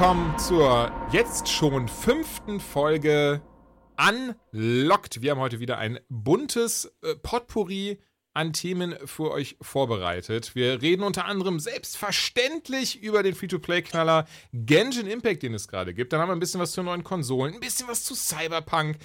Willkommen zur jetzt schon fünften Folge Unlocked. Wir haben heute wieder ein buntes äh, Potpourri an Themen für euch vorbereitet. Wir reden unter anderem selbstverständlich über den Free-to-Play-Knaller Genshin Impact, den es gerade gibt. Dann haben wir ein bisschen was zu neuen Konsolen, ein bisschen was zu Cyberpunk,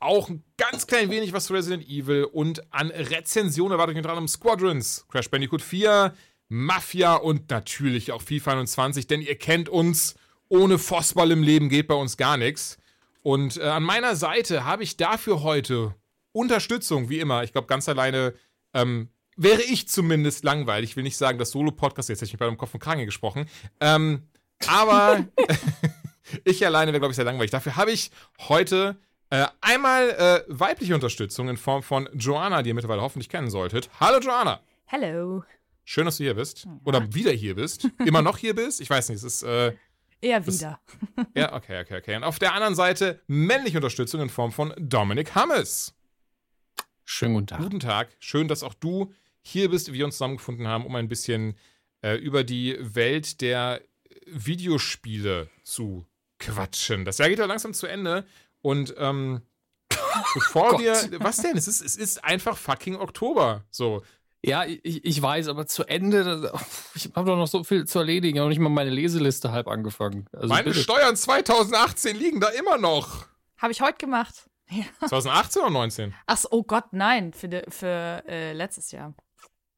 auch ein ganz klein wenig was zu Resident Evil und an Rezensionen erwartet euch unter anderem Squadrons, Crash Bandicoot 4, Mafia und natürlich auch FIFA 21, denn ihr kennt uns, ohne Fußball im Leben geht bei uns gar nichts. Und äh, an meiner Seite habe ich dafür heute Unterstützung, wie immer. Ich glaube, ganz alleine ähm, wäre ich zumindest langweilig. Ich will nicht sagen, das Solo-Podcast, jetzt hätte ich mich bei dem Kopf und Kragen gesprochen. Ähm, aber ich alleine wäre, glaube ich, sehr langweilig. Dafür habe ich heute äh, einmal äh, weibliche Unterstützung in Form von Joanna, die ihr mittlerweile hoffentlich kennen solltet. Hallo Joanna! Hello. Schön, dass du hier bist. Oder wieder hier bist. Immer noch hier bist. Ich weiß nicht, es ist. Äh, Eher Das- wieder. ja, okay, okay, okay. Und auf der anderen Seite männliche Unterstützung in Form von Dominik Hammes. Schönen guten Tag. Guten Tag. Schön, dass auch du hier bist, wir uns zusammengefunden haben, um ein bisschen äh, über die Welt der Videospiele zu quatschen. Das Jahr geht ja langsam zu Ende. Und ähm, bevor Gott. wir. Was denn? Es ist, es ist einfach fucking Oktober. So. Ja, ich, ich weiß, aber zu Ende, ich habe doch noch so viel zu erledigen. Ich habe noch nicht mal meine Leseliste halb angefangen. Also Meine bitte. Steuern 2018 liegen da immer noch. Habe ich heute gemacht. Ja. 2018 oder 19? Ach so, oh Gott, nein, für, für äh, letztes Jahr.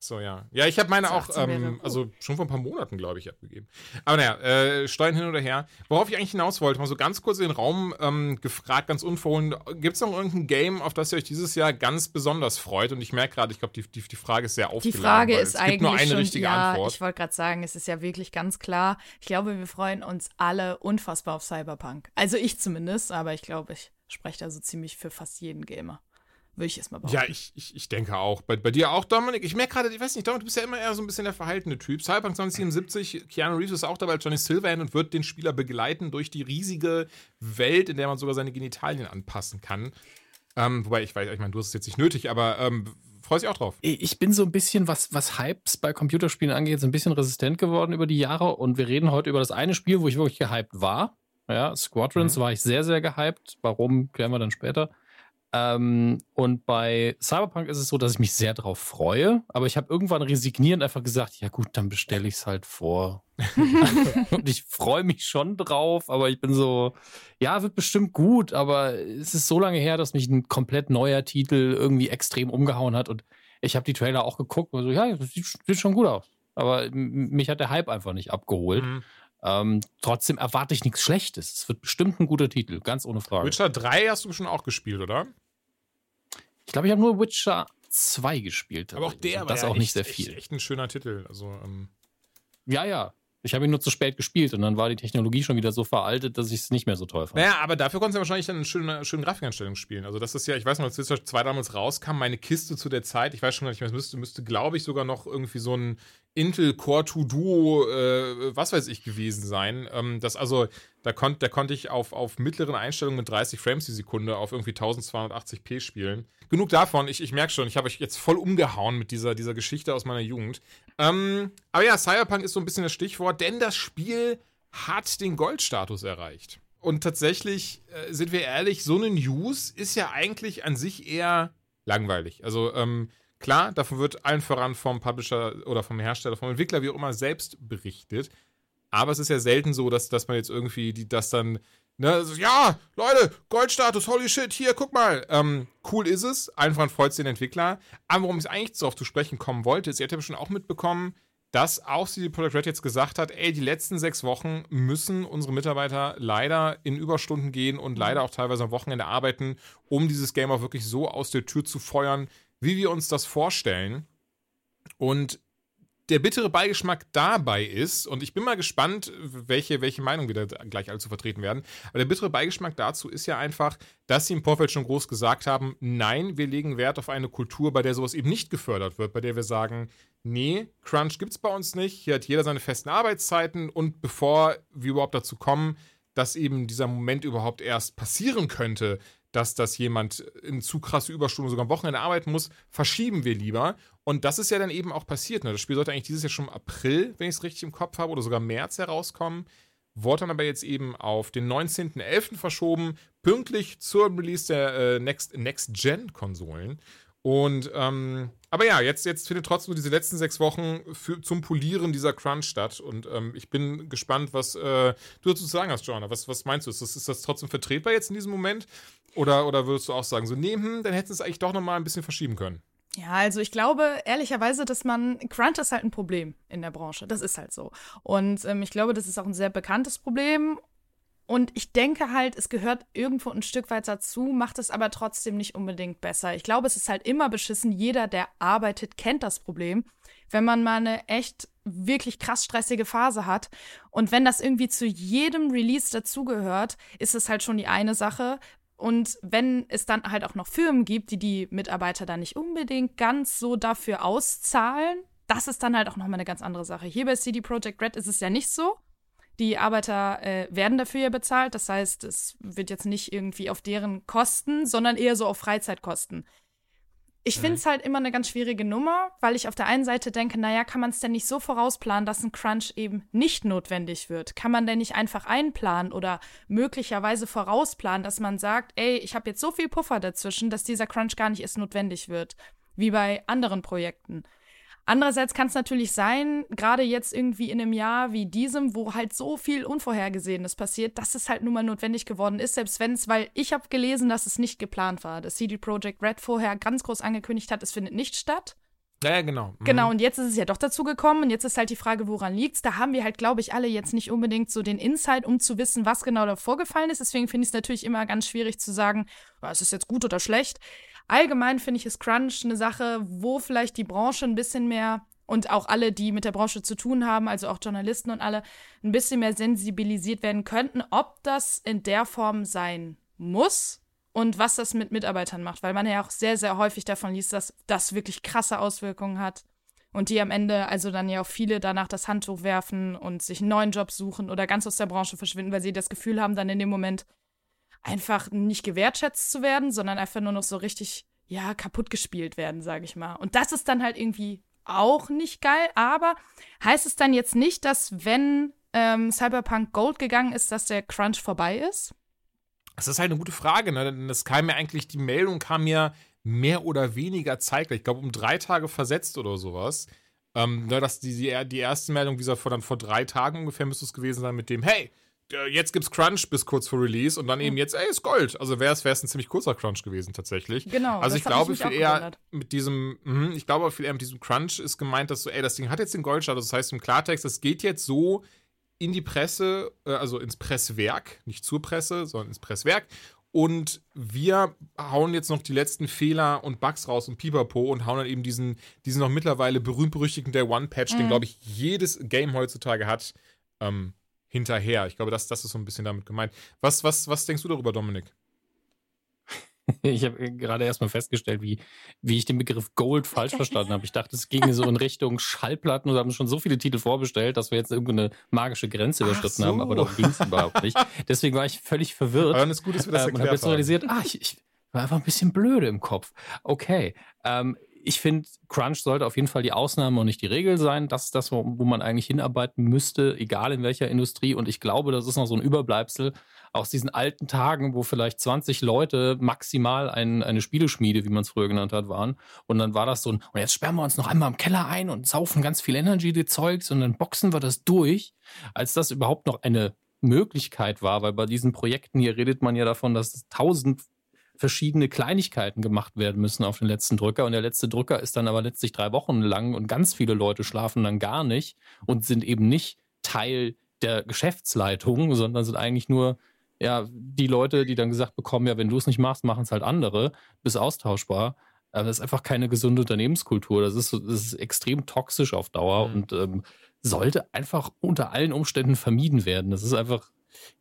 So, ja. Ja, ich habe meine auch, 2018 wäre ähm, also schon vor ein paar Monaten, glaube ich, abgegeben. Aber naja, äh, Steuern hin oder her. Worauf ich eigentlich hinaus wollte, mal so ganz kurz in den Raum ähm, gefragt, ganz unverhohlen, gibt es noch irgendein Game, auf das ihr euch dieses Jahr ganz besonders freut? Und ich merke gerade, ich glaube, die, die, die Frage ist sehr Die aufgeladen. Frage weil ist es eigentlich gibt nur eine schon, richtige ja, Antwort. ich wollte gerade sagen, es ist ja wirklich ganz klar. Ich glaube, wir freuen uns alle unfassbar auf Cyberpunk. Also ich zumindest, aber ich glaube, ich spreche da so ziemlich für fast jeden Gamer. Würde ich es mal behaupten. Ja, ich, ich, ich denke auch. Bei, bei dir auch, Dominik? Ich merke gerade, ich weiß nicht, Dominik, du bist ja immer eher so ein bisschen der verhaltene Typ. Cyberpunk 2077, Keanu Reeves ist auch dabei als Johnny Silverhand und wird den Spieler begleiten durch die riesige Welt, in der man sogar seine Genitalien anpassen kann. Ähm, wobei, ich weiß, ich meine, du hast es jetzt nicht nötig, aber ähm, freust dich auch drauf. Ich bin so ein bisschen, was, was Hypes bei Computerspielen angeht, so ein bisschen resistent geworden über die Jahre. Und wir reden heute über das eine Spiel, wo ich wirklich gehypt war. Ja, Squadrons Mhm. war ich sehr, sehr gehypt. Warum, klären wir dann später. Ähm, und bei Cyberpunk ist es so, dass ich mich sehr drauf freue, aber ich habe irgendwann resignierend einfach gesagt, ja gut, dann bestelle ich es halt vor. und ich freue mich schon drauf, aber ich bin so, ja, wird bestimmt gut, aber es ist so lange her, dass mich ein komplett neuer Titel irgendwie extrem umgehauen hat und ich habe die Trailer auch geguckt und so, ja, das sieht, sieht schon gut aus. Aber mich hat der Hype einfach nicht abgeholt. Mhm. Ähm, trotzdem erwarte ich nichts Schlechtes. Es wird bestimmt ein guter Titel, ganz ohne Frage. Witcher 3 hast du schon auch gespielt, oder? Ich glaube, ich habe nur Witcher 2 gespielt. Aber auch der war das ja auch nicht echt, sehr viel. Echt, echt ein schöner Titel. Also, ähm, Ja, ja. Ich habe ihn nur zu spät gespielt und dann war die Technologie schon wieder so veraltet, dass ich es nicht mehr so toll fand. Naja, aber dafür konntest du ja wahrscheinlich dann eine schöne, schöne Grafikeinstellung spielen. Also das ist ja, ich weiß noch, als Witcher 2 damals rauskam, meine Kiste zu der Zeit, ich weiß schon gar nicht mehr, es müsste, müsste glaube ich, sogar noch irgendwie so ein Intel Core 2 Duo, äh, was weiß ich, gewesen sein. Ähm, das also, da, konnt, da konnte ich auf, auf mittleren Einstellungen mit 30 Frames die Sekunde auf irgendwie 1280p spielen. Genug davon, ich, ich merke schon, ich habe euch jetzt voll umgehauen mit dieser, dieser Geschichte aus meiner Jugend. Ähm, aber ja, Cyberpunk ist so ein bisschen das Stichwort, denn das Spiel hat den Goldstatus erreicht. Und tatsächlich, äh, sind wir ehrlich, so eine News ist ja eigentlich an sich eher langweilig. Also, ähm, klar, davon wird allen voran vom Publisher oder vom Hersteller, vom Entwickler, wie auch immer, selbst berichtet. Aber es ist ja selten so, dass, dass man jetzt irgendwie die, das dann, ne, so, ja, Leute, Goldstatus, holy shit, hier, guck mal. Ähm, cool ist es, voran freut den Entwickler. Aber warum ich eigentlich so auf zu sprechen kommen wollte, ist, ihr habt ja schon auch mitbekommen, dass auch CD Projekt Red jetzt gesagt hat, ey, die letzten sechs Wochen müssen unsere Mitarbeiter leider in Überstunden gehen und leider auch teilweise am Wochenende arbeiten, um dieses Game auch wirklich so aus der Tür zu feuern, wie wir uns das vorstellen. Und der bittere Beigeschmack dabei ist, und ich bin mal gespannt, welche, welche Meinung wir da gleich alle zu vertreten werden, aber der bittere Beigeschmack dazu ist ja einfach, dass sie im Vorfeld schon groß gesagt haben, nein, wir legen Wert auf eine Kultur, bei der sowas eben nicht gefördert wird, bei der wir sagen, nee, Crunch gibt es bei uns nicht, hier hat jeder seine festen Arbeitszeiten und bevor wir überhaupt dazu kommen, dass eben dieser Moment überhaupt erst passieren könnte, dass das jemand in zu krasse Überstunden sogar am Wochenende arbeiten muss, verschieben wir lieber. Und das ist ja dann eben auch passiert. Ne? Das Spiel sollte eigentlich dieses Jahr schon im April, wenn ich es richtig im Kopf habe, oder sogar März herauskommen. Wurde dann aber jetzt eben auf den 19.11. verschoben, pünktlich zur Release der äh, Next-Gen-Konsolen. Next und ähm, aber ja, jetzt, jetzt findet trotzdem diese letzten sechs Wochen für, zum Polieren dieser Crunch statt. Und ähm, ich bin gespannt, was äh, du dazu zu sagen hast, Joanna. Was, was meinst du? Ist das, ist das trotzdem vertretbar jetzt in diesem Moment? Oder, oder würdest du auch sagen, so, nee, hm, dann hätten sie es eigentlich doch nochmal ein bisschen verschieben können? Ja, also ich glaube ehrlicherweise, dass man, Crunch ist halt ein Problem in der Branche. Das ist halt so. Und ähm, ich glaube, das ist auch ein sehr bekanntes Problem. Und ich denke halt, es gehört irgendwo ein Stück weit dazu, macht es aber trotzdem nicht unbedingt besser. Ich glaube, es ist halt immer beschissen. Jeder, der arbeitet, kennt das Problem. Wenn man mal eine echt wirklich krass stressige Phase hat und wenn das irgendwie zu jedem Release dazugehört, ist es halt schon die eine Sache. Und wenn es dann halt auch noch Firmen gibt, die die Mitarbeiter dann nicht unbedingt ganz so dafür auszahlen, das ist dann halt auch nochmal eine ganz andere Sache. Hier bei CD Projekt Red ist es ja nicht so. Die Arbeiter äh, werden dafür ja bezahlt. Das heißt, es wird jetzt nicht irgendwie auf deren Kosten, sondern eher so auf Freizeitkosten. Ich mhm. finde es halt immer eine ganz schwierige Nummer, weil ich auf der einen Seite denke, naja, kann man es denn nicht so vorausplanen, dass ein Crunch eben nicht notwendig wird? Kann man denn nicht einfach einplanen oder möglicherweise vorausplanen, dass man sagt, ey, ich habe jetzt so viel Puffer dazwischen, dass dieser Crunch gar nicht erst notwendig wird, wie bei anderen Projekten? Andererseits kann es natürlich sein, gerade jetzt irgendwie in einem Jahr wie diesem, wo halt so viel Unvorhergesehenes passiert, dass es halt nun mal notwendig geworden ist, selbst wenn es, weil ich habe gelesen, dass es nicht geplant war, dass CD Projekt Red vorher ganz groß angekündigt hat, es findet nicht statt. Ja, ja, genau. Mhm. Genau, und jetzt ist es ja doch dazu gekommen und jetzt ist halt die Frage, woran liegt's? Da haben wir halt, glaube ich, alle jetzt nicht unbedingt so den Insight, um zu wissen, was genau da vorgefallen ist. Deswegen finde ich es natürlich immer ganz schwierig zu sagen, was ist jetzt gut oder schlecht. Allgemein finde ich, ist Crunch eine Sache, wo vielleicht die Branche ein bisschen mehr und auch alle, die mit der Branche zu tun haben, also auch Journalisten und alle, ein bisschen mehr sensibilisiert werden könnten, ob das in der Form sein muss und was das mit Mitarbeitern macht, weil man ja auch sehr, sehr häufig davon liest, dass das wirklich krasse Auswirkungen hat und die am Ende also dann ja auch viele danach das Handtuch werfen und sich einen neuen Job suchen oder ganz aus der Branche verschwinden, weil sie das Gefühl haben, dann in dem Moment, einfach nicht gewertschätzt zu werden, sondern einfach nur noch so richtig, ja, kaputt gespielt werden, sage ich mal. Und das ist dann halt irgendwie auch nicht geil, aber heißt es dann jetzt nicht, dass wenn ähm, Cyberpunk Gold gegangen ist, dass der Crunch vorbei ist? Das ist halt eine gute Frage, ne? Das kam mir eigentlich, die Meldung kam mir mehr oder weniger zeitgleich. Ich glaube, um drei Tage versetzt oder sowas. Ähm, ne, dass die, die, die erste Meldung, wie gesagt, vor, dann vor drei Tagen ungefähr müsste es gewesen sein, mit dem, hey, jetzt gibt's Crunch bis kurz vor Release und dann eben jetzt, ey, ist Gold. Also wäre es ein ziemlich kurzer Crunch gewesen tatsächlich. Genau. Also ich glaube viel eher gewundert. mit diesem, mh, ich glaube viel eher mit diesem Crunch ist gemeint, dass so, ey, das Ding hat jetzt den Goldstatus. Das heißt im Klartext, das geht jetzt so in die Presse, äh, also ins Presswerk, nicht zur Presse, sondern ins Presswerk. Und wir hauen jetzt noch die letzten Fehler und Bugs raus und Pipapo und hauen dann eben diesen, diesen noch mittlerweile berühmt-berüchtigten Day One-Patch, mhm. den, glaube ich, jedes Game heutzutage hat, ähm, hinterher. Ich glaube, das, das ist so ein bisschen damit gemeint. Was, was, was denkst du darüber, Dominik? Ich habe gerade erstmal festgestellt, wie, wie ich den Begriff Gold falsch verstanden habe. Ich dachte, es ginge so in Richtung Schallplatten und haben schon so viele Titel vorbestellt, dass wir jetzt irgendeine magische Grenze überschritten so. haben, aber darum ging es überhaupt nicht. Deswegen war ich völlig verwirrt. Aber dann ist gut, dass wir das ähm, Und habe jetzt realisiert, ah, ich, ich war einfach ein bisschen blöde im Kopf. Okay. Ähm, ich finde, Crunch sollte auf jeden Fall die Ausnahme und nicht die Regel sein. Das ist das, wo, wo, man eigentlich hinarbeiten müsste, egal in welcher Industrie. Und ich glaube, das ist noch so ein Überbleibsel aus diesen alten Tagen, wo vielleicht 20 Leute maximal ein, eine Spieleschmiede, wie man es früher genannt hat, waren. Und dann war das so ein, und jetzt sperren wir uns noch einmal im Keller ein und saufen ganz viel Energy-Zeugs und dann boxen wir das durch, als das überhaupt noch eine Möglichkeit war, weil bei diesen Projekten hier redet man ja davon, dass tausend verschiedene Kleinigkeiten gemacht werden müssen auf den letzten Drücker. Und der letzte Drücker ist dann aber letztlich drei Wochen lang und ganz viele Leute schlafen dann gar nicht und sind eben nicht Teil der Geschäftsleitung, sondern sind eigentlich nur ja, die Leute, die dann gesagt bekommen, ja, wenn du es nicht machst, machen es halt andere, bist austauschbar. Aber das ist einfach keine gesunde Unternehmenskultur. Das ist, das ist extrem toxisch auf Dauer mhm. und ähm, sollte einfach unter allen Umständen vermieden werden. Das ist einfach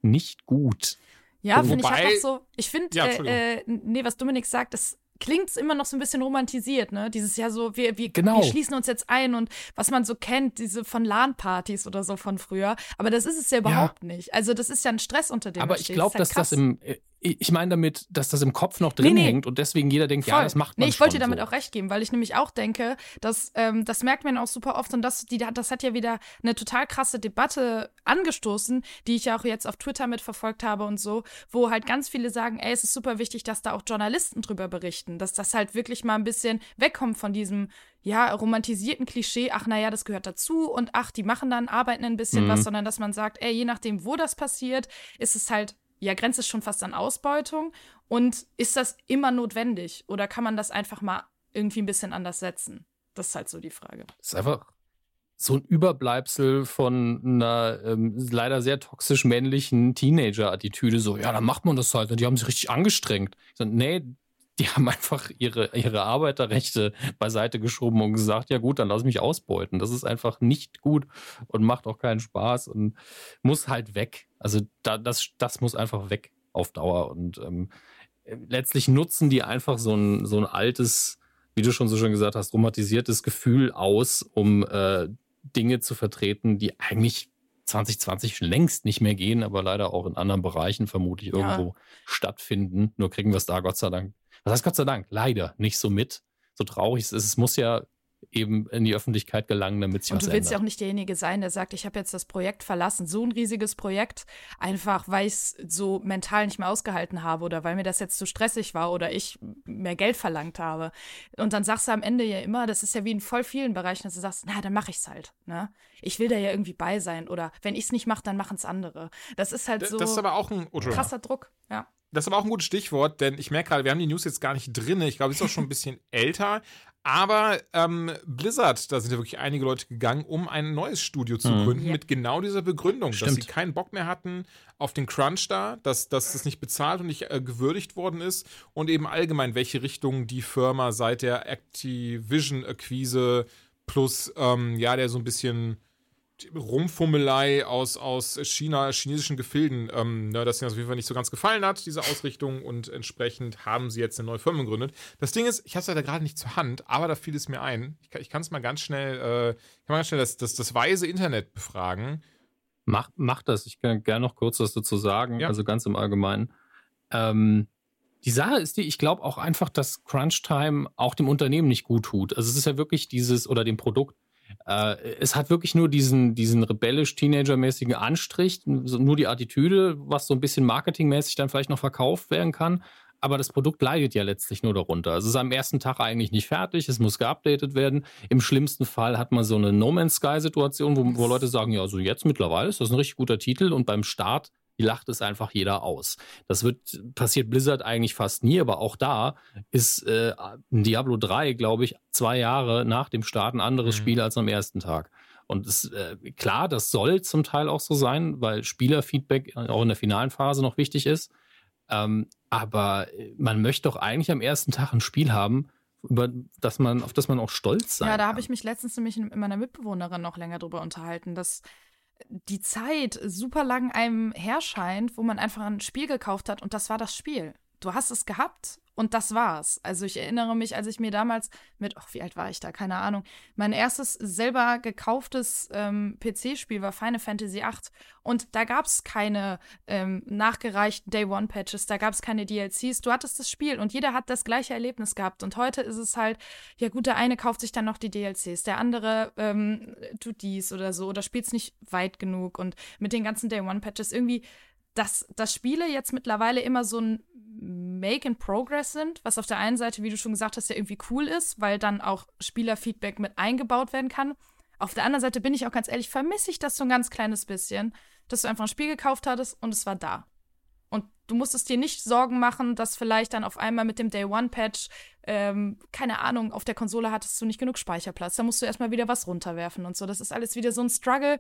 nicht gut. Ja, finde ich halt auch so. Ich finde, ja, äh, äh, nee, was Dominik sagt, ist klingt immer noch so ein bisschen romantisiert, ne? Dieses Jahr so, wir, wir, genau. wir schließen uns jetzt ein und was man so kennt, diese von LAN-Partys oder so von früher. Aber das ist es ja überhaupt ja. nicht. Also, das ist ja ein Stress, unter dem Aber ich glaube, halt dass krass. das im, ich meine damit, dass das im Kopf noch drin nee, nee. hängt und deswegen jeder denkt, Voll. ja, das macht man. Nee, ich wollte dir damit so. auch recht geben, weil ich nämlich auch denke, dass ähm, das merkt man auch super oft und das, die, das hat ja wieder eine total krasse Debatte angestoßen, die ich ja auch jetzt auf Twitter mitverfolgt habe und so, wo halt ganz viele sagen, ey, es ist super wichtig, dass da auch Journalisten drüber berichten, dass das halt wirklich mal ein bisschen wegkommt von diesem ja, romantisierten Klischee, ach naja, das gehört dazu und ach, die machen dann, arbeiten ein bisschen mhm. was, sondern dass man sagt, ey, je nachdem, wo das passiert, ist es halt ja, grenzt es schon fast an Ausbeutung? Und ist das immer notwendig? Oder kann man das einfach mal irgendwie ein bisschen anders setzen? Das ist halt so die Frage. Das ist einfach so ein Überbleibsel von einer ähm, leider sehr toxisch männlichen Teenager-Attitüde. So, ja, dann macht man das halt. Und die haben sich richtig angestrengt. So, nee, die haben einfach ihre, ihre Arbeiterrechte beiseite geschoben und gesagt, ja gut, dann lass mich ausbeuten. Das ist einfach nicht gut und macht auch keinen Spaß und muss halt weg. Also da, das, das muss einfach weg auf Dauer. Und ähm, letztlich nutzen die einfach so ein, so ein altes, wie du schon so schön gesagt hast, romantisiertes Gefühl aus, um äh, Dinge zu vertreten, die eigentlich 2020 schon längst nicht mehr gehen, aber leider auch in anderen Bereichen vermutlich irgendwo ja. stattfinden. Nur kriegen wir es da Gott sei Dank was heißt Gott sei Dank? Leider nicht so mit. So traurig es ist. Es muss ja eben in die Öffentlichkeit gelangen, damit sich Und was du willst ja auch nicht derjenige sein, der sagt, ich habe jetzt das Projekt verlassen, so ein riesiges Projekt, einfach weil ich es so mental nicht mehr ausgehalten habe oder weil mir das jetzt zu stressig war oder ich mehr Geld verlangt habe. Und dann sagst du am Ende ja immer, das ist ja wie in voll vielen Bereichen, dass du sagst, na, dann mache ich es halt. Ne? Ich will da ja irgendwie bei sein oder wenn ich es nicht mache, dann machen es andere. Das ist halt so das ist aber auch ein krasser Druck. Ja. Das ist aber auch ein gutes Stichwort, denn ich merke gerade, wir haben die News jetzt gar nicht drin. Ich glaube, es ist auch schon ein bisschen älter. Aber ähm, Blizzard, da sind ja wirklich einige Leute gegangen, um ein neues Studio zu mhm. gründen, ja. mit genau dieser Begründung, Stimmt. dass sie keinen Bock mehr hatten auf den Crunch da, dass, dass das nicht bezahlt und nicht äh, gewürdigt worden ist und eben allgemein, welche Richtung die Firma seit der Activision-Akquise plus, ähm, ja, der so ein bisschen Rumfummelei aus, aus China, chinesischen Gefilden, ähm, ne, das ihnen auf jeden Fall nicht so ganz gefallen hat, diese Ausrichtung, und entsprechend haben sie jetzt eine neue Firma gegründet. Das Ding ist, ich habe es leider gerade nicht zur Hand, aber da fiel es mir ein. Ich kann es mal ganz schnell, äh, kann mal ganz schnell das, das, das weise Internet befragen. Mach, mach das, ich kann gerne noch kurz was dazu sagen, ja. also ganz im Allgemeinen. Ähm, die Sache ist die, ich glaube auch einfach, dass Crunch Time auch dem Unternehmen nicht gut tut. Also es ist ja wirklich dieses, oder dem Produkt, es hat wirklich nur diesen, diesen rebellisch-teenager-mäßigen Anstrich, nur die Attitüde, was so ein bisschen marketingmäßig dann vielleicht noch verkauft werden kann. Aber das Produkt leidet ja letztlich nur darunter. Es ist am ersten Tag eigentlich nicht fertig, es muss geupdatet werden. Im schlimmsten Fall hat man so eine No Man's Sky-Situation, wo, wo Leute sagen, ja, also jetzt mittlerweile ist das ein richtig guter Titel und beim Start die lacht es einfach jeder aus. Das wird passiert Blizzard eigentlich fast nie, aber auch da ist äh, Diablo 3, glaube ich, zwei Jahre nach dem Start ein anderes mhm. Spiel als am ersten Tag. Und es, äh, klar, das soll zum Teil auch so sein, weil Spielerfeedback auch in der finalen Phase noch wichtig ist. Ähm, aber man möchte doch eigentlich am ersten Tag ein Spiel haben, über das man, auf das man auch stolz sein Ja, da habe ich mich letztens nämlich mit meiner Mitbewohnerin noch länger drüber unterhalten, dass die Zeit super lang einem herscheint, wo man einfach ein Spiel gekauft hat und das war das Spiel. Du hast es gehabt und das war's. Also ich erinnere mich, als ich mir damals mit, ach, wie alt war ich da? Keine Ahnung. Mein erstes selber gekauftes ähm, PC-Spiel war Final Fantasy VIII. Und da gab es keine ähm, nachgereichten Day-One-Patches, da gab es keine DLCs. Du hattest das Spiel und jeder hat das gleiche Erlebnis gehabt. Und heute ist es halt, ja gut, der eine kauft sich dann noch die DLCs, der andere ähm, tut dies oder so oder spielt es nicht weit genug. Und mit den ganzen Day-One-Patches irgendwie dass, dass Spiele jetzt mittlerweile immer so ein Make in Progress sind, was auf der einen Seite, wie du schon gesagt hast, ja irgendwie cool ist, weil dann auch Spielerfeedback mit eingebaut werden kann. Auf der anderen Seite bin ich auch ganz ehrlich, vermisse ich das so ein ganz kleines bisschen, dass du einfach ein Spiel gekauft hattest und es war da. Und du musstest dir nicht Sorgen machen, dass vielleicht dann auf einmal mit dem Day One Patch, ähm, keine Ahnung, auf der Konsole hattest du nicht genug Speicherplatz. Da musst du erstmal wieder was runterwerfen und so. Das ist alles wieder so ein Struggle.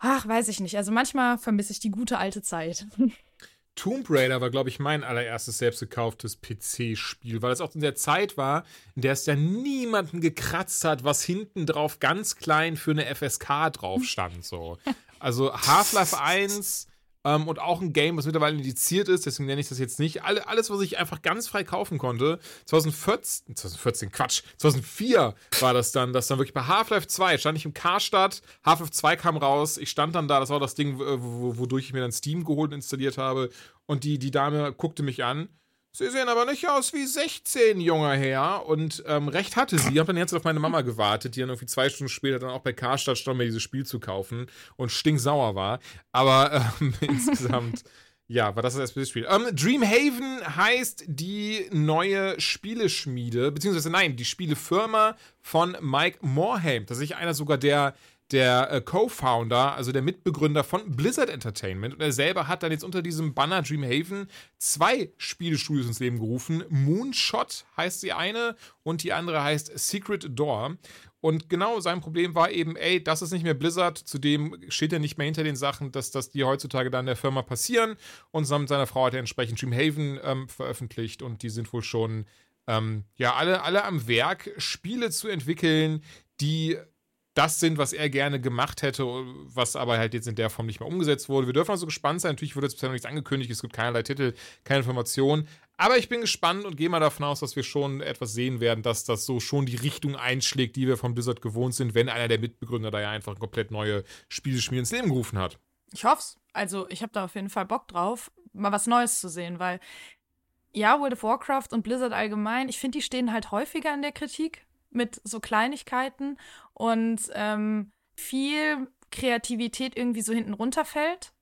Ach, weiß ich nicht. Also manchmal vermisse ich die gute alte Zeit. Tomb Raider war, glaube ich, mein allererstes selbst gekauftes PC-Spiel, weil es auch in der Zeit war, in der es ja niemanden gekratzt hat, was hinten drauf ganz klein für eine FSK drauf stand. So. Also Half-Life 1 ähm, und auch ein Game, was mittlerweile indiziert ist, deswegen nenne ich das jetzt nicht. Alle, alles, was ich einfach ganz frei kaufen konnte. 2014, 2014, Quatsch, 2004 war das dann, dass dann wirklich bei Half-Life 2 stand ich im Karstadt, Half-Life 2 kam raus, ich stand dann da, das war das Ding, wodurch ich mir dann Steam geholt und installiert habe. Und die, die Dame guckte mich an Sie sehen aber nicht aus wie 16, junger Herr. Und ähm, recht hatte sie. Ich habe dann jetzt auf meine Mama gewartet, die dann irgendwie zwei Stunden später dann auch bei Karstadt stand, mir dieses Spiel zu kaufen und stinksauer war. Aber ähm, insgesamt, ja, war das das erste Spiel. Ähm, Dreamhaven heißt die neue Spieleschmiede, beziehungsweise nein, die Spielefirma von Mike Morhaime. Tatsächlich einer sogar der der äh, Co-Founder, also der Mitbegründer von Blizzard Entertainment. Und er selber hat dann jetzt unter diesem Banner Dreamhaven zwei Spielestudios ins Leben gerufen. Moonshot heißt die eine und die andere heißt Secret Door. Und genau sein Problem war eben, ey, das ist nicht mehr Blizzard, zudem steht er nicht mehr hinter den Sachen, dass, dass die heutzutage dann der Firma passieren. Und zusammen mit seiner Frau hat er entsprechend Dreamhaven ähm, veröffentlicht und die sind wohl schon ähm, ja alle, alle am Werk, Spiele zu entwickeln, die das sind, was er gerne gemacht hätte, was aber halt jetzt in der Form nicht mehr umgesetzt wurde. Wir dürfen also gespannt sein. Natürlich wurde jetzt bisher noch nichts angekündigt, es gibt keinerlei Titel, keine Informationen. Aber ich bin gespannt und gehe mal davon aus, dass wir schon etwas sehen werden, dass das so schon die Richtung einschlägt, die wir von Blizzard gewohnt sind, wenn einer der Mitbegründer da ja einfach komplett neue Spielespiele ins Leben gerufen hat. Ich hoff's. Also, ich habe da auf jeden Fall Bock drauf, mal was Neues zu sehen, weil ja, World of Warcraft und Blizzard allgemein, ich finde, die stehen halt häufiger in der Kritik mit so Kleinigkeiten und ähm, viel Kreativität irgendwie so hinten runterfällt,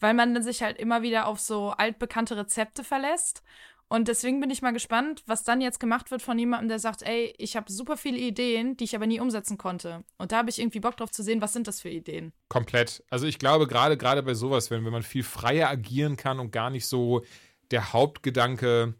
weil man sich halt immer wieder auf so altbekannte Rezepte verlässt. Und deswegen bin ich mal gespannt, was dann jetzt gemacht wird von jemandem, der sagt, ey, ich habe super viele Ideen, die ich aber nie umsetzen konnte. Und da habe ich irgendwie Bock drauf zu sehen, was sind das für Ideen. Komplett. Also ich glaube, gerade gerade bei sowas, wenn, wenn man viel freier agieren kann und gar nicht so der Hauptgedanke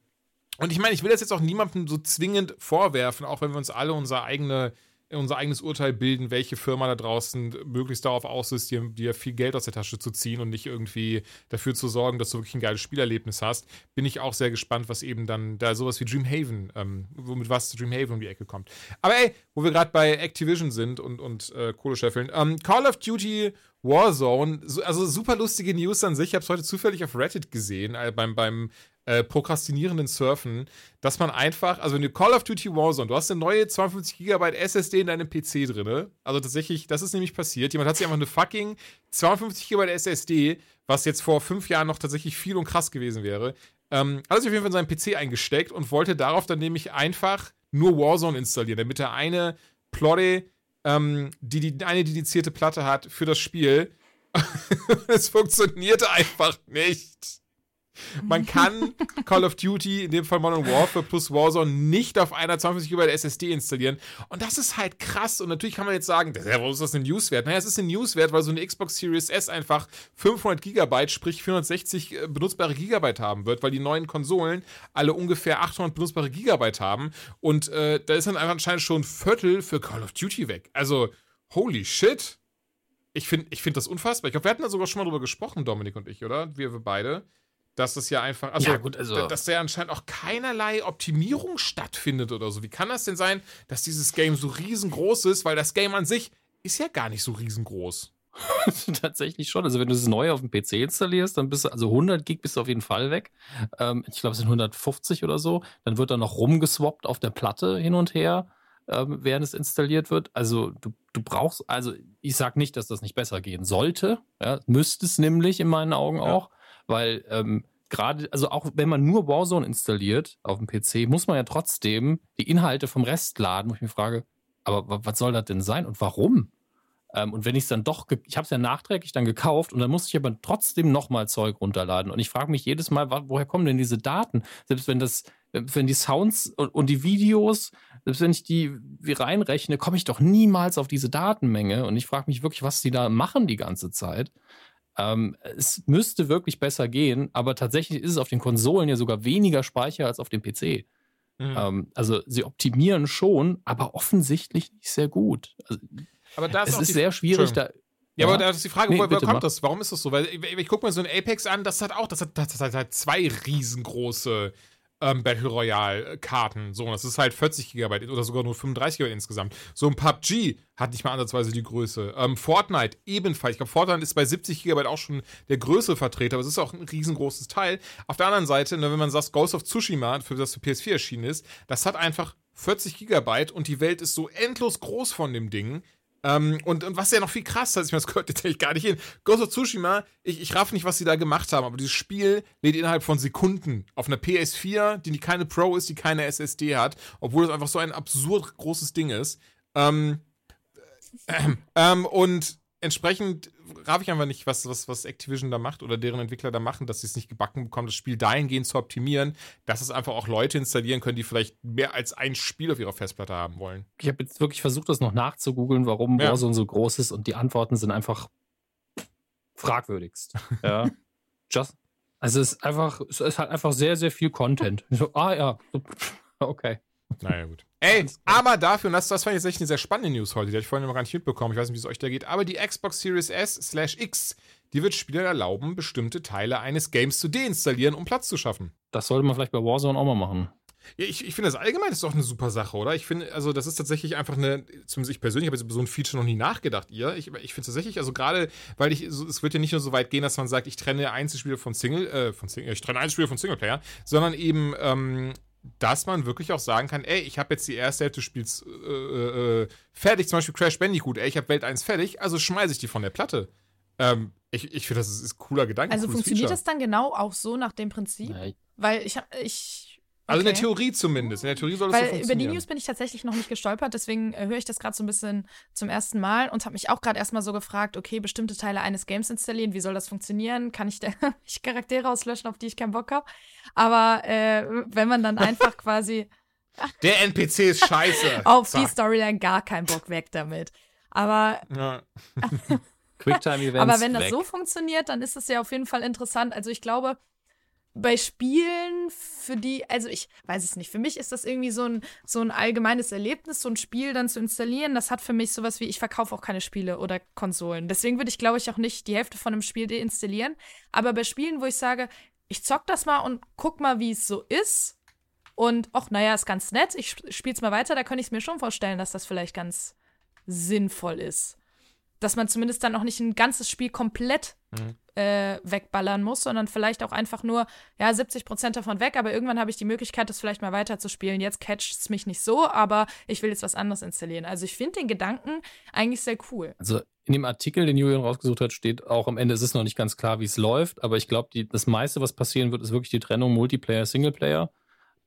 und ich meine, ich will das jetzt auch niemandem so zwingend vorwerfen, auch wenn wir uns alle unser, eigene, unser eigenes Urteil bilden, welche Firma da draußen möglichst darauf aus ist, dir, dir viel Geld aus der Tasche zu ziehen und nicht irgendwie dafür zu sorgen, dass du wirklich ein geiles Spielerlebnis hast. Bin ich auch sehr gespannt, was eben dann da sowas wie Dreamhaven, ähm, womit was Dreamhaven um die Ecke kommt. Aber ey, wo wir gerade bei Activision sind und, und äh, Kohle scheffeln, ähm, Call of Duty Warzone, also super lustige News an sich. Ich habe es heute zufällig auf Reddit gesehen, äh, beim, beim äh, prokrastinierenden Surfen, dass man einfach, also du Call of Duty Warzone, du hast eine neue 52 GB SSD in deinem PC drin. Also tatsächlich, das ist nämlich passiert. Jemand hat sich einfach eine fucking 52 GB SSD, was jetzt vor fünf Jahren noch tatsächlich viel und krass gewesen wäre, ähm, hat sich auf jeden Fall in seinen PC eingesteckt und wollte darauf dann nämlich einfach nur Warzone installieren, damit er eine Plotte, ähm, die, die eine dedizierte Platte hat für das Spiel. es funktionierte einfach nicht. Man kann Call of Duty, in dem Fall Modern Warfare plus Warzone, nicht auf einer 52 GB SSD installieren. Und das ist halt krass. Und natürlich kann man jetzt sagen, warum ist das ein Newswert? Naja, es ist ein Newswert, weil so eine Xbox Series S einfach 500 GB, sprich 460 äh, benutzbare Gigabyte haben wird, weil die neuen Konsolen alle ungefähr 800 benutzbare Gigabyte haben. Und äh, da ist dann einfach anscheinend schon ein Viertel für Call of Duty weg. Also, holy shit. Ich finde ich find das unfassbar. Ich glaube, wir hatten da sogar schon mal drüber gesprochen, Dominik und ich, oder? Wir, wir beide dass das ja einfach, also, ja, gut, also dass da anscheinend auch keinerlei Optimierung stattfindet oder so. Wie kann das denn sein, dass dieses Game so riesengroß ist? Weil das Game an sich ist ja gar nicht so riesengroß. Tatsächlich schon. Also wenn du es neu auf dem PC installierst, dann bist du, also 100 Gig bist du auf jeden Fall weg. Ähm, ich glaube, es sind 150 oder so. Dann wird da noch rumgeswappt auf der Platte hin und her, ähm, während es installiert wird. Also du, du brauchst, also ich sag nicht, dass das nicht besser gehen sollte. Ja, müsste es nämlich in meinen Augen ja. auch weil ähm, gerade, also auch wenn man nur Warzone installiert auf dem PC, muss man ja trotzdem die Inhalte vom Rest laden, wo ich mir frage, aber was soll das denn sein und warum? Ähm, und wenn ich es dann doch, ich habe es ja nachträglich dann gekauft und dann muss ich aber trotzdem nochmal Zeug runterladen. Und ich frage mich jedes Mal, woher kommen denn diese Daten? Selbst wenn das, wenn die Sounds und, die Videos, selbst wenn ich die reinrechne, komme ich doch niemals auf diese Datenmenge. Und ich frage mich wirklich, was die da machen die ganze Zeit. Ähm, es müsste wirklich besser gehen, aber tatsächlich ist es auf den Konsolen ja sogar weniger Speicher als auf dem PC. Mhm. Ähm, also sie optimieren schon, aber offensichtlich nicht sehr gut. Also, aber da ist es ist sehr schwierig, da Ja, Ja. aber da ist die Frage, Nee, woher, kommt mach. das? Warum ist das so? Weil ich, ich gucke mir so ein Apex an, das hat auch, das hat, das hat halt zwei riesengroße ähm, Battle Royale-Karten. So, das ist halt 40 GB oder sogar nur 35 GB insgesamt. So ein PUBG hat nicht mal ansatzweise die Größe. Ähm, Fortnite ebenfalls. Ich glaube, Fortnite ist bei 70 GB auch schon der größere Vertreter, aber es ist auch ein riesengroßes Teil. Auf der anderen Seite, ne, wenn man sagt, Ghost of Tsushima, für das für PS4 erschienen ist, das hat einfach 40 Gigabyte und die Welt ist so endlos groß von dem Ding. Ähm, und, und was ja noch viel krasser ist, ich meine, das gehört eigentlich gar nicht hin. Ghost of Tsushima, ich, ich raff nicht, was sie da gemacht haben, aber dieses Spiel lädt innerhalb von Sekunden auf einer PS4, die keine Pro ist, die keine SSD hat, obwohl es einfach so ein absurd großes Ding ist. Ähm, ähm, ähm, und entsprechend raff ich einfach nicht, was, was, was Activision da macht oder deren Entwickler da machen, dass sie es nicht gebacken bekommen, das Spiel dahingehend zu optimieren, dass es einfach auch Leute installieren können, die vielleicht mehr als ein Spiel auf ihrer Festplatte haben wollen. Ich habe jetzt wirklich versucht, das noch nachzugoogeln, warum Ja. Warzone so groß ist und die Antworten sind einfach fragwürdigst. Ja. Just, also es ist einfach, es ist halt einfach sehr, sehr viel Content. So, ah ja, okay. Naja, gut. Ey, aber dafür, und das, das fand ich jetzt echt eine sehr spannende News heute, die habe ich vorhin noch gar nicht mitbekommen, ich weiß nicht, wie es euch da geht, aber die Xbox Series S slash X, die wird Spielern erlauben, bestimmte Teile eines Games zu deinstallieren, um Platz zu schaffen. Das sollte man vielleicht bei Warzone auch mal machen. Ja, ich, ich finde das allgemein ist doch eine super Sache, oder? Ich finde, also das ist tatsächlich einfach eine, zumindest ich persönlich habe jetzt über so ein Feature noch nie nachgedacht, ihr. Ich, ich finde tatsächlich, also gerade, weil ich, so, es wird ja nicht nur so weit gehen, dass man sagt, ich trenne Einzelspieler von Single, äh, von Single, ich trenne Einzelspieler von Singleplayer, sondern eben, ähm, dass man wirklich auch sagen kann, ey, ich habe jetzt die erste Hälfte des Spiels äh, äh, fertig, zum Beispiel Crash Bandicoot, ey, ich habe Welt 1 fertig, also schmeiße ich die von der Platte. Ähm, ich ich finde, das ist, ist ein cooler Gedanke. Also funktioniert Feature. das dann genau auch so nach dem Prinzip? Ja, Weil ich ich Also in der okay. Theorie zumindest. In der Theorie soll es so Weil über die funktionieren. News bin ich tatsächlich noch nicht gestolpert, deswegen äh, höre ich das gerade so ein bisschen zum ersten Mal und habe mich auch gerade erstmal so gefragt, okay, bestimmte Teile eines Games installieren, wie soll das funktionieren? Kann ich da ich Charaktere auslöschen, auf die ich keinen Bock habe? Aber äh, wenn man dann einfach quasi Der NPC ist scheiße. auf die Zack. Storyline gar keinen Bock weg damit. Aber, Ja. Quicktime-Events. aber wenn das weg. so funktioniert, dann ist es ja auf jeden Fall interessant. Also ich glaube, bei Spielen, für die, also ich weiß es nicht, für mich ist das irgendwie so ein, so ein allgemeines Erlebnis, so ein Spiel dann zu installieren. Das hat für mich sowas wie, ich verkaufe auch keine Spiele oder Konsolen. Deswegen würde ich, glaube ich, auch nicht die Hälfte von einem Spiel deinstallieren. Aber bei Spielen, wo ich sage, ich zock das mal und guck mal, wie es so ist. Und, ach, naja, ist ganz nett, ich sp- spiel's mal weiter, da könnte ich es mir schon vorstellen, dass das vielleicht ganz sinnvoll ist. Dass man zumindest dann auch nicht ein ganzes Spiel komplett Mhm. Äh, wegballern muss, sondern vielleicht auch einfach nur, ja, 70 Prozent davon weg, aber irgendwann habe ich die Möglichkeit, das vielleicht mal weiterzuspielen. Jetzt catcht es mich nicht so, aber ich will jetzt was anderes installieren. Also ich finde den Gedanken eigentlich sehr cool. Also in dem Artikel, den Julian rausgesucht hat, steht auch am Ende, es ist noch nicht ganz klar, wie es läuft, aber ich glaube, das meiste, was passieren wird, ist wirklich die Trennung Multiplayer, Singleplayer.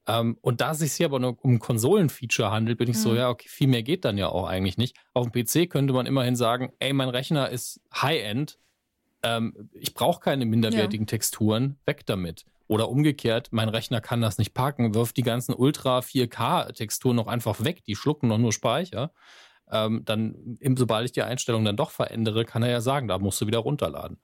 Ähm, und da es sich hier aber nur um Konsolenfeature handelt, bin ich so, Mhm. ja, okay, viel mehr geht dann ja auch eigentlich nicht. Auf dem PC könnte man immerhin sagen, ey, mein Rechner ist High-End, ähm, ich brauche keine minderwertigen Texturen, weg damit. Oder umgekehrt, mein Rechner kann das nicht packen, wirft die ganzen Ultra 4K-Texturen noch einfach weg, die schlucken noch nur Speicher. Ähm, dann, sobald ich die Einstellung dann doch verändere, kann er ja sagen, da musst du wieder runterladen.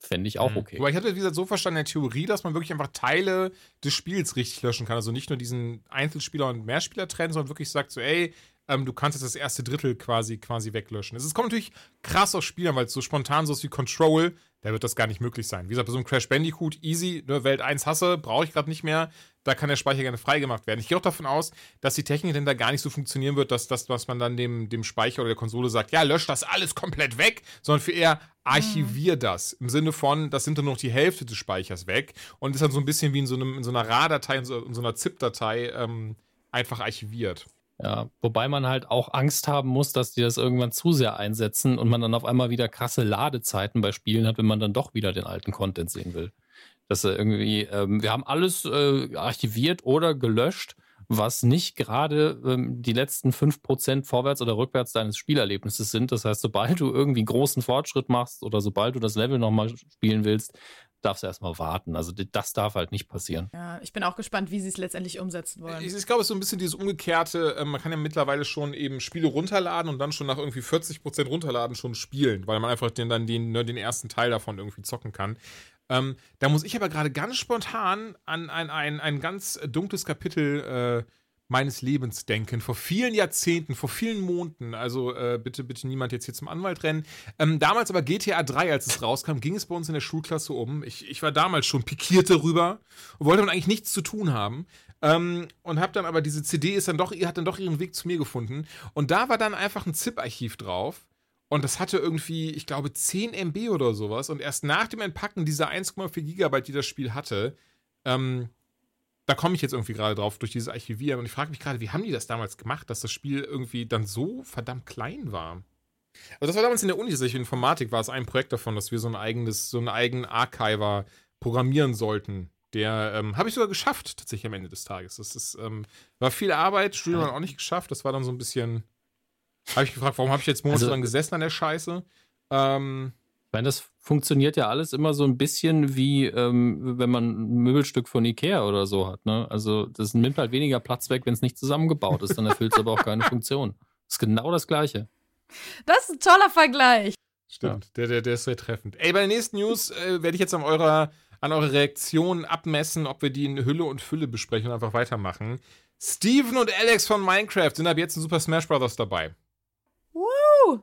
Fände ich auch Mhm. okay. Aber ich hatte wie gesagt so verstanden in der Theorie, dass man wirklich einfach Teile des Spiels richtig löschen kann. Also nicht nur diesen Einzelspieler- und Mehrspieler trennen, sondern wirklich sagt so, ey, ähm, du kannst jetzt das erste Drittel quasi, quasi weglöschen. Es kommt natürlich krass auf Spieler, weil es so spontan so ist wie Control, da wird das gar nicht möglich sein. Wie gesagt, bei so einem Crash Bandicoot, easy, ne, Welt 1 hasse, brauche ich gerade nicht mehr, da kann der Speicher gerne freigemacht werden. Ich gehe auch davon aus, dass die Technik denn da gar nicht so funktionieren wird, dass das, was man dann dem, dem Speicher oder der Konsole sagt, ja, lösch das alles komplett weg, sondern für eher archivier das. Im Sinne von, das sind dann noch die Hälfte des Speichers weg und ist dann so ein bisschen wie in so, einem, in so einer RAR-Datei, in so, in so einer ZIP-Datei ähm, einfach archiviert. Ja, wobei man halt auch Angst haben muss, dass die das irgendwann zu sehr einsetzen und man dann auf einmal wieder krasse Ladezeiten bei Spielen hat, wenn man dann doch wieder den alten Content sehen will. Dass irgendwie, ähm, wir haben alles äh, archiviert oder gelöscht, was nicht gerade ähm, die letzten 5% vorwärts oder rückwärts deines Spielerlebnisses sind. Das heißt, sobald du irgendwie großen Fortschritt machst oder sobald du das Level nochmal spielen willst, darfst du erstmal warten. Also das darf halt nicht passieren. Ja, ich bin auch gespannt, wie sie es letztendlich umsetzen wollen. Ich, ich glaube, es ist so ein bisschen dieses umgekehrte, äh, man kann ja mittlerweile schon eben Spiele runterladen und dann schon nach irgendwie 40% runterladen schon spielen, weil man einfach den, dann den, ne, den ersten Teil davon irgendwie zocken kann. Ähm, da muss ich aber gerade ganz spontan an ein, ein, ein ganz dunkles Kapitel äh, meines Lebens denken. Vor vielen Jahrzehnten, vor vielen Monaten. Also äh, bitte, bitte niemand jetzt hier zum Anwalt rennen. Ähm, damals aber GTA 3, als es rauskam, ging es bei uns in der Schulklasse um. Ich, ich war damals schon pikiert darüber und wollte eigentlich nichts zu tun haben. Ähm, und hab dann aber diese CD ist dann doch, hat dann doch ihren Weg zu mir gefunden. Und da war dann einfach ein ZIP-Archiv drauf. Und das hatte irgendwie, ich glaube, 10 MB oder sowas. Und erst nach dem Entpacken dieser 1,4 Gigabyte, die das Spiel hatte, ähm, da komme ich jetzt irgendwie gerade drauf durch dieses Archivieren und ich frage mich gerade, wie haben die das damals gemacht, dass das Spiel irgendwie dann so verdammt klein war? Also das war damals in der Uni, tatsächlich Informatik war es ein Projekt davon, dass wir so ein eigenes, so einen eigenen Archiver programmieren sollten. Der ähm, habe ich sogar geschafft, tatsächlich am Ende des Tages. Das ist, ähm, war viel Arbeit, Studium auch nicht geschafft. Das war dann so ein bisschen. Habe ich gefragt, warum habe ich jetzt monatelang also, gesessen an der Scheiße? Ähm, ich meine, das funktioniert ja alles immer so ein bisschen wie, ähm, wenn man ein Möbelstück von Ikea oder so hat. Ne? Also das nimmt halt weniger Platz weg, wenn es nicht zusammengebaut ist. Dann erfüllt es aber auch keine Funktion. Das ist genau das Gleiche. Das ist ein toller Vergleich. Stimmt, ja. der, der, der ist sehr treffend. Ey, bei den nächsten News äh, werde ich jetzt an eurer, an eurer Reaktion abmessen, ob wir die in Hülle und Fülle besprechen und einfach weitermachen. Steven und Alex von Minecraft sind ab jetzt in Super Smash Bros. dabei. Woo!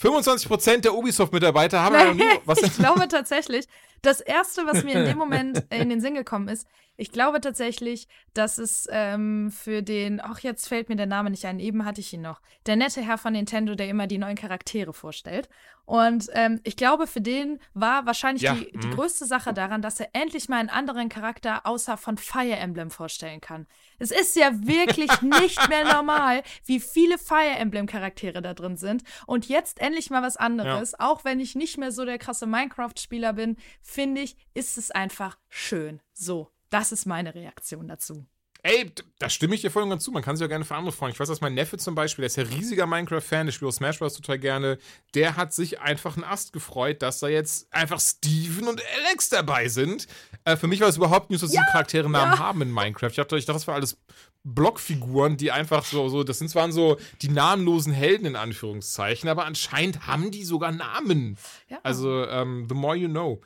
25% der Ubisoft-Mitarbeiter haben ja noch nie. Was ich glaube tatsächlich, das erste, was mir in dem Moment in den Sinn gekommen ist, ich glaube tatsächlich, dass es ähm, für den, ach, jetzt fällt mir der Name nicht ein, eben hatte ich ihn noch, der nette Herr von Nintendo, der immer die neuen Charaktere vorstellt. Und ähm, ich glaube, für den war wahrscheinlich ja, die, die mhm. größte Sache daran, dass er endlich mal einen anderen Charakter außer von Fire Emblem vorstellen kann. Es ist ja wirklich nicht mehr normal, wie viele Fire Emblem Charaktere da drin sind. Und jetzt endlich mal was anderes, ja. auch wenn ich nicht mehr so der krasse Minecraft-Spieler bin, finde ich, ist es einfach schön. So. Das ist meine Reaktion dazu. Ey, da stimme ich dir voll und ganz zu. Man kann sich ja gerne für andere freuen. Ich weiß, dass mein Neffe zum Beispiel, der ist ja riesiger Minecraft-Fan, der spielt auch Smash Bros. total gerne. Der hat sich einfach einen Ast gefreut, dass da jetzt einfach Steven und Alex dabei sind. Äh, für mich war es überhaupt nicht so, dass ja, die Charaktere Namen ja. haben in Minecraft. Ich dachte, ich dachte, das war alles Blockfiguren, die einfach so, so, das sind zwar so die namenlosen Helden in Anführungszeichen, aber anscheinend haben die sogar Namen. Ja. Also, ähm, the more you know.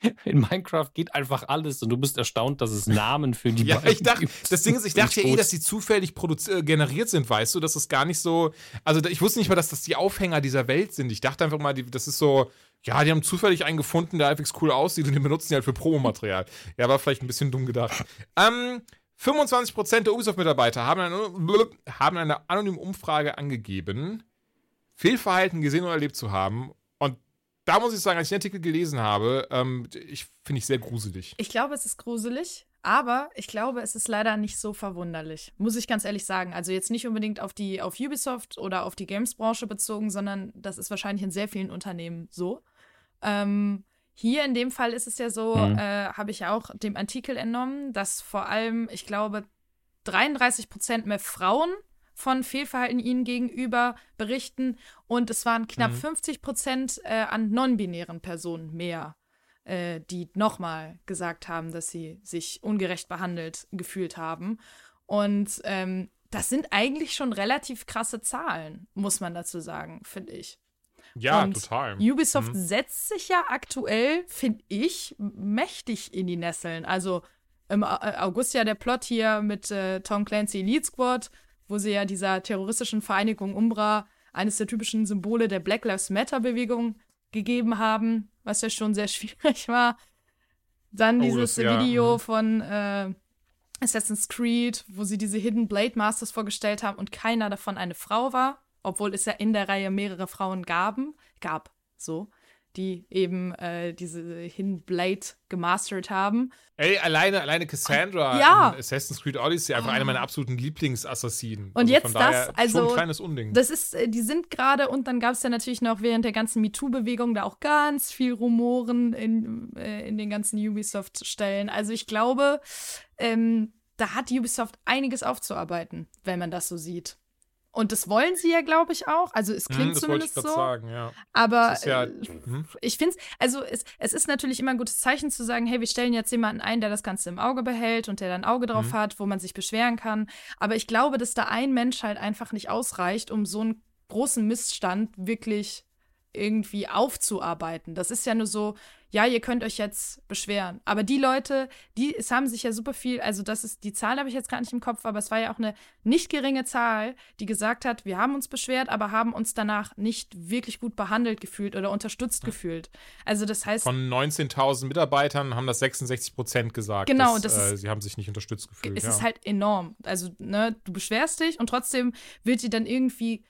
in Minecraft geht einfach alles und du bist erstaunt, dass es Namen für die Ja, ich dachte, das Ding ist, ich dachte ja eh, dass die zufällig äh, generiert sind, weißt du, dass es gar nicht so, also ich wusste nicht mal, dass das die Aufhänger dieser Welt sind. Ich dachte einfach mal, die, das ist so, ja, die haben zufällig einen gefunden, der halbwegs cool aussieht und den benutzen die halt für Promomaterial. Ja, war vielleicht ein bisschen dumm gedacht. Ähm, 25% der Ubisoft-Mitarbeiter haben eine, haben eine anonyme Umfrage angegeben, Fehlverhalten gesehen oder erlebt zu haben da muss ich sagen, als ich den Artikel gelesen habe, ähm, ich finde ich sehr gruselig. Ich glaube, es ist gruselig, aber ich glaube, es ist leider nicht so verwunderlich. Muss ich ganz ehrlich sagen. Also jetzt nicht unbedingt auf die, auf Ubisoft oder auf die Games-Branche bezogen, sondern das ist wahrscheinlich in sehr vielen Unternehmen so. Ähm, hier in dem Fall ist es ja so, mhm. äh, habe ich auch dem Artikel entnommen, dass vor allem, ich glaube, 33 Prozent mehr Frauen von Fehlverhalten ihnen gegenüber berichten und es waren knapp mhm. 50 Prozent äh, an non-binären Personen mehr, äh, die nochmal gesagt haben, dass sie sich ungerecht behandelt gefühlt haben. Und ähm, das sind eigentlich schon relativ krasse Zahlen, muss man dazu sagen, finde ich. Ja, und total. Ubisoft mhm. setzt sich ja aktuell, finde ich, mächtig in die Nesseln. Also im August ja der Plot hier mit äh, Tom Clancy Elite Squad, wo sie ja dieser terroristischen Vereinigung Umbra eines der typischen Symbole der Black Lives Matter-Bewegung gegeben haben, was ja schon sehr schwierig war. Dann oh, dieses das, ja. Video mhm. von äh, Assassin's Creed, wo sie diese Hidden Blade Masters vorgestellt haben und keiner davon eine Frau war, obwohl es ja in der Reihe mehrere Frauen gaben, gab. So die eben äh, diese Hidden Blade gemastert haben. Ey, alleine, alleine Cassandra ja. in Assassin's Creed Odyssey, einfach oh. eine meiner absoluten Lieblingsassassinen. Und also jetzt das, also schon ein kleines Unding. Das ist, äh, die sind gerade und dann gab es ja natürlich noch während der ganzen MeToo-Bewegung da auch ganz viel Rumoren in, äh, in den ganzen Ubisoft-Stellen. Also ich glaube, ähm, da hat Ubisoft einiges aufzuarbeiten, wenn man das so sieht. Und das wollen sie ja, glaube ich, auch. Also es klingt hm, das zumindest ich so. Sagen, ja. Aber ja, äh, hm. ich finde es, also es, es ist natürlich immer ein gutes Zeichen zu sagen, hey, wir stellen jetzt jemanden ein, der das Ganze im Auge behält und der dann ein Auge drauf hm. hat, wo man sich beschweren kann. Aber ich glaube, dass da ein Mensch halt einfach nicht ausreicht, um so einen großen Missstand wirklich irgendwie aufzuarbeiten. Das ist ja nur so, ja, ihr könnt euch jetzt beschweren. Aber die Leute, die, es haben sich ja super viel, also das ist, die Zahl habe ich jetzt gar nicht im Kopf, aber es war ja auch eine nicht geringe Zahl, die gesagt hat, wir haben uns beschwert, aber haben uns danach nicht wirklich gut behandelt gefühlt oder unterstützt ja. gefühlt. Also das heißt. Von 19.000 Mitarbeitern haben das 66 Prozent gesagt. Genau, dass, das äh, sie haben sich nicht unterstützt gefühlt. Es ja. ist halt enorm. Also, ne, du beschwerst dich und trotzdem wird dir dann irgendwie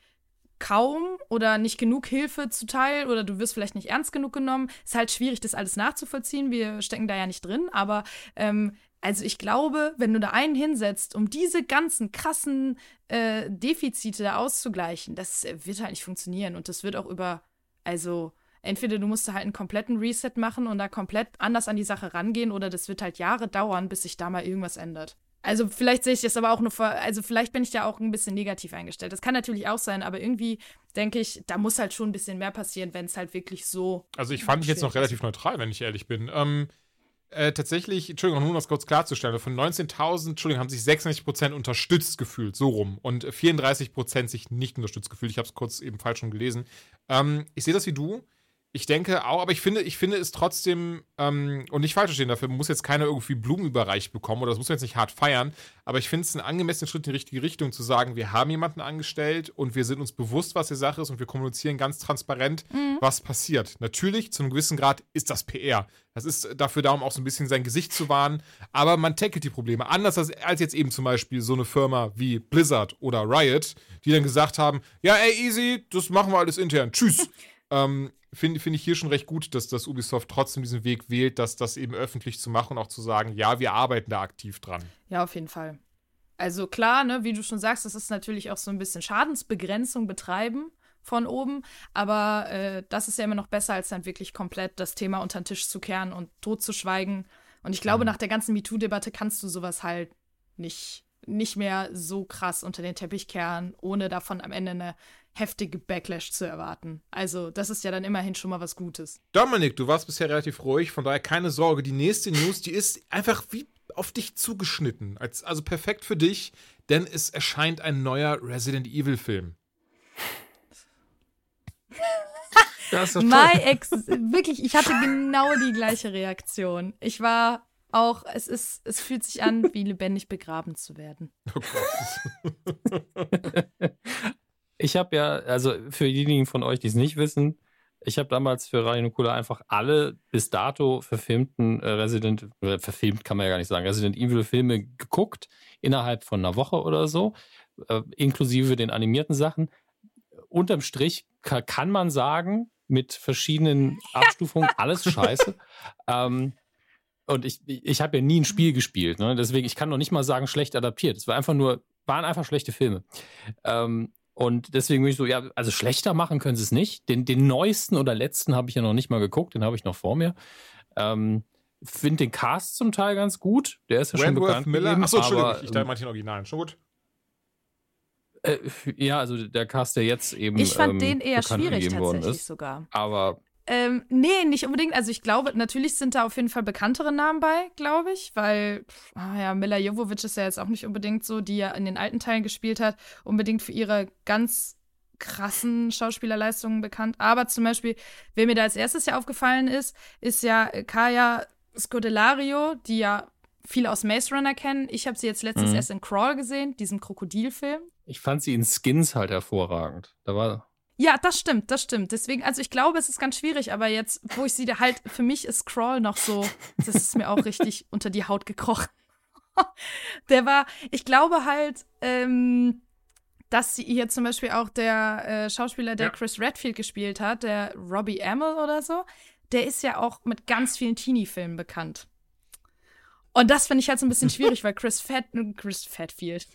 kaum oder nicht genug Hilfe zuteil oder du wirst vielleicht nicht ernst genug genommen. Ist halt schwierig, das alles nachzuvollziehen. Wir stecken da ja nicht drin, aber ähm, also ich glaube, wenn du da einen hinsetzt, um diese ganzen krassen äh, Defizite da auszugleichen, das äh, wird halt nicht funktionieren und das wird auch über, also entweder du musst da halt einen kompletten Reset machen und da komplett anders an die Sache rangehen oder das wird halt Jahre dauern, bis sich da mal irgendwas ändert. Also vielleicht sehe ich das aber auch nur vor, also vielleicht bin ich da auch ein bisschen negativ eingestellt. Das kann natürlich auch sein, aber irgendwie denke ich, da muss halt schon ein bisschen mehr passieren, wenn es halt wirklich so. Also ich fand mich jetzt noch relativ neutral, wenn ich ehrlich bin. Ähm, äh, tatsächlich, Entschuldigung, nur um das kurz klarzustellen, von 19.000, Entschuldigung, haben sich 96% unterstützt gefühlt, so rum. Und 34% sich nicht unterstützt gefühlt. Ich habe es kurz eben falsch schon gelesen. Ähm, ich sehe das wie du. Ich denke auch, aber ich finde, ich finde es trotzdem, ähm, und nicht falsch verstehen, dafür muss jetzt keiner irgendwie Blumen überreicht bekommen oder das muss man jetzt nicht hart feiern, aber ich finde es einen angemessenen Schritt in die richtige Richtung zu sagen, wir haben jemanden angestellt und wir sind uns bewusst, was die Sache ist und wir kommunizieren ganz transparent, mhm. was passiert. Natürlich, zu einem gewissen Grad ist das PR. Das ist dafür da, um auch so ein bisschen sein Gesicht zu wahren, aber man tackelt die Probleme. Anders als, als jetzt eben zum Beispiel so eine Firma wie Blizzard oder Riot, die dann gesagt haben, ja, ey, easy, das machen wir alles intern. Tschüss. ähm, finde find ich hier schon recht gut, dass das Ubisoft trotzdem diesen Weg wählt, dass das eben öffentlich zu machen und auch zu sagen, ja, wir arbeiten da aktiv dran. Ja, auf jeden Fall. Also klar, ne, wie du schon sagst, das ist natürlich auch so ein bisschen Schadensbegrenzung betreiben von oben, aber äh, das ist ja immer noch besser, als dann wirklich komplett das Thema unter den Tisch zu kehren und totzuschweigen. Und ich glaube, mhm. nach der ganzen MeToo-Debatte kannst du sowas halt nicht, nicht mehr so krass unter den Teppich kehren, ohne davon am Ende eine heftige Backlash zu erwarten. Also, das ist ja dann immerhin schon mal was Gutes. Dominik, du warst bisher relativ ruhig, von daher keine Sorge. Die nächste News, die ist einfach wie auf dich zugeschnitten. Als, also perfekt für dich, denn es erscheint ein neuer Resident Evil-Film. Das ist My Ex, wirklich, ich hatte genau die gleiche Reaktion. Ich war auch, es ist, es fühlt sich an, wie lebendig begraben zu werden. Oh Gott. Ich habe ja, also für diejenigen von euch, die es nicht wissen, ich habe damals für Radio Nukula einfach alle bis dato verfilmten äh, Resident, äh, verfilmt kann man ja gar nicht sagen, Resident Evil Filme geguckt, innerhalb von einer Woche oder so, äh, inklusive den animierten Sachen. Unterm Strich ka kann man sagen, mit verschiedenen Abstufungen, alles scheiße. ähm, und ich, ich habe ja nie ein Spiel gespielt, ne? deswegen, ich kann noch nicht mal sagen, schlecht adaptiert. Es war einfach nur, waren einfach schlechte Filme. Ähm, und deswegen bin ich so, ja, also schlechter machen können sie es nicht. Den, den neuesten oder letzten habe ich ja noch nicht mal geguckt, den habe ich noch vor mir. Ähm, Finde den Cast zum Teil ganz gut. Der ist ja Wentworth schon bekannt. Miller. Achso, Entschuldigung, ich, ich dachte manche Originalen. Schon gut. Äh, ja, also der Cast, der jetzt eben. Ich fand ähm, den eher schwierig tatsächlich ist, sogar. Aber ähm, nee, nicht unbedingt. Also ich glaube, natürlich sind da auf jeden Fall bekanntere Namen bei, glaube ich, weil, oh ja, Mila Jovovic ist ja jetzt auch nicht unbedingt so, die ja in den alten Teilen gespielt hat, unbedingt für ihre ganz krassen Schauspielerleistungen bekannt. Aber zum Beispiel, wer mir da als erstes ja aufgefallen ist, ist ja Kaya Scodelario, die ja viele aus Maze Runner kennen. Ich habe sie jetzt letztens mhm. erst in Crawl gesehen, diesem Krokodilfilm. Ich fand sie in Skins halt hervorragend. Da war ja, das stimmt, das stimmt. Deswegen, also ich glaube, es ist ganz schwierig, aber jetzt, wo ich sie halt, für mich ist Crawl noch so, das ist mir auch richtig unter die Haut gekrochen. der war, ich glaube halt, ähm, dass sie hier zum Beispiel auch der äh, Schauspieler, der ja. Chris Redfield gespielt hat, der Robbie Amell oder so, der ist ja auch mit ganz vielen Teenie-Filmen bekannt. Und das finde ich halt so ein bisschen schwierig, weil Chris Fat, Chris Fatfield,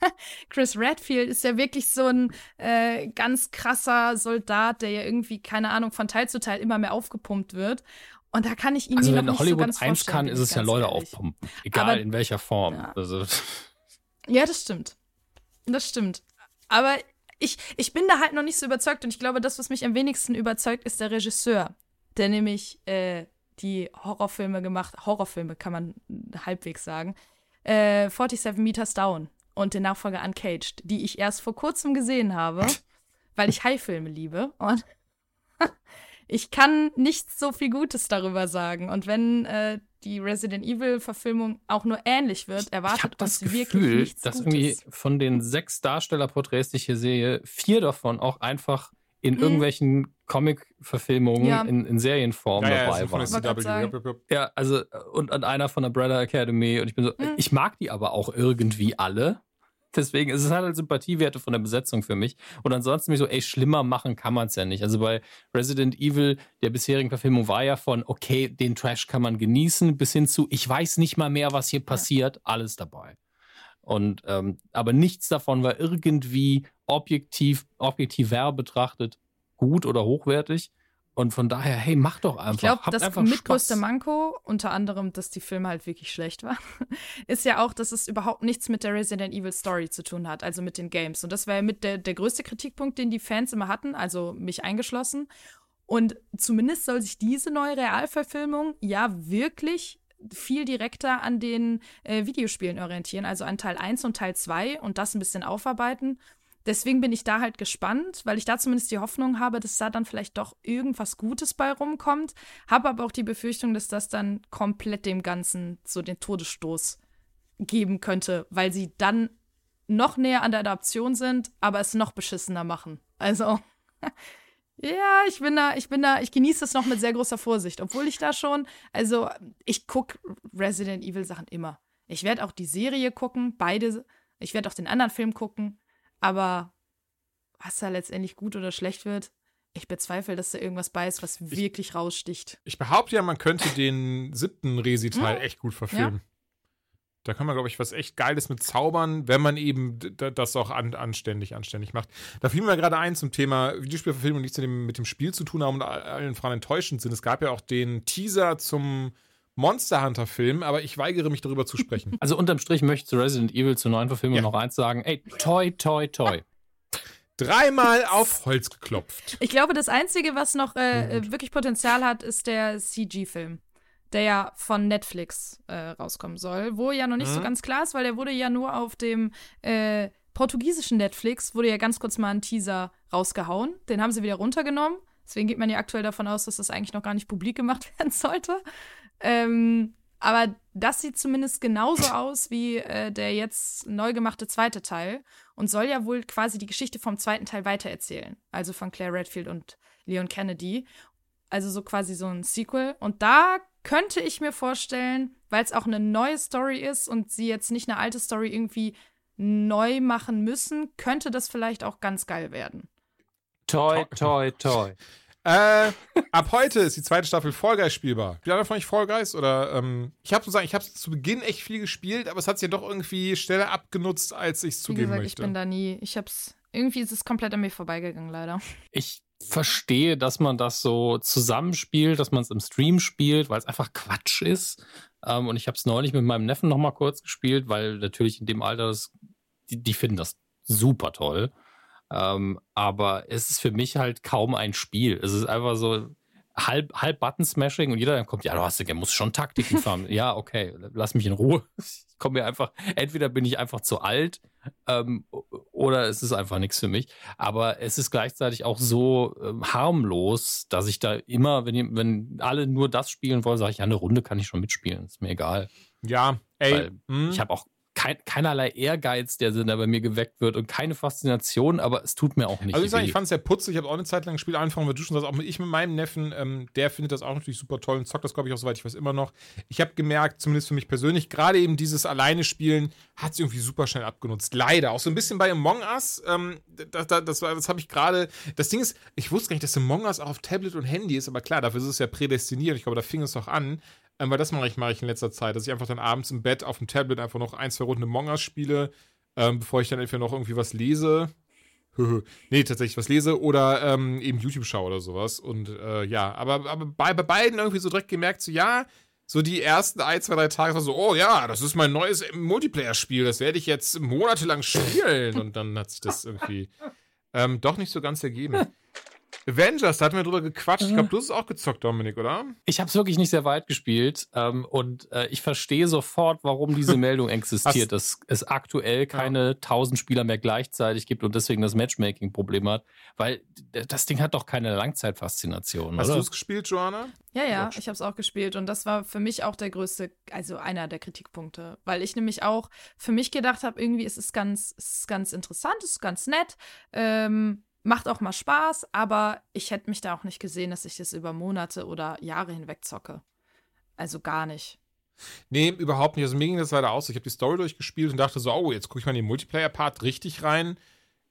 Chris Redfield ist ja wirklich so ein äh, ganz krasser Soldat, der ja irgendwie, keine Ahnung, von Teil zu Teil immer mehr aufgepumpt wird. Und da kann ich ihn also wenn Hollywood so eins kann, ist es ja Leute ehrlich. aufpumpen. Egal Aber, in welcher Form. Ja. Also. ja, das stimmt. Das stimmt. Aber ich, ich bin da halt noch nicht so überzeugt und ich glaube, das, was mich am wenigsten überzeugt, ist der Regisseur, der nämlich äh, die Horrorfilme gemacht, Horrorfilme kann man halbwegs sagen, äh, 47 Meters Down und den Nachfolger Uncaged, die ich erst vor kurzem gesehen habe, weil ich High-Filme liebe. Und ich kann nicht so viel Gutes darüber sagen. Und wenn äh, die Resident Evil-Verfilmung auch nur ähnlich wird, erwartet ich das uns Gefühl, wirklich nichts dass Gutes. irgendwie von den sechs Darstellerporträts, die ich hier sehe, vier davon auch einfach in Mhm. irgendwelchen Comic-Verfilmungen Ja. in, in Serienform Ja, ja, dabei von waren. Ja, also, und an einer von der Brother Academy. Und ich bin so, Mhm. ich mag die aber auch irgendwie alle. Deswegen ist es hat halt Sympathiewerte von der Besetzung für mich. Und ansonsten mich so, ey, schlimmer machen kann man es ja nicht. Also bei Resident Evil, der bisherigen Verfilmung, war ja von, okay, den Trash kann man genießen, bis hin zu, ich weiß nicht mal mehr, was hier passiert, alles dabei. Und ähm, aber nichts davon war irgendwie objektiv, objektiver betrachtet gut oder hochwertig. Und von daher, hey, mach doch einfach. Ich glaube, das einfach mitgrößte Spaß. Manko, unter anderem, dass die Filme halt wirklich schlecht waren, ist ja auch, dass es überhaupt nichts mit der Resident Evil Story zu tun hat, also mit den Games. Und das war ja mit der, der größte Kritikpunkt, den die Fans immer hatten, also mich eingeschlossen. Und zumindest soll sich diese neue Realverfilmung ja wirklich viel direkter an den äh, Videospielen orientieren, also an Teil 1 und Teil 2 und das ein bisschen aufarbeiten. Deswegen bin ich da halt gespannt, weil ich da zumindest die Hoffnung habe, dass da dann vielleicht doch irgendwas Gutes bei rumkommt. Habe aber auch die Befürchtung, dass das dann komplett dem Ganzen so den Todesstoß geben könnte, weil sie dann noch näher an der Adaption sind, aber es noch beschissener machen. Also, ja, ich bin da, ich bin da, ich genieße es noch mit sehr großer Vorsicht, obwohl ich da schon, also ich gucke Resident Evil Sachen immer. Ich werde auch die Serie gucken, beide. Ich werde auch den anderen Film gucken, aber was da letztendlich gut oder schlecht wird, ich bezweifle, dass da irgendwas bei ist, was wirklich raussticht. Ich behaupte ja, man könnte den siebten Resi-Teil echt gut verfilmen. Da kann man, glaube ich, was echt Geiles mit zaubern, wenn man eben das auch an, anständig, anständig macht. Da fiel mir gerade ein zum Thema Videospielverfilmung, nichts mit dem, mit dem Spiel zu tun haben und all- allen Frauen enttäuschend sind. Es gab ja auch den Teaser zum Monster Hunter-Film, aber ich weigere mich darüber zu sprechen. Also unterm Strich möchte ich zu Resident Evil zur neuen Verfilmung Ja. noch eins sagen. Ey, toi, toi, toi. Dreimal auf Holz geklopft. Ich glaube, das Einzige, was noch äh, äh, wirklich Potenzial hat, ist der CG-Film, der ja von Netflix äh, rauskommen soll, wo ja noch nicht so Mhm. ganz klar ist, weil der wurde ja nur auf dem äh, portugiesischen Netflix, wurde ja ganz kurz mal ein Teaser rausgehauen. Den haben sie wieder runtergenommen. Deswegen geht man ja aktuell davon aus, dass das eigentlich noch gar nicht publik gemacht werden sollte. Ähm, aber das sieht zumindest genauso aus wie äh, der jetzt neu gemachte zweite Teil und soll ja wohl quasi die Geschichte vom zweiten Teil weitererzählen. Also von Claire Redfield und Leon Kennedy. Also so quasi so ein Sequel. Und da könnte ich mir vorstellen, weil es auch eine neue Story ist und sie jetzt nicht eine alte Story irgendwie neu machen müssen, könnte das vielleicht auch ganz geil werden. Toi, toi, toi. Äh, ab heute ist die zweite Staffel Fall Guys spielbar. Wie lange von euch Fall Guys? Oder, ähm, ich habe sozusagen, ich habe zu Beginn echt viel gespielt, aber es hat sich ja doch irgendwie schneller abgenutzt, als ich es Wie zugeben gesagt, möchte. ich bin da nie. Ich hab's. Irgendwie ist es komplett an mir vorbeigegangen, leider. Ich verstehe, dass man das so zusammenspielt, dass man es im Stream spielt, weil es einfach Quatsch ist. Ähm, und ich habe es neulich mit meinem Neffen noch mal kurz gespielt, weil natürlich in dem Alter, das, die, die finden das super toll. Ähm, aber es ist für mich halt kaum ein Spiel. Es ist einfach so halb, halb Button-Smashing und jeder dann kommt, ja, du hast, der muss schon Taktiken fahren. ja, okay, lass mich in Ruhe. Ich komme mir einfach, entweder bin ich einfach zu alt ähm, oder es ist einfach nichts für mich. Aber es ist gleichzeitig auch so ähm, harmlos, dass ich da immer, wenn, wenn alle nur das spielen wollen, sage ich, ja, eine Runde kann ich schon mitspielen. Ist mir egal. ja, ey. Weil hm. Ich habe auch kein, keinerlei Ehrgeiz, der da bei mir geweckt wird und keine Faszination, aber es tut mir auch nicht Also ich, ich fand es sehr putzig, ich habe auch eine Zeit lang gespielt, angefangen, weil du schon sagst, auch mit, ich mit meinem Neffen, ähm, der findet das auch natürlich super toll und zockt das, glaube ich, auch soweit ich weiß immer noch. Ich habe gemerkt, zumindest für mich persönlich, gerade eben dieses alleine Spielen hat sich irgendwie super schnell abgenutzt. Leider. Auch so ein bisschen bei Among Us, ähm, das, das, das, das habe ich gerade, das Ding ist, ich wusste gar nicht, dass Among Us auch auf Tablet und Handy ist, aber klar, dafür ist es ja prädestiniert. Ich glaube, da fing es doch an. Ähm, weil das mache ich, mache ich in letzter Zeit, dass ich einfach dann abends im Bett auf dem Tablet einfach noch ein, zwei Runden Among Us spiele, ähm, bevor ich dann entweder noch irgendwie was lese nee, tatsächlich was lese oder ähm, eben YouTube schaue oder sowas. Und äh, ja, aber, aber bei, bei beiden irgendwie so direkt gemerkt, so ja, so die ersten ein, zwei, drei Tage war so, oh ja, das ist mein neues Multiplayer-Spiel, das werde ich jetzt monatelang spielen. Und dann hat sich das irgendwie ähm, doch nicht so ganz ergeben. Avengers, da hatten wir drüber gequatscht. Ich glaube, du hast es auch gezockt, Dominik, oder? Ich habe es wirklich nicht sehr weit gespielt ähm, und äh, ich verstehe sofort, warum diese Meldung existiert, dass es aktuell keine ja. 1000 Spieler mehr gleichzeitig gibt und deswegen das Matchmaking-Problem hat, weil das Ding hat doch keine Langzeitfaszination. Hast du es gespielt, Joanna? Ja, ja, ich habe es auch gespielt und das war für mich auch der größte, also einer der Kritikpunkte, weil ich nämlich auch für mich gedacht habe, irgendwie ist es ganz, ist ganz interessant, ist ganz nett. Ähm, Macht auch mal Spaß, aber ich hätte mich da auch nicht gesehen, dass ich das über Monate oder Jahre hinweg zocke. Also gar nicht. Nee, überhaupt nicht. Also mir ging das leider aus. Ich habe die Story durchgespielt und dachte so, oh, jetzt gucke ich mal in den Multiplayer-Part richtig rein.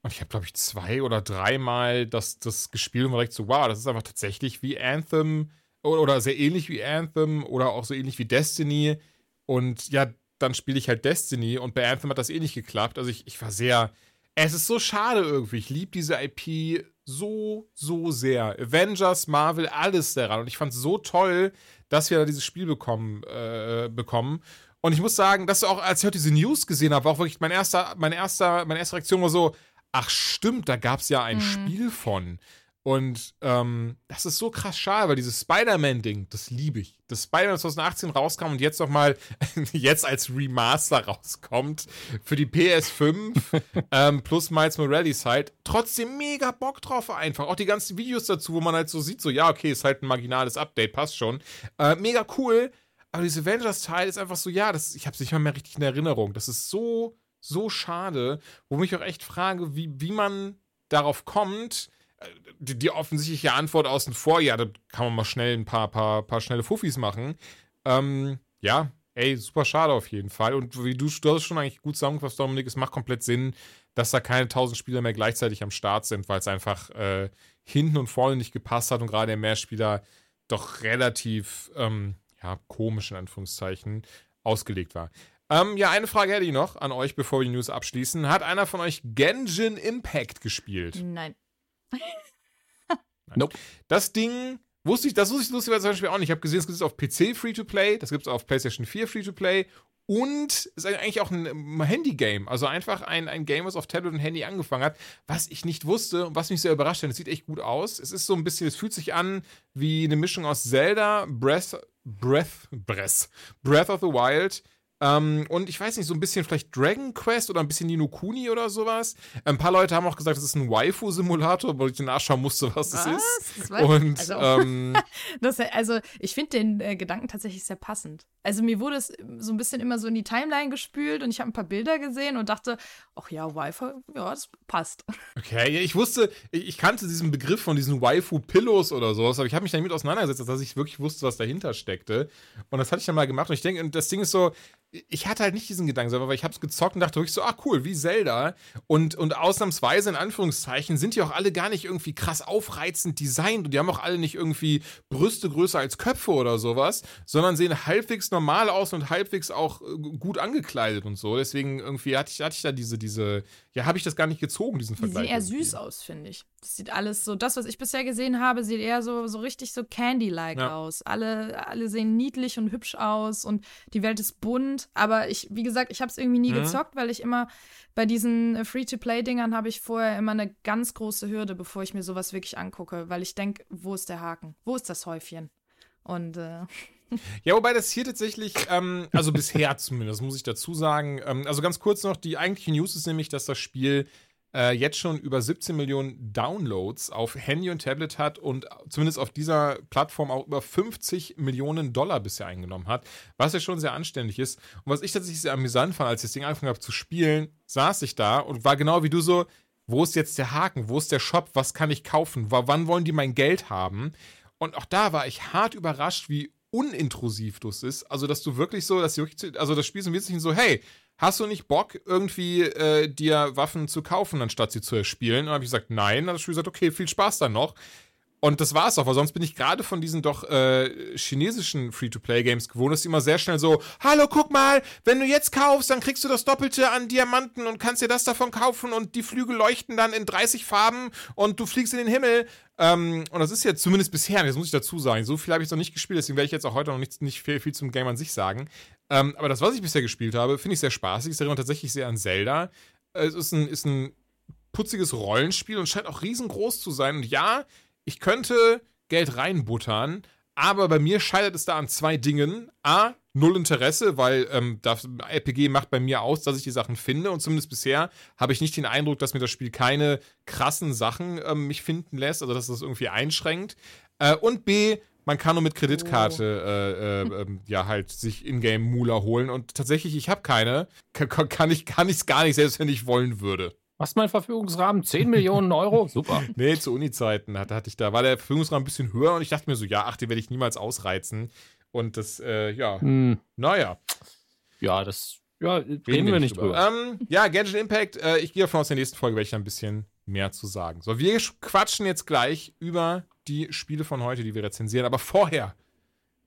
Und ich habe, glaube ich, zwei oder dreimal das, das gespielt und war direkt so, wow, das ist einfach tatsächlich wie Anthem oder sehr ähnlich wie Anthem oder auch so ähnlich wie Destiny. Und ja, dann spiele ich halt Destiny und bei Anthem hat das eh nicht geklappt. Also ich, ich war sehr, es ist so schade irgendwie. Ich liebe diese IP so, so sehr. Avengers, Marvel, alles daran. Und ich fand es so toll, dass wir da dieses Spiel bekommen, äh, bekommen. Und ich muss sagen, dass auch, als ich heute diese News gesehen habe, war auch wirklich mein erster, mein erster, meine erste Reaktion war so, ach stimmt, da gab es ja ein mhm. Spiel von. Und ähm, das ist so krass schade, weil dieses Spider-Man-Ding, das liebe ich. Das Spider-Man 2018 rauskam und jetzt nochmal, jetzt als Remaster rauskommt für die PS5 ähm, plus Miles Morales halt. Trotzdem mega Bock drauf einfach. Auch die ganzen Videos dazu, wo man halt so sieht, so, ja, okay, ist halt ein marginales Update, passt schon. Äh, mega cool. Aber dieses Avengers-Teil ist einfach so, ja, das, ich habe es nicht mal mehr richtig in Erinnerung. Das ist so, so schade, wo mich auch echt frage, wie, wie man darauf kommt, die, die, offensichtliche Antwort außen vor, ja, da kann man mal schnell ein paar, paar, paar schnelle Fuffis machen. Ähm, ja, ey, super schade auf jeden Fall. Und wie du, du hast schon eigentlich gut zusammengefasst, Dominik, es macht komplett Sinn, dass da keine 1000 Spieler mehr gleichzeitig am Start sind, weil es einfach äh, hinten und vorne nicht gepasst hat und gerade der Mehrspieler doch relativ, ähm, ja, komisch in Anführungszeichen ausgelegt war. Ähm, ja, eine Frage hätte ich noch an euch, bevor wir die News abschließen. Hat einer von euch Genshin Impact gespielt? Nein. Nope. Das Ding wusste ich, das wusste ich lustigerweise zum Beispiel auch nicht. Ich habe gesehen, es gibt es auf PC Free-to-Play, das gibt es auf PlayStation 4 Free-to-Play und ist eigentlich auch ein Handy-Game. Also einfach ein, ein Game, was auf Tablet und Handy angefangen hat, was ich nicht wusste und was mich sehr überrascht hat. Es sieht echt gut aus. Es ist so ein bisschen, es fühlt sich an wie eine Mischung aus Zelda, Breath, Breath, Breath, Breath of the Wild ähm, und ich weiß nicht, so ein bisschen vielleicht Dragon Quest oder ein bisschen Nino Kuni oder sowas. Ein paar Leute haben auch gesagt, das ist ein Waifu-Simulator, weil ich nachschauen musste, was, was? das ist. Das und also, ähm, das, also ich finde den äh, Gedanken tatsächlich sehr passend. Also mir wurde es so ein bisschen immer so in die Timeline gespült und ich habe ein paar Bilder gesehen und dachte, ach ja, Waifu, ja, das passt. Okay, ich wusste, ich kannte diesen Begriff von diesen Waifu-Pillows oder sowas, aber ich habe mich damit auseinandergesetzt, dass ich wirklich wusste, was dahinter steckte. Und das hatte ich dann mal gemacht und ich denke, das Ding ist so, ich hatte halt nicht diesen Gedanken weil ich habe es gezockt und dachte wirklich so, ah cool, wie Zelda. Und, und ausnahmsweise in Anführungszeichen sind die auch alle gar nicht irgendwie krass aufreizend designt und die haben auch alle nicht irgendwie Brüste größer als Köpfe oder sowas, sondern sehen halbwegs normal aus und halbwegs auch äh, gut angekleidet und so. Deswegen irgendwie hatte ich, hatte ich da diese, diese, ja, habe ich das gar nicht gezogen, diesen Vergleich. Die sehen eher süß aus, finde ich. Das sieht alles so, das, was ich bisher gesehen habe, sieht eher so, so richtig so Candy-like ja. aus. Alle, alle sehen niedlich und hübsch aus und die Welt ist bunt. Aber ich, wie gesagt, ich habe es irgendwie nie mhm. gezockt, weil ich immer bei diesen Free-to-Play-Dingern habe ich vorher immer eine ganz große Hürde, bevor ich mir sowas wirklich angucke, weil ich denke, wo ist der Haken? Wo ist das Häufchen? Und äh, ja, wobei das hier tatsächlich, ähm, also bisher zumindest, muss ich dazu sagen. Ähm, also ganz kurz noch, die eigentliche News ist nämlich, dass das Spiel äh, jetzt schon über 17 Millionen Downloads auf Handy und Tablet hat und zumindest auf dieser Plattform auch über 50 Millionen Dollar bisher eingenommen hat, was ja schon sehr anständig ist. Und was ich tatsächlich sehr amüsant fand, als ich das Ding angefangen habe zu spielen, saß ich da und war genau wie du so, wo ist jetzt der Haken? Wo ist der Shop? Was kann ich kaufen? wann wollen die mein Geld haben? Und auch da war ich hart überrascht, wie unintrusiv das ist. Also, dass du wirklich so, dass wirklich, also das Spiel ist ein bisschen so, hey, hast du nicht Bock, irgendwie äh, dir Waffen zu kaufen, anstatt sie zu erspielen? Und dann habe ich gesagt, nein. Dann hat das Spiel gesagt, okay, viel Spaß dann noch. Und das war's auch, weil sonst bin ich gerade von diesen doch äh, chinesischen Free-to-Play-Games gewohnt, dass die immer sehr schnell so, hallo, guck mal, wenn du jetzt kaufst, dann kriegst du das Doppelte an Diamanten und kannst dir das davon kaufen und die Flügel leuchten dann in 30 Farben und du fliegst in den Himmel. Ähm, und das ist jetzt zumindest bisher, das muss ich dazu sagen, so viel habe ich noch nicht gespielt, deswegen werde ich jetzt auch heute noch nicht, nicht viel, viel zum Game an sich sagen. Ähm, aber das, was ich bisher gespielt habe, finde ich sehr spaßig. Es erinnert tatsächlich sehr an Zelda. Es ist ein, ist ein putziges Rollenspiel und scheint auch riesengroß zu sein. Und ja, ich könnte Geld reinbuttern, aber bei mir scheitert es da an zwei Dingen. A, null Interesse, weil ähm, das RPG macht bei mir aus, dass ich die Sachen finde. Und zumindest bisher habe ich nicht den Eindruck, dass mir das Spiel keine krassen Sachen ähm, mich finden lässt, also dass das irgendwie einschränkt. Äh, und B, man kann nur mit Kreditkarte oh. äh, äh, äh, ja halt sich Ingame Mula holen. Und tatsächlich, ich habe keine. Kann, kann ich kann es gar nicht, selbst wenn ich wollen würde. Was ist mein Verfügungsrahmen? 10 Millionen Euro? Super. Nee, zu Uni-Zeiten hatte, hatte ich da, war der Verfügungsrahmen ein bisschen höher und ich dachte mir so, ja, ach, den werde ich niemals ausreizen. Und das, äh, ja, hm. naja. Ja, das, ja, reden, reden wir nicht drüber. drüber. Ähm, ja, Gadget Impact, äh, ich gehe davon aus, in der nächsten Folge werde ich da ein bisschen mehr zu sagen. So, wir quatschen jetzt gleich über die Spiele von heute, die wir rezensieren. Aber vorher,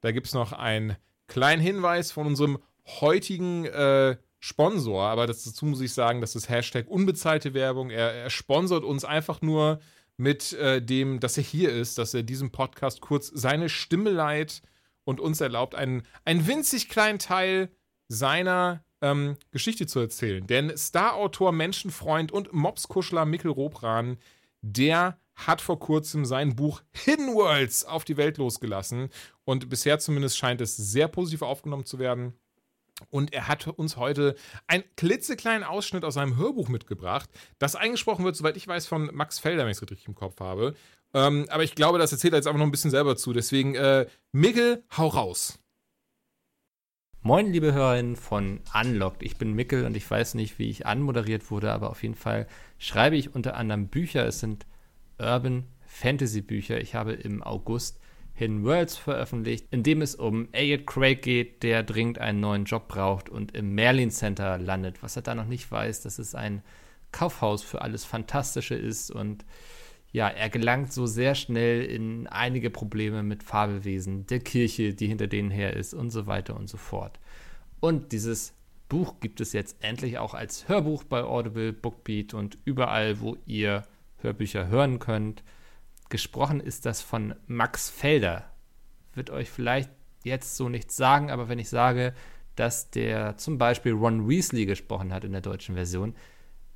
da gibt es noch einen kleinen Hinweis von unserem heutigen äh, Sponsor, aber dazu muss ich sagen, das ist Hashtag unbezahlte Werbung. Er, er sponsert uns einfach nur mit äh, dem, dass er hier ist, dass er diesem Podcast kurz seine Stimme leiht und uns erlaubt, einen, einen winzig kleinen Teil seiner ähm, Geschichte zu erzählen. Denn Starautor, Menschenfreund und Mobskuschler Mikkel Robran, der hat vor kurzem sein Buch Hidden Worlds auf die Welt losgelassen. Und bisher zumindest scheint es sehr positiv aufgenommen zu werden. Und er hat uns heute einen klitzekleinen Ausschnitt aus seinem Hörbuch mitgebracht, das eingesprochen wird, soweit ich weiß, von Max Felder, wenn ich es richtig im Kopf habe. Ähm, aber ich glaube, das erzählt er jetzt einfach noch ein bisschen selber zu. Deswegen, äh, Mickel, hau raus. Moin, liebe Hörerinnen von Unlocked. Ich bin Mickel und ich weiß nicht, wie ich anmoderiert wurde, aber auf jeden Fall schreibe ich unter anderem Bücher. Es sind Urban Fantasy Bücher. Ich habe im August Hidden Worlds veröffentlicht, in dem es um Elliot Craig geht, der dringend einen neuen Job braucht und im Merlin Center landet. Was er da noch nicht weiß, dass es ein Kaufhaus für alles Fantastische ist und ja, er gelangt so sehr schnell in einige Probleme mit Fabelwesen, der Kirche, die hinter denen her ist und so weiter und so fort. Und dieses Buch gibt es jetzt endlich auch als Hörbuch bei Audible, Bookbeat und überall, wo ihr Hörbücher hören könnt. Gesprochen ist das von Max Felder. Wird euch vielleicht jetzt so nichts sagen, aber wenn ich sage, dass der zum Beispiel Ron Weasley gesprochen hat in der deutschen Version,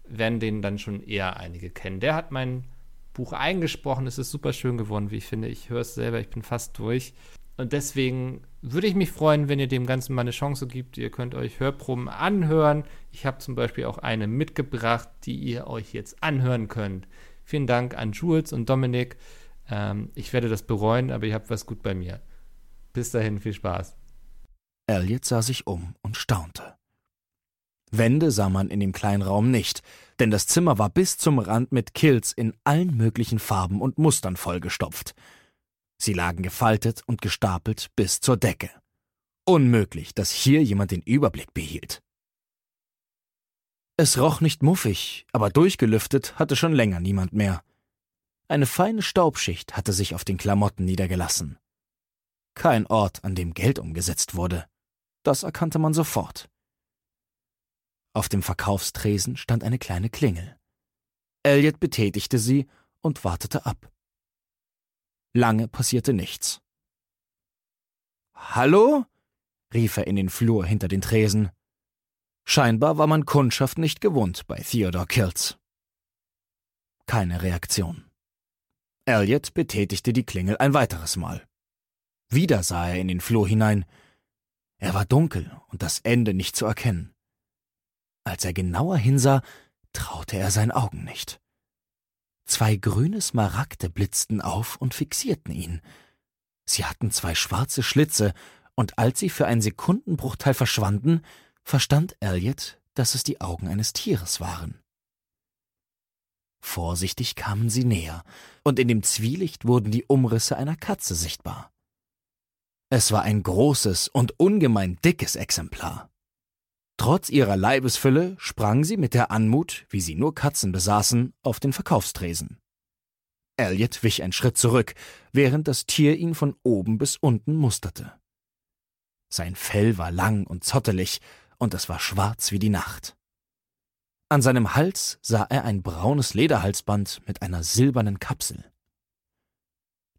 werden den dann schon eher einige kennen. Der hat mein Buch eingesprochen, es ist super schön geworden, wie ich finde. Ich höre es selber, ich bin fast durch. Und deswegen würde ich mich freuen, wenn ihr dem Ganzen mal eine Chance gibt. Ihr könnt euch Hörproben anhören. Ich habe zum Beispiel auch eine mitgebracht, die ihr euch jetzt anhören könnt. Vielen Dank an Jules und Dominik. Ähm, ich werde das bereuen, aber ihr habt was gut bei mir. Bis dahin, viel Spaß. Elliot sah sich um und staunte. Wände sah man in dem kleinen Raum nicht, denn das Zimmer war bis zum Rand mit Kills in allen möglichen Farben und Mustern vollgestopft. Sie lagen gefaltet und gestapelt bis zur Decke. Unmöglich, dass hier jemand den Überblick behielt. Es roch nicht muffig, aber durchgelüftet hatte schon länger niemand mehr. Eine feine Staubschicht hatte sich auf den Klamotten niedergelassen. Kein Ort, an dem Geld umgesetzt wurde. Das erkannte man sofort. Auf dem Verkaufstresen stand eine kleine Klingel. Elliot betätigte sie und wartete ab. Lange passierte nichts. Hallo? rief er in den Flur hinter den Tresen. Scheinbar war man Kundschaft nicht gewohnt bei Theodore Kills. Keine Reaktion. Elliot betätigte die Klingel ein weiteres Mal. Wieder sah er in den Flur hinein. Er war dunkel und das Ende nicht zu erkennen. Als er genauer hinsah, traute er seinen Augen nicht. Zwei grüne Smaragde blitzten auf und fixierten ihn. Sie hatten zwei schwarze Schlitze, und als sie für einen Sekundenbruchteil verschwanden, verstand Elliot, dass es die Augen eines Tieres waren. Vorsichtig kamen sie näher, und in dem Zwielicht wurden die Umrisse einer Katze sichtbar. Es war ein großes und ungemein dickes Exemplar. Trotz ihrer Leibesfülle sprang sie mit der Anmut, wie sie nur Katzen besaßen, auf den Verkaufstresen. Elliot wich einen Schritt zurück, während das Tier ihn von oben bis unten musterte. Sein Fell war lang und zottelig, und es war schwarz wie die Nacht. An seinem Hals sah er ein braunes Lederhalsband mit einer silbernen Kapsel.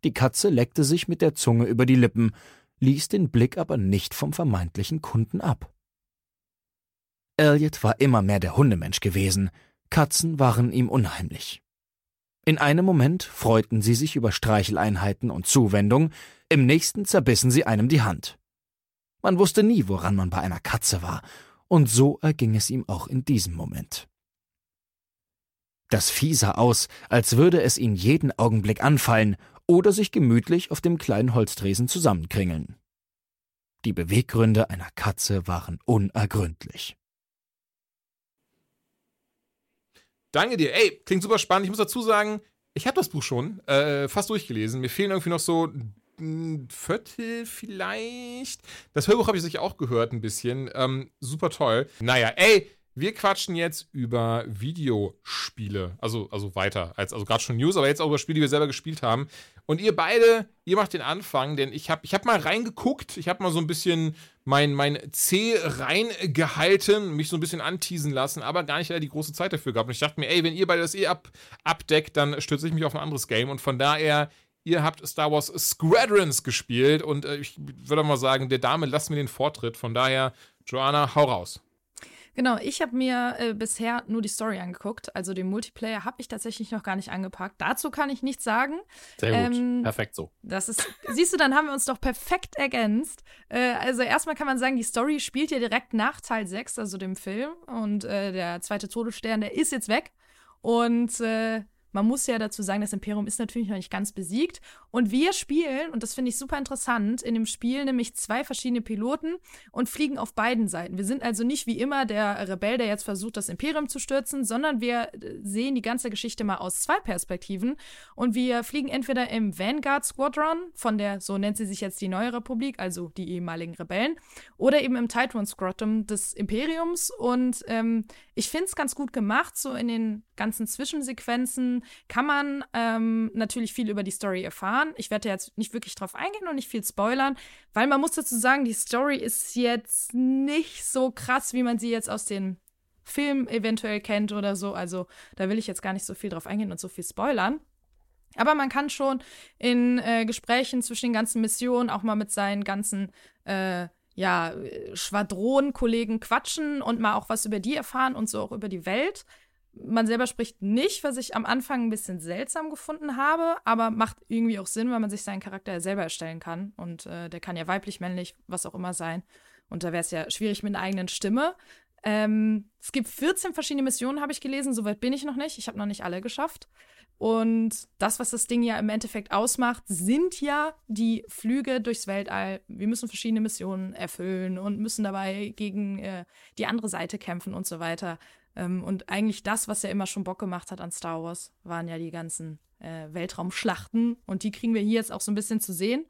Die Katze leckte sich mit der Zunge über die Lippen, ließ den Blick aber nicht vom vermeintlichen Kunden ab. Elliot war immer mehr der Hundemensch gewesen, Katzen waren ihm unheimlich. In einem Moment freuten sie sich über Streicheleinheiten und Zuwendung, im nächsten zerbissen sie einem die Hand. Man wusste nie, woran man bei einer Katze war, und so erging es ihm auch in diesem Moment. Das Vieh sah aus, als würde es ihn jeden Augenblick anfallen oder sich gemütlich auf dem kleinen Holztresen zusammenkringeln. Die Beweggründe einer Katze waren unergründlich. Danke dir. Ey, klingt super spannend. Ich muss dazu sagen, ich habe das Buch schon äh, fast durchgelesen. Mir fehlen irgendwie noch so ein Viertel vielleicht. Das Hörbuch habe ich sicher auch gehört ein bisschen. Ähm, super toll. Naja, ey, wir quatschen jetzt über Videospiele. Also, also weiter. Als, also gerade schon News, aber jetzt auch über Spiele, die wir selber gespielt haben. Und ihr beide, ihr macht den Anfang, denn ich habe ich hab mal reingeguckt. Ich habe mal so ein bisschen mein, mein C reingehalten, mich so ein bisschen anteasen lassen, aber gar nicht die große Zeit dafür gehabt. Und ich dachte mir, ey, wenn ihr beide das eh ab, abdeckt, dann stürze ich mich auf ein anderes Game. Und von daher, ihr habt Star Wars Squadrons gespielt. Und äh, ich würde mal sagen, der Dame lasst mir den Vortritt. Von daher, Joanna, hau raus. Genau, ich habe mir äh, bisher nur die Story angeguckt. Also den Multiplayer habe ich tatsächlich noch gar nicht angepackt. Dazu kann ich nichts sagen. Sehr gut. Ähm, perfekt so. Das ist, siehst du, dann haben wir uns doch perfekt ergänzt. Äh, also erstmal kann man sagen, die Story spielt ja direkt nach Teil 6, also dem Film. Und äh, der zweite Todesstern, der ist jetzt weg. Und äh, man muss ja dazu sagen, das Imperium ist natürlich noch nicht ganz besiegt. Und wir spielen, und das finde ich super interessant, in dem Spiel nämlich zwei verschiedene Piloten und fliegen auf beiden Seiten. Wir sind also nicht wie immer der Rebell, der jetzt versucht, das Imperium zu stürzen, sondern wir äh, sehen die ganze Geschichte mal aus zwei Perspektiven. Und wir fliegen entweder im Vanguard Squadron von der, so nennt sie sich jetzt die neue Republik, also die ehemaligen Rebellen, oder eben im Titan Squadron des Imperiums. Und ähm, ich finde es ganz gut gemacht, so in den ganzen Zwischensequenzen kann man ähm, natürlich viel über die Story erfahren. Ich werde jetzt nicht wirklich drauf eingehen und nicht viel spoilern, weil man muss dazu sagen, die Story ist jetzt nicht so krass, wie man sie jetzt aus den Filmen eventuell kennt oder so. Also da will ich jetzt gar nicht so viel drauf eingehen und so viel spoilern. Aber man kann schon in äh, Gesprächen zwischen den ganzen Missionen auch mal mit seinen ganzen äh, ja, Schwadronenkollegen quatschen und mal auch was über die erfahren und so auch über die Welt man selber spricht nicht, was ich am Anfang ein bisschen seltsam gefunden habe, aber macht irgendwie auch Sinn, weil man sich seinen Charakter ja selber erstellen kann. Und äh, der kann ja weiblich, männlich, was auch immer sein. Und da wäre es ja schwierig mit einer eigenen Stimme. Ähm, es gibt 14 verschiedene Missionen, habe ich gelesen. Soweit bin ich noch nicht. Ich habe noch nicht alle geschafft. Und das, was das Ding ja im Endeffekt ausmacht, sind ja die Flüge durchs Weltall. Wir müssen verschiedene Missionen erfüllen und müssen dabei gegen äh, die andere Seite kämpfen und so weiter. Ähm, und eigentlich das, was ja immer schon Bock gemacht hat an Star Wars, waren ja die ganzen äh, Weltraumschlachten. Und die kriegen wir hier jetzt auch so ein bisschen zu sehen.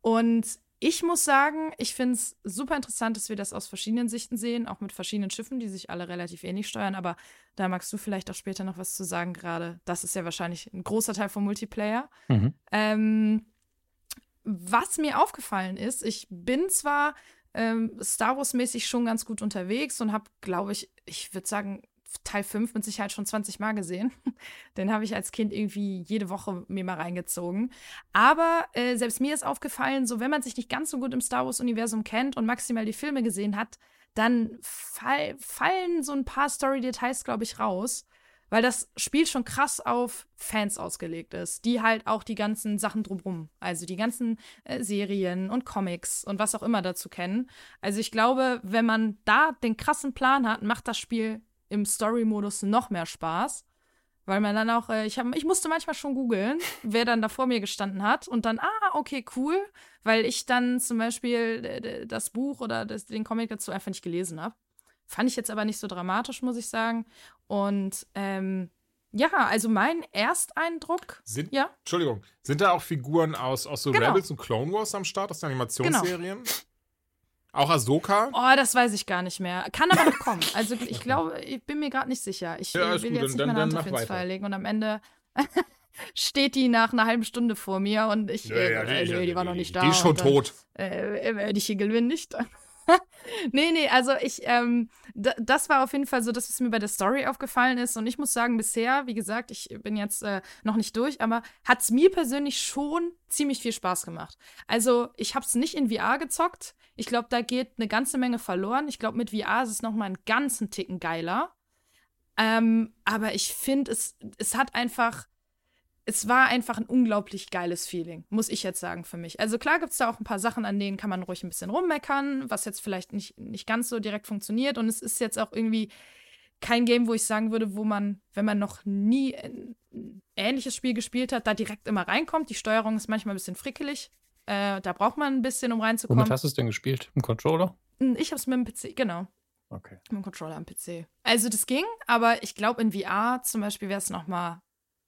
Und ich muss sagen, ich finde es super interessant, dass wir das aus verschiedenen Sichten sehen, auch mit verschiedenen Schiffen, die sich alle relativ ähnlich steuern. Aber da magst du vielleicht auch später noch was zu sagen, gerade. Das ist ja wahrscheinlich ein großer Teil vom Multiplayer. Mhm. Ähm, was mir aufgefallen ist, ich bin zwar ähm, Star Wars-mäßig schon ganz gut unterwegs und habe, glaube ich, ich würde sagen, Teil 5 mit Sicherheit schon 20 Mal gesehen. Den habe ich als Kind irgendwie jede Woche mir mal reingezogen. Aber äh, selbst mir ist aufgefallen, so wenn man sich nicht ganz so gut im Star Wars-Universum kennt und maximal die Filme gesehen hat, dann fall, fallen so ein paar Story-Details, glaube ich, raus weil das Spiel schon krass auf Fans ausgelegt ist, die halt auch die ganzen Sachen drumrum, also die ganzen äh, Serien und Comics und was auch immer dazu kennen. Also ich glaube, wenn man da den krassen Plan hat, macht das Spiel im Story-Modus noch mehr Spaß. Weil man dann auch, äh, ich, hab, ich musste manchmal schon googeln, wer dann da vor mir gestanden hat und dann, ah, okay, cool, weil ich dann zum Beispiel das Buch oder das, den Comic dazu einfach nicht gelesen habe. Fand ich jetzt aber nicht so dramatisch, muss ich sagen. Und ähm, ja, also mein Ersteindruck. Sind, ja? Entschuldigung, sind da auch Figuren aus, aus so genau. Rebels und Clone Wars am Start, aus den Animationsserien? Genau. Auch Ahsoka? Oh, das weiß ich gar nicht mehr. Kann aber noch kommen. Also ich glaube, ich bin mir gerade nicht sicher. Ich ja, will gut. jetzt dann, nicht meine Hand auf ins Feuer legen und am Ende steht die nach einer halben Stunde vor mir und ich, ja, ja, äh, die, die, war noch nicht da. Die ist schon dann, tot. Äh, werde ich hier gewinnen nicht. nee, nee, also ich, ähm, das war auf jeden Fall so, dass es mir bei der Story aufgefallen ist. Und ich muss sagen, bisher, wie gesagt, ich bin jetzt äh, noch nicht durch, aber hat es mir persönlich schon ziemlich viel Spaß gemacht. Also, ich habe es nicht in VR gezockt. Ich glaube, da geht eine ganze Menge verloren. Ich glaube, mit VR ist es noch mal einen ganzen Ticken geiler. Ähm, aber ich finde, es, es hat einfach es war einfach ein unglaublich geiles Feeling, muss ich jetzt sagen für mich. Also klar gibt es da auch ein paar Sachen, an denen kann man ruhig ein bisschen rummeckern, was jetzt vielleicht nicht, nicht ganz so direkt funktioniert. Und es ist jetzt auch irgendwie kein Game, wo ich sagen würde, wo man, wenn man noch nie ein ähnliches Spiel gespielt hat, da direkt immer reinkommt. Die Steuerung ist manchmal ein bisschen frickelig. Äh, da braucht man ein bisschen, um reinzukommen. Womit hast du es denn gespielt? Im Controller? Hm, ich habe es mit dem PC, genau. Okay. Mit dem Controller am PC. Also das ging, aber ich glaube in VR zum Beispiel wäre es noch mal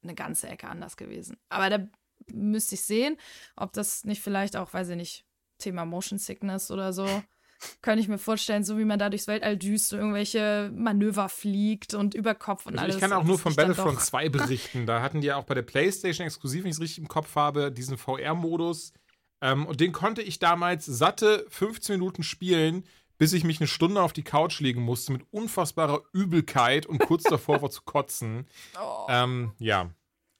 eine ganze Ecke anders gewesen. Aber da müsste ich sehen, ob das nicht vielleicht auch, weiß ich nicht, Thema Motion Sickness oder so. Könnte ich mir vorstellen, so wie man da durchs Weltall düst und irgendwelche Manöver fliegt und über Kopf und Also alles. ich kann auch nur von Battlefront doch- 2 berichten. Da hatten die ja auch bei der PlayStation exklusiv, wenn ich es richtig im Kopf habe, diesen VR-Modus. Ähm, und den konnte ich damals satte 15 Minuten spielen, bis ich mich eine Stunde auf die Couch legen musste mit unfassbarer Übelkeit und kurz davor war zu kotzen. Oh. Ähm, ja.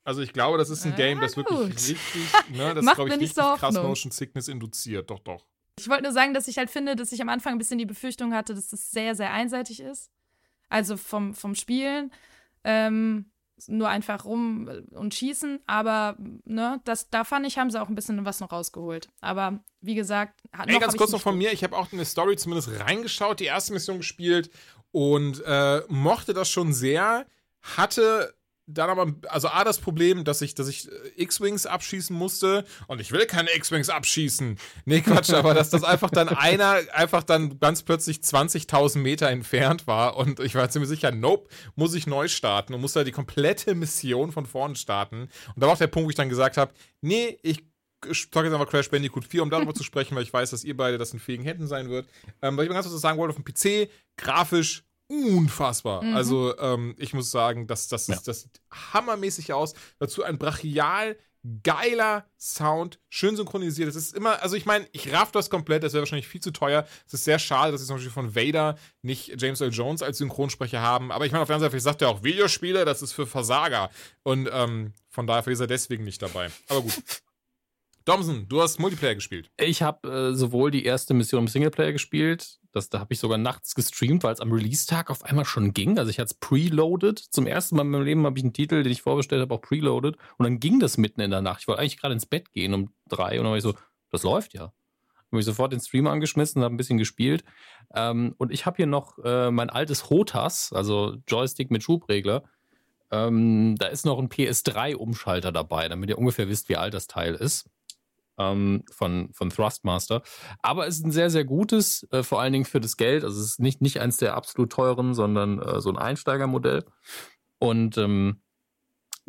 Also ich glaube, das ist ein Ah, Game, das wirklich gut. richtig, ne, das Macht glaube ich mir nicht richtig so krass Hoffnung. Motion Sickness induziert. Doch, doch. Ich wollte nur sagen, dass ich halt finde, dass ich am Anfang ein bisschen die Befürchtung hatte, dass das sehr, sehr einseitig ist. Also vom, vom Spielen. Ähm, nur einfach rum und schießen. Aber, ne, das, da fand ich, haben sie auch ein bisschen was noch rausgeholt. Aber wie gesagt, hat Ey, ganz kurz noch von mir. Ich habe auch in der Story zumindest reingeschaut, die erste Mission gespielt und äh, mochte das schon sehr. Hatte dann aber, also A, das Problem, dass ich, dass ich äh, X-Wings abschießen musste und ich will keine X-Wings abschießen. Nee, Quatsch, aber dass das einfach dann einer einfach dann ganz plötzlich 20.000 Meter entfernt war und ich war ziemlich sicher, nope, muss ich neu starten und muss da die komplette Mission von vorne starten. Und da war auch der Punkt, wo ich dann gesagt habe, nee, ich zocke jetzt einfach Crash Bandicoot 4, um darüber zu sprechen, weil ich weiß, dass ihr beide das in fähigen Händen sein wird. Ähm, was ich mal ganz kurz sagen wollte, auf dem PC, grafisch unfassbar. Mhm. Also ähm, ich muss sagen, das, das, Ja. ist, das sieht hammermäßig aus. Dazu ein brachial geiler Sound, schön synchronisiert. Es ist immer, also ich meine, ich raff das komplett, das wäre wahrscheinlich viel zu teuer. Es ist sehr schade, dass sie zum Beispiel von Vader nicht James Earl Jones als Synchronsprecher haben. Aber ich meine, auf der anderen Seite, sagt er auch Videospiele, das ist für Versager. Und ähm, von daher ist er deswegen nicht dabei. Aber gut. Domson, du hast Multiplayer gespielt. Ich habe äh, sowohl die erste Mission im Singleplayer gespielt, das, da habe ich sogar nachts gestreamt, weil es am Release-Tag auf einmal schon ging. Also ich hatte es preloaded. Zum ersten Mal in meinem Leben habe ich einen Titel, den ich vorbestellt habe, auch preloaded. Und dann ging das mitten in der Nacht. Ich wollte eigentlich gerade ins Bett gehen um drei und dann war ich so, das läuft ja. Habe ich sofort den Streamer angeschmissen, habe ein bisschen gespielt. Ähm, und ich habe hier noch äh, mein altes Hotas, also Joystick mit Schubregler. Ähm, da ist noch ein PS3-Umschalter dabei, damit ihr ungefähr wisst, wie alt das Teil ist ähm, von, von Thrustmaster. Aber es ist ein sehr, sehr gutes, äh, vor allen Dingen für das Geld. Also es ist nicht, nicht eins der absolut teuren, sondern äh, so ein Einsteigermodell. Und ähm,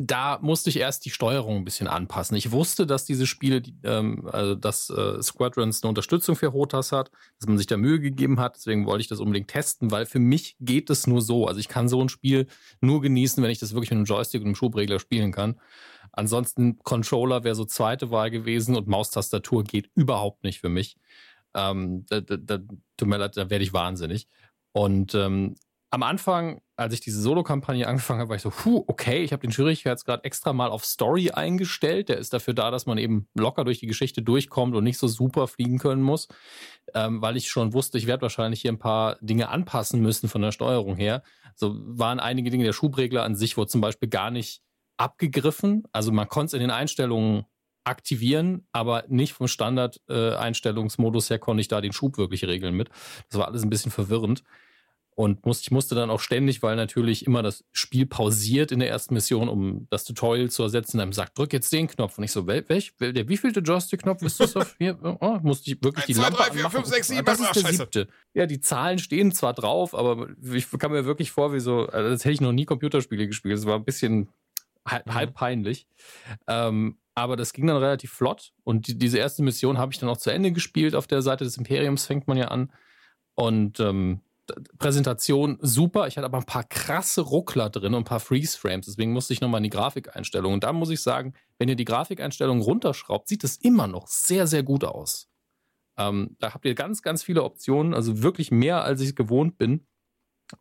da musste ich erst die Steuerung ein bisschen anpassen. Ich wusste, dass diese Spiele, die, ähm, also dass äh, Squadrons eine Unterstützung für Hotas hat, dass man sich da Mühe gegeben hat. Deswegen wollte ich das unbedingt testen, weil für mich geht es nur so. Also ich kann so ein Spiel nur genießen, wenn ich das wirklich mit einem Joystick und einem Schubregler spielen kann. Ansonsten Controller wäre so zweite Wahl gewesen und Maustastatur geht überhaupt nicht für mich. Ähm, da, da, da, tut mir leid, da werde ich wahnsinnig. Und ähm, am Anfang, als ich diese Solo-Kampagne angefangen habe, war ich so, puh, okay, ich habe den Schwierigkeitsgrad extra mal auf Story eingestellt. Der ist dafür da, dass man eben locker durch die Geschichte durchkommt und nicht so super fliegen können muss, ähm, weil ich schon wusste, ich werde wahrscheinlich hier ein paar Dinge anpassen müssen von der Steuerung her. So waren einige Dinge, der Schubregler an sich wurde zum Beispiel gar nicht abgegriffen. Also man konnte es in den Einstellungen aktivieren, aber nicht vom Standard-Einstellungsmodus her konnte ich da den Schub wirklich regeln mit. Das war alles ein bisschen verwirrend. Und muss, ich musste dann auch ständig, weil natürlich immer das Spiel pausiert in der ersten Mission, um das Tutorial zu ersetzen, dann sagt, drück jetzt den Knopf. Und ich so, wel, welch, wel, der wievielte Joystick-Knopf ist das auf hier? Oh, musste ich wirklich Eins, die zwei, Lampe drei, vier, anmachen. fünf, sechs, sieben, Das acht, ist der scheiße. siebte. Ja, die Zahlen stehen zwar drauf, aber ich kam mir wirklich vor, wie so, also als hätte ich noch nie Computerspiele gespielt. Es war ein bisschen halb, Mhm. halb peinlich. Ähm, aber das ging dann relativ flott. Und die, diese erste Mission habe ich dann auch zu Ende gespielt. Auf der Seite des Imperiums fängt man ja an. Und ähm, Präsentation super. Ich hatte aber ein paar krasse Ruckler drin und ein paar Freeze-Frames. Deswegen musste ich nochmal in die Grafikeinstellung. Und da muss ich sagen, wenn ihr die Grafikeinstellung runterschraubt, sieht es immer noch sehr, sehr gut aus. Ähm, da habt ihr ganz, ganz viele Optionen. Also wirklich mehr, als ich es gewohnt bin.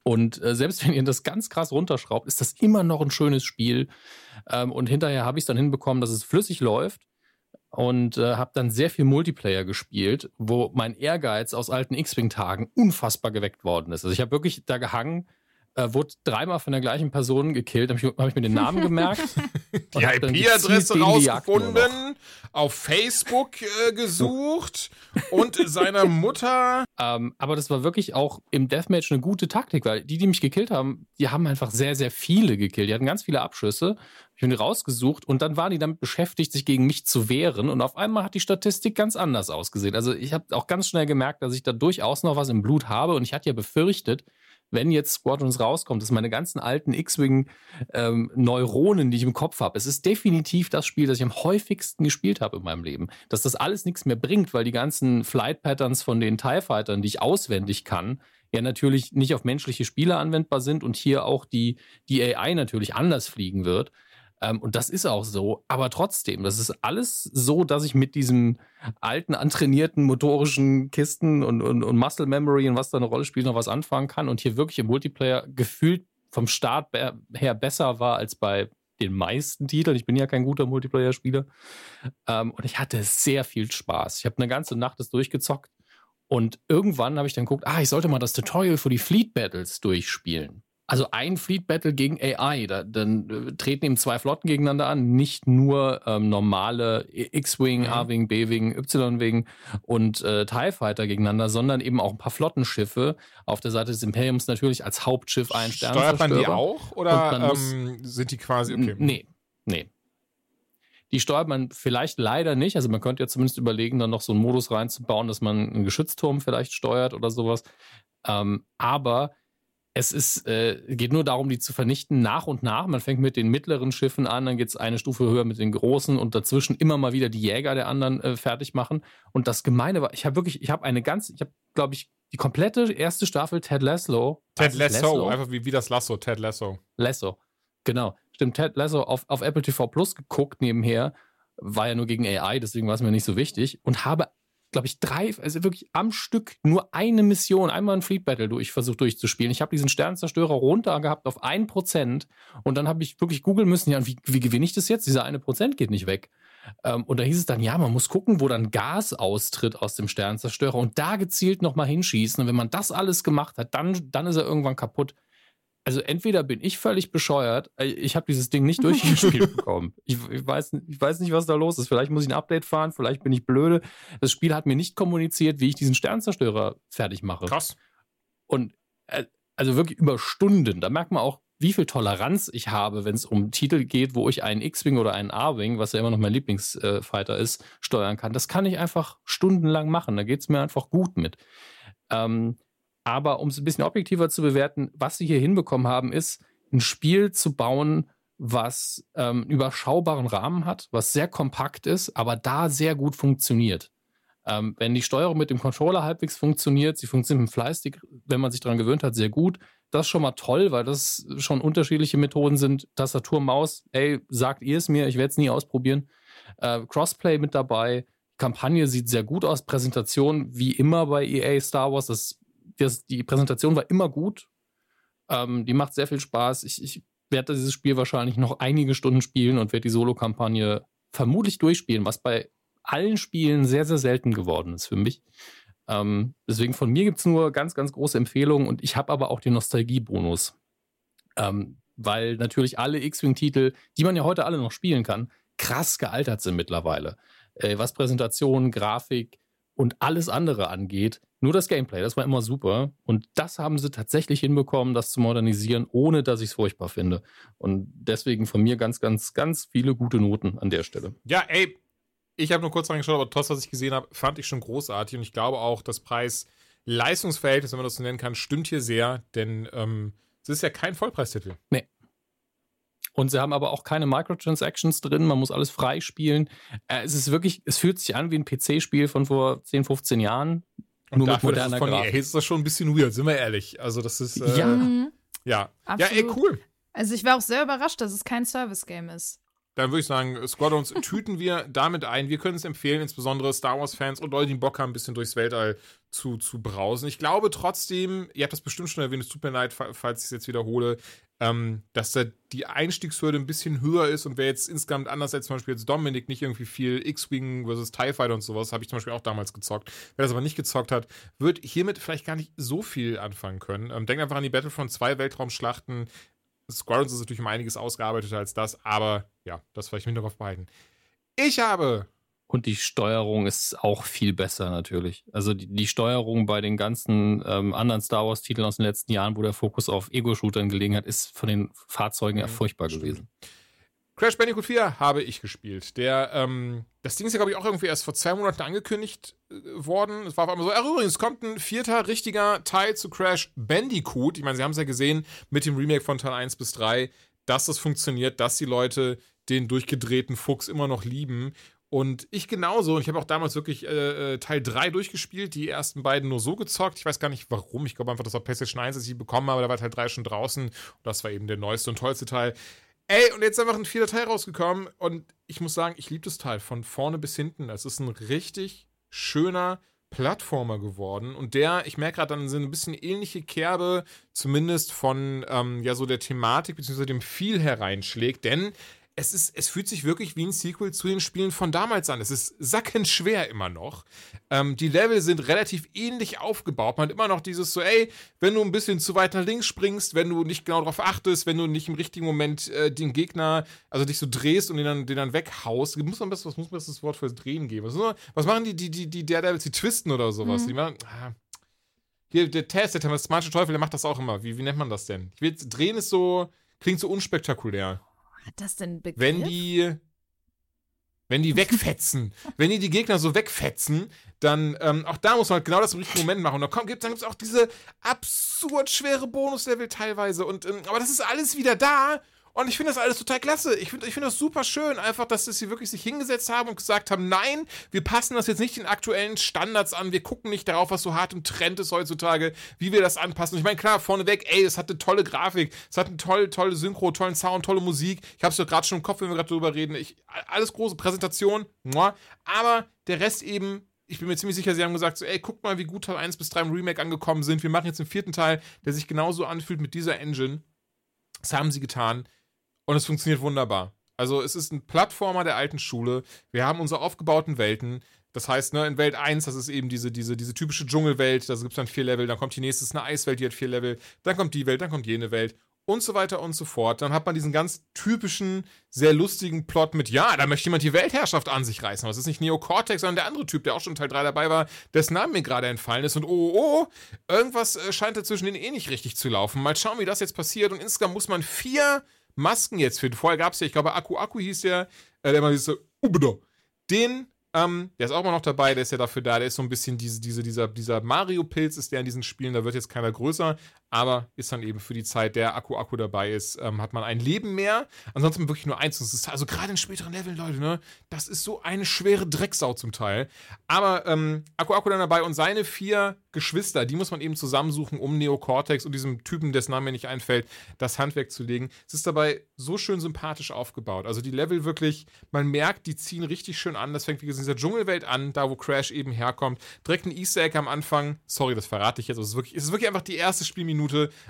Und äh, selbst wenn ihr das ganz krass runterschraubt, ist das immer noch ein schönes Spiel. Ähm, und hinterher habe ich es dann hinbekommen, dass es flüssig läuft und äh, habe dann sehr viel Multiplayer gespielt, wo mein Ehrgeiz aus alten X-Wing-Tagen unfassbar geweckt worden ist. Also ich habe wirklich da gehangen äh, wurde dreimal von der gleichen Person gekillt. Habe ich, hab ich mir den Namen gemerkt. Die IP-Adresse rausgefunden, auf Facebook äh, gesucht und seiner Mutter. Ähm, aber das war wirklich auch im Deathmatch eine gute Taktik, weil die, die mich gekillt haben, die haben einfach sehr, sehr viele gekillt. Die hatten ganz viele Abschüsse. Ich habe die rausgesucht und dann waren die damit beschäftigt, sich gegen mich zu wehren. Und auf einmal hat die Statistik ganz anders ausgesehen. Also ich habe auch ganz schnell gemerkt, dass ich da durchaus noch was im Blut habe. Und ich hatte ja befürchtet, wenn jetzt Squadrons rauskommt, dass meine ganzen alten X-Wing-Neuronen, ähm, die ich im Kopf habe, es ist definitiv das Spiel, das ich am häufigsten gespielt habe in meinem Leben. Dass das alles nichts mehr bringt, weil die ganzen Flight-Patterns von den TIE Fightern, die ich auswendig kann, ja natürlich nicht auf menschliche Spieler anwendbar sind und hier auch die, die AI natürlich anders fliegen wird. Ähm, und das ist auch so. Aber trotzdem, das ist alles so, dass ich mit diesen alten, antrainierten motorischen Kisten und, und, und Muscle Memory und was da eine Rolle spielt, noch was anfangen kann. Und hier wirklich im Multiplayer gefühlt vom Start her besser war als bei den meisten Titeln. Ich bin ja kein guter Multiplayer-Spieler. Ähm, und ich hatte sehr viel Spaß. Ich habe eine ganze Nacht das durchgezockt. Und irgendwann habe ich dann geguckt, ah, ich sollte mal das Tutorial für die Fleet Battles durchspielen. Also ein Fleet Battle gegen AI, da, dann äh, treten eben zwei Flotten gegeneinander an, nicht nur ähm, normale X-Wing, mhm. A-Wing, B-Wing, Y-Wing und äh, TIE Fighter gegeneinander, sondern eben auch ein paar Flottenschiffe. Auf der Seite des Imperiums natürlich als Hauptschiff ein Stern. Steuert man die auch oder ähm, sind die quasi okay? Nee, nee. Die steuert man vielleicht leider nicht. Also man könnte ja zumindest überlegen, dann noch so einen Modus reinzubauen, dass man einen Geschützturm vielleicht steuert oder sowas. Ähm, aber es ist, äh, geht nur darum, die zu vernichten nach und nach. Man fängt mit den mittleren Schiffen an, dann geht es eine Stufe höher mit den großen und dazwischen immer mal wieder die Jäger der anderen äh, fertig machen. Und das Gemeine war, ich habe wirklich, ich habe eine ganz, ich habe, glaube ich, die komplette erste Staffel Ted Lasso. Ted Lasso, Lasso, einfach wie, wie das Lasso, Ted Lasso. Lasso, genau. Stimmt, Ted Lasso auf, auf Apple TV Plus geguckt nebenher. War ja nur gegen AI, deswegen war es mir nicht so wichtig. Und habe glaube ich, drei, also wirklich am Stück nur eine Mission, einmal ein Fleet Battle durch, versucht durchzuspielen. Ich habe diesen Sternzerstörer runter gehabt auf ein Prozent und dann habe ich wirklich googeln müssen, ja, wie, wie gewinne ich das jetzt? Dieser eine Prozent geht nicht weg. Ähm, und da hieß es dann, ja, man muss gucken, wo dann Gas austritt aus dem Sternzerstörer und da gezielt nochmal hinschießen. Und wenn man das alles gemacht hat, dann, dann ist er irgendwann kaputt also entweder bin ich völlig bescheuert, äh, ich habe dieses Ding nicht durchgespielt bekommen. Ich, ich, weiß, ich weiß nicht, was da los ist. Vielleicht muss ich ein Update fahren, vielleicht bin ich blöde. Das Spiel hat mir nicht kommuniziert, wie ich diesen Sternzerstörer fertig mache. Krass. Und äh, also wirklich über Stunden. Da merkt man auch, wie viel Toleranz ich habe, wenn es um Titel geht, wo ich einen X-Wing oder einen A-Wing, was ja immer noch mein Lieblingsfighter äh, ist, steuern kann. Das kann ich einfach stundenlang machen. Da geht es mir einfach gut mit. Ähm, aber um es ein bisschen objektiver zu bewerten, was sie hier hinbekommen haben, ist, ein Spiel zu bauen, was ähm, überschaubaren Rahmen hat, was sehr kompakt ist, aber da sehr gut funktioniert. Ähm, wenn die Steuerung mit dem Controller halbwegs funktioniert, sie funktioniert mit dem Fleißstick, wenn man sich daran gewöhnt hat, sehr gut. Das ist schon mal toll, weil das schon unterschiedliche Methoden sind. Tastatur, Maus, ey, sagt ihr es mir, ich werde es nie ausprobieren. Äh, Crossplay mit dabei. Kampagne sieht sehr gut aus. Präsentation, wie immer bei EA Star Wars, das das, die Präsentation war immer gut. Ähm, die macht sehr viel Spaß. Ich, ich werde dieses Spiel wahrscheinlich noch einige Stunden spielen und werde die Solo-Kampagne vermutlich durchspielen, was bei allen Spielen sehr, sehr selten geworden ist für mich. Ähm, deswegen von mir gibt es nur ganz, ganz große Empfehlungen und ich habe aber auch den Nostalgie-Bonus. Ähm, weil natürlich alle X-Wing-Titel, die man ja heute alle noch spielen kann, krass gealtert sind mittlerweile. Äh, was Präsentation, Grafik und alles andere angeht, nur das Gameplay, das war immer super. Und das haben sie tatsächlich hinbekommen, das zu modernisieren, ohne dass ich es furchtbar finde. Und deswegen von mir ganz, ganz, ganz viele gute Noten an der Stelle. Ja, ey, ich habe nur kurz reingeschaut, aber trotz, was ich gesehen habe, fand ich schon großartig. Und ich glaube auch, das Preis-Leistungsverhältnis, wenn man das so nennen kann, stimmt hier sehr, denn ähm, es ist ja kein Vollpreistitel. Nee. Und sie haben aber auch keine Microtransactions drin, man muss alles freispielen. Äh, es ist wirklich, es fühlt sich an wie ein PC-Spiel von vor 10, 15 Jahren. Und nur dafür, mit moderner von Grafik. EA ist das schon ein bisschen weird, sind wir ehrlich. Also das ist äh, ja, mhm. ja, Absolut. ja, ey, cool. Also ich war auch sehr überrascht, dass es kein Service-Game ist. Dann würde ich sagen, Squadrons tüten wir damit ein. Wir können es empfehlen, insbesondere Star Wars-Fans und Leute, die Bock haben, ein bisschen durchs Weltall zu, zu brausen. Ich glaube trotzdem, ihr habt das bestimmt schon erwähnt, es tut mir leid, falls ich es jetzt wiederhole. Ähm, dass da die Einstiegshürde ein bisschen höher ist und wer jetzt insgesamt anders als zum Beispiel jetzt Dominik nicht irgendwie viel X-Wing versus TIE Fighter und sowas, habe ich zum Beispiel auch damals gezockt. Wer das aber nicht gezockt hat, wird hiermit vielleicht gar nicht so viel anfangen können. Ähm, denkt einfach an die Battlefront 2 Weltraumschlachten. Squadrons ist natürlich um einiges ausgearbeiteter als das, aber ja, das vielleicht im Hinterkopf behalten. Ich habe Und die Steuerung ist auch viel besser natürlich. Also die, die Steuerung bei den ganzen ähm, anderen Star Wars-Titeln aus den letzten Jahren, wo der Fokus auf Ego-Shootern gelegen hat, ist von den Fahrzeugen ja Mhm, furchtbar stimmt. gewesen. Crash Bandicoot 4 habe ich gespielt. Der, ähm, das Ding ist ja, glaube ich, auch irgendwie erst vor zwei Monaten angekündigt äh, worden. Es war auf einmal so, ach, übrigens, es kommt ein vierter richtiger Teil zu Crash Bandicoot. Ich meine, Sie haben es ja gesehen mit dem Remake von Teil 1 bis 3, dass das funktioniert, dass die Leute den durchgedrehten Fuchs immer noch lieben. Und ich genauso. Ich habe auch damals wirklich äh, äh, Teil 3 durchgespielt, die ersten beiden nur so gezockt. Ich weiß gar nicht warum. Ich glaube einfach, das war PlayStation 1, als ich bekommen habe. Da war Teil 3 schon draußen. Und das war eben der neueste und tollste Teil. Ey, und jetzt ist einfach ein vierter Teil rausgekommen. Und ich muss sagen, ich liebe das Teil von vorne bis hinten. Es ist ein richtig schöner Plattformer geworden. Und der, ich merke gerade, dann sind ein bisschen ähnliche Kerbe, zumindest von ähm, ja so der Thematik bzw. dem Feel hereinschlägt. Denn es, ist, es fühlt sich wirklich wie ein Sequel zu den Spielen von damals an. Es ist sackenschwer immer noch. Ähm, die Level sind relativ ähnlich aufgebaut. Man hat immer noch dieses so, ey, wenn du ein bisschen zu weit nach links springst, wenn du nicht genau darauf achtest, wenn du nicht im richtigen Moment äh, den Gegner, also dich so drehst und den dann, den dann weghaust, muss man das, was muss man das Wort für Drehen geben? Was, was machen die, die, die, die Daredevils, die twisten oder sowas? Die machen, ah, hier, der Test, der Teufel, der macht das auch immer. Wie, wie nennt man das denn? Ich will, drehen ist so, klingt so unspektakulär. Hat das denn Begriff? Wenn die. Wenn die wegfetzen, wenn die die Gegner so wegfetzen, dann ähm, auch da muss man halt genau das im richtigen Moment machen. Und dann, kommt, gibt, dann gibt es auch diese absurd schwere Bonuslevel teilweise. Und, ähm, aber das ist alles wieder da. Und ich finde das alles total klasse. Ich finde ich find das super schön, einfach, dass sie wirklich sich hingesetzt haben und gesagt haben, nein, wir passen das jetzt nicht den aktuellen Standards an. Wir gucken nicht darauf, was so hart im Trend ist heutzutage, wie wir das anpassen. Ich meine, klar, vorneweg, ey, es hat eine tolle Grafik, es hat eine tolle, tolle Synchro, tollen Sound, tolle Musik. Ich habe es doch gerade schon im Kopf, wenn wir gerade drüber reden. Ich, alles große Präsentation, aber der Rest eben ich bin mir ziemlich sicher, sie haben gesagt, so, ey, guckt mal, wie gut Teil 1 bis 3 im Remake angekommen sind. Wir machen jetzt den vierten Teil, der sich genauso anfühlt mit dieser Engine. Das haben sie getan. Und es funktioniert wunderbar. Also, es ist ein Plattformer der alten Schule. Wir haben unsere aufgebauten Welten. Das heißt, ne, in Welt 1, das ist eben diese, diese, diese typische Dschungelwelt, da gibt es dann vier Level, dann kommt die nächste, ist eine Eiswelt, die hat vier Level, dann kommt die Welt, dann kommt jene Welt und so weiter und so fort. Dann hat man diesen ganz typischen, sehr lustigen Plot mit, ja, da möchte jemand die Weltherrschaft an sich reißen. Aber es ist nicht Neo Cortex, sondern der andere Typ, der auch schon Teil 3 dabei war, dessen Name mir gerade entfallen ist. Und oh, oh, oh, irgendwas äh, scheint da zwischen denen eh nicht richtig zu laufen. Mal schauen, wie das jetzt passiert. Und insgesamt muss man vier Masken jetzt finden. Vorher gab es ja, ich glaube, Akku Akku hieß der, äh, der immer so, Ubedo. Den ähm, der ist auch immer noch dabei, der ist ja dafür da, der ist so ein bisschen diese, diese, dieser, dieser Mario-Pilz ist der in diesen Spielen, da wird jetzt keiner größer, aber ist dann eben für die Zeit, der Akku-Akku dabei ist, ähm, hat man ein Leben mehr. Ansonsten wirklich nur eins. Also gerade in späteren Leveln, Leute, ne, das ist so eine schwere Drecksau zum Teil. Aber ähm, Akku-Akku dann dabei und seine vier Geschwister, die muss man eben zusammensuchen, um Neocortex und diesem Typen, dessen Name mir nicht einfällt, das Handwerk zu legen. Es ist dabei so schön sympathisch aufgebaut. Also die Level wirklich, man merkt, die ziehen richtig schön an. Das fängt wie gesagt in dieser Dschungelwelt an, da wo Crash eben herkommt. Direkt ein Easter Egg am Anfang. Sorry, das verrate ich jetzt. Es ist wirklich, es ist wirklich einfach die erste Spielminute.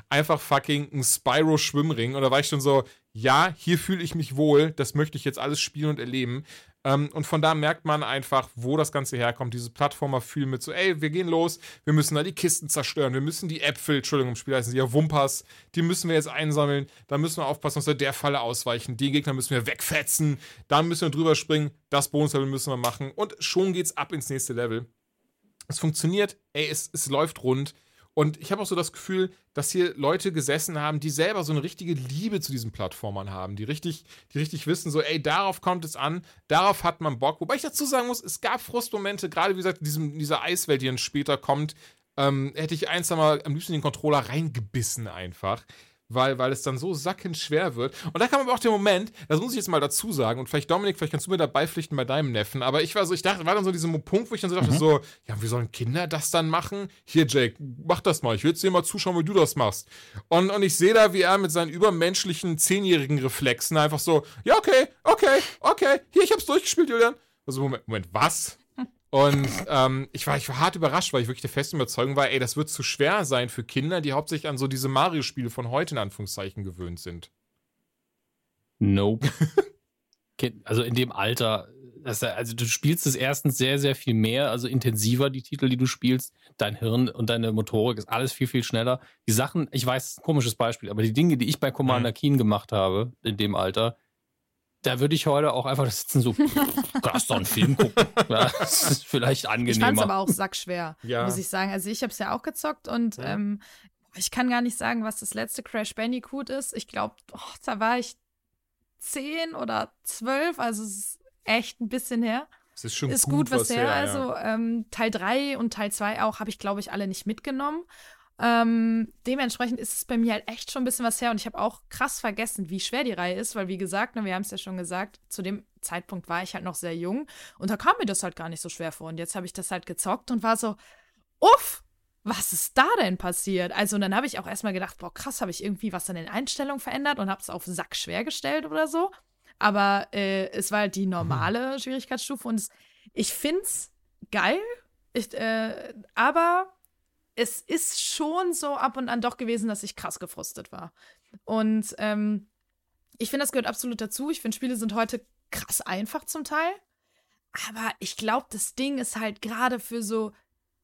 Einfach fucking ein Spyro-Schwimmring. Und da war ich schon so, ja, hier fühle ich mich wohl. Das möchte ich jetzt alles spielen und erleben. Ähm, und von da merkt man einfach, wo das Ganze herkommt. Diese Plattformer-Fühl mit so, ey, wir gehen los, wir müssen da die Kisten zerstören, wir müssen die Äpfel, Entschuldigung, im Spiel heißen sie ja Wumpas, die müssen wir jetzt einsammeln, da müssen wir aufpassen, dass wir der Falle ausweichen, den Gegner müssen wir wegfetzen, da müssen wir drüber springen, das Bonuslevel müssen wir machen und schon geht's ab ins nächste Level. Es funktioniert, ey, es, es läuft rund. Und ich habe auch so das Gefühl, dass hier Leute gesessen haben, die selber so eine richtige Liebe zu diesen Plattformern haben, die richtig, die richtig wissen, so, ey, darauf kommt es an, darauf hat man Bock. Wobei ich dazu sagen muss, es gab Frustmomente, gerade wie gesagt, in diesem, dieser Eiswelt, die dann später kommt, ähm, hätte ich eins einmal am liebsten den Controller reingebissen einfach. Weil, weil es dann so sackend schwer wird. Und da kam aber auch der Moment, das muss ich jetzt mal dazu sagen, und vielleicht Dominik, vielleicht kannst du mir dabei pflichten bei deinem Neffen, aber ich war so, ich dachte, war dann so dieser Punkt, wo ich dann so dachte, so, ja, wie sollen Kinder das dann machen? Hier, Jake, mach das mal, ich will jetzt dir mal zuschauen, wie du das machst. Und, und ich sehe da, wie er mit seinen übermenschlichen zehnjährigen Reflexen einfach so, ja, okay, okay, okay, hier, ich hab's durchgespielt, Julian. Also, Moment, Moment, was? Und ähm, ich, war, ich war hart überrascht, weil ich wirklich der festen Überzeugung war, ey, das wird zu schwer sein für Kinder, die hauptsächlich an so diese Mario-Spiele von heute in Anführungszeichen gewöhnt sind. Nope. also in dem Alter, also du spielst es erstens sehr, sehr viel mehr, also intensiver die Titel, die du spielst. Dein Hirn und deine Motorik ist alles viel, viel schneller. Die Sachen, ich weiß, komisches Beispiel, aber die Dinge, die ich bei Commander mhm. Keen gemacht habe in dem Alter, da würde ich heute auch einfach sitzen, so, krass, doch einen Film gucken. Ja, das ist vielleicht angenehmer. Ich fand es aber auch sackschwer, ja. muss ich sagen. Also ich habe es ja auch gezockt und ja. ähm, ich kann gar nicht sagen, was das letzte Crash Bandicoot ist. Ich glaube, oh, da war ich zehn oder zwölf, also es ist echt ein bisschen her. Es ist schon ist gut, was, was her. her. Also ähm, Teil 3 und Teil 2 auch habe ich, glaube ich, alle nicht mitgenommen. Ähm, dementsprechend ist es bei mir halt echt schon ein bisschen was her und ich habe auch krass vergessen, wie schwer die Reihe ist, weil wie gesagt, ne, wir haben es ja schon gesagt, zu dem Zeitpunkt war ich halt noch sehr jung und da kam mir das halt gar nicht so schwer vor und jetzt habe ich das halt gezockt und war so, uff, was ist da denn passiert? Also, und dann habe ich auch erstmal gedacht, boah, krass, habe ich irgendwie was an den Einstellungen verändert und habe es auf Sack schwer gestellt oder so. Aber äh, es war halt die normale mhm. Schwierigkeitsstufe und es, ich finde es geil, ich, äh, aber es ist schon so ab und an doch gewesen, dass ich krass gefrustet war. Und ähm, ich finde, das gehört absolut dazu. Ich finde, Spiele sind heute krass einfach zum Teil. Aber ich glaube, das Ding ist halt gerade für so,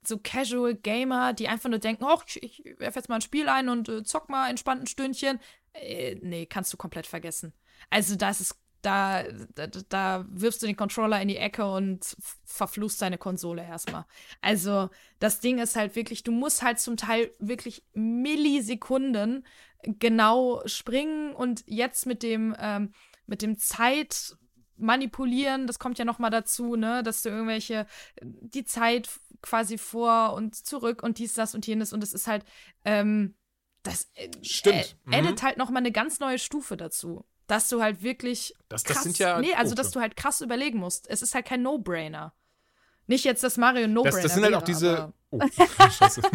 so Casual Gamer, die einfach nur denken, oh, ich, ich werfe jetzt mal ein Spiel ein und äh, zock mal entspannt ein Stündchen. Äh, nee, kannst du komplett vergessen. Also, das ist da, da, da, wirfst du den Controller in die Ecke und verfluchst deine Konsole erstmal. Also, das Ding ist halt wirklich, du musst halt zum Teil wirklich Millisekunden genau springen und jetzt mit dem, ähm, mit dem Zeit manipulieren, das kommt ja noch mal dazu, ne, dass du irgendwelche die Zeit quasi vor und zurück und dies, das und jenes und es ist halt ähm, das äh, Stimmt. Äh, addet mhm. halt noch mal eine ganz neue Stufe dazu dass du halt wirklich das, das krass, sind ja nee, also dass du halt krass überlegen musst. Es ist halt kein No-Brainer. Nicht jetzt das Mario No-Brainer. Das, das, sind halt auch diese. Oh, Scheiße.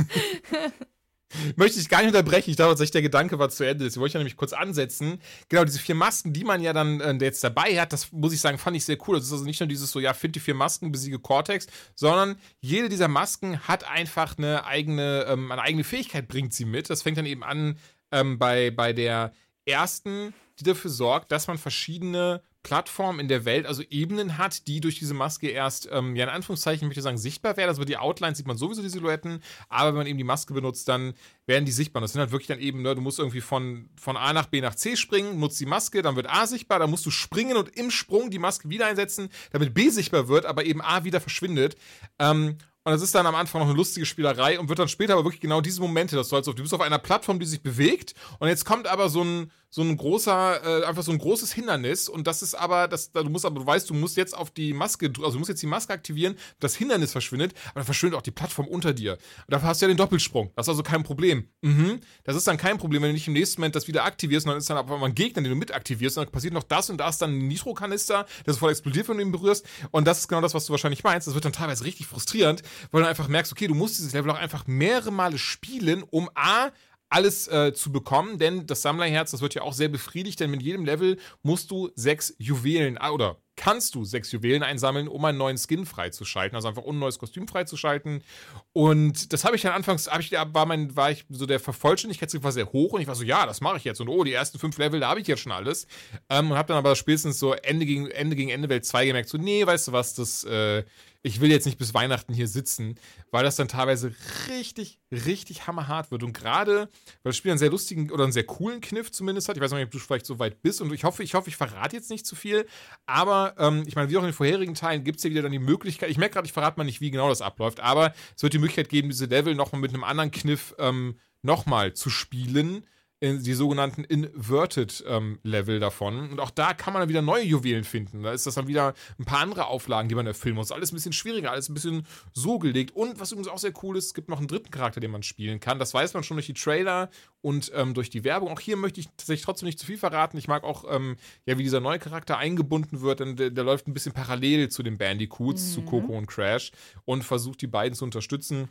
Möchte ich gar nicht unterbrechen. Ich dachte tatsächlich, der Gedanke war zu Ende. Das wollte ich ja nämlich kurz ansetzen. Genau, diese vier Masken, die man ja dann äh, jetzt dabei hat, das muss ich sagen, fand ich sehr cool. Das ist also nicht nur dieses so, ja, find die vier Masken, besiege Cortex, sondern jede dieser Masken hat einfach eine eigene, ähm, eine eigene Fähigkeit, bringt sie mit. Das fängt dann eben an ähm, bei, bei der ersten die dafür sorgt, dass man verschiedene Plattformen in der Welt, also Ebenen hat, die durch diese Maske erst, ähm, ja in Anführungszeichen, ich möchte sagen, sichtbar werden. Also die Outlines sieht man sowieso die Silhouetten, aber wenn man eben die Maske benutzt, dann werden die sichtbar. Das sind halt wirklich dann eben, ne, du musst irgendwie von, von A nach B nach C springen, nutzt die Maske, dann wird A sichtbar, dann musst du springen und im Sprung die Maske wieder einsetzen, damit B sichtbar wird, aber eben A wieder verschwindet. Ähm, und das ist dann am Anfang noch eine lustige Spielerei und wird dann später aber wirklich genau diese Momente, dass du halt so, du bist auf einer Plattform, die sich bewegt und jetzt kommt aber so ein, so ein großer, äh, einfach so ein großes Hindernis und das ist aber, das, du musst aber, du weißt, du musst jetzt auf die Maske, also du musst jetzt die Maske aktivieren, das Hindernis verschwindet, aber dann verschwindet auch die Plattform unter dir. Und dafür hast du ja den Doppelsprung. Das ist also kein Problem. Mhm. Das ist dann kein Problem, wenn du nicht im nächsten Moment das wieder aktivierst, sondern ist dann aber ein Gegner, den du mit aktivierst und dann passiert noch das und da ist dann ein Nitrokanister, das voll explodiert, wenn du ihn berührst und das ist genau das, was du wahrscheinlich meinst. Das wird dann teilweise richtig frustrierend, weil du einfach merkst, okay, du musst dieses Level auch einfach mehrere Male spielen, um A, alles äh, zu bekommen, denn das Sammlerherz, das wird ja auch sehr befriedigt, denn mit jedem Level musst du sechs Juwelen äh, oder kannst du sechs Juwelen einsammeln, um einen neuen Skin freizuschalten, also einfach ein neues Kostüm freizuschalten. Und das habe ich dann anfangs, ich, war, mein, war ich so der Vervollständigkeitsgrad war sehr hoch und ich war so, ja, das mache ich jetzt. Und oh, die ersten fünf Level, da habe ich jetzt schon alles. Ähm, und habe dann aber spätestens so Ende gegen Ende gegen Ende Welt 2 gemerkt, so, nee, weißt du was, das äh, ich will jetzt nicht bis Weihnachten hier sitzen, weil das dann teilweise richtig, richtig hammerhart wird. Und gerade, weil das Spiel einen sehr lustigen oder einen sehr coolen Kniff zumindest hat. Ich weiß nicht, ob du vielleicht so weit bist und ich hoffe, ich hoffe, ich verrate jetzt nicht zu viel. Aber ähm, ich meine, wie auch in den vorherigen Teilen gibt es ja wieder dann die Möglichkeit, ich merke gerade, ich verrate mal nicht, wie genau das abläuft, aber es wird die Möglichkeit geben, diese Level nochmal mit einem anderen Kniff ähm, nochmal zu spielen die sogenannten Inverted ähm, Level davon. Und auch da kann man dann wieder neue Juwelen finden. Da ist das dann wieder ein paar andere Auflagen, die man erfüllen muss. Alles ein bisschen schwieriger, alles ein bisschen so gelegt. Und was übrigens auch sehr cool ist, es gibt noch einen dritten Charakter, den man spielen kann. Das weiß man schon durch die Trailer und ähm, durch die Werbung. Auch hier möchte ich tatsächlich trotzdem nicht zu viel verraten. Ich mag auch, ähm, ja, wie dieser neue Charakter eingebunden wird, denn der, der läuft ein bisschen parallel zu den Bandicoots, mhm. zu Coco und Crash und versucht die beiden zu unterstützen.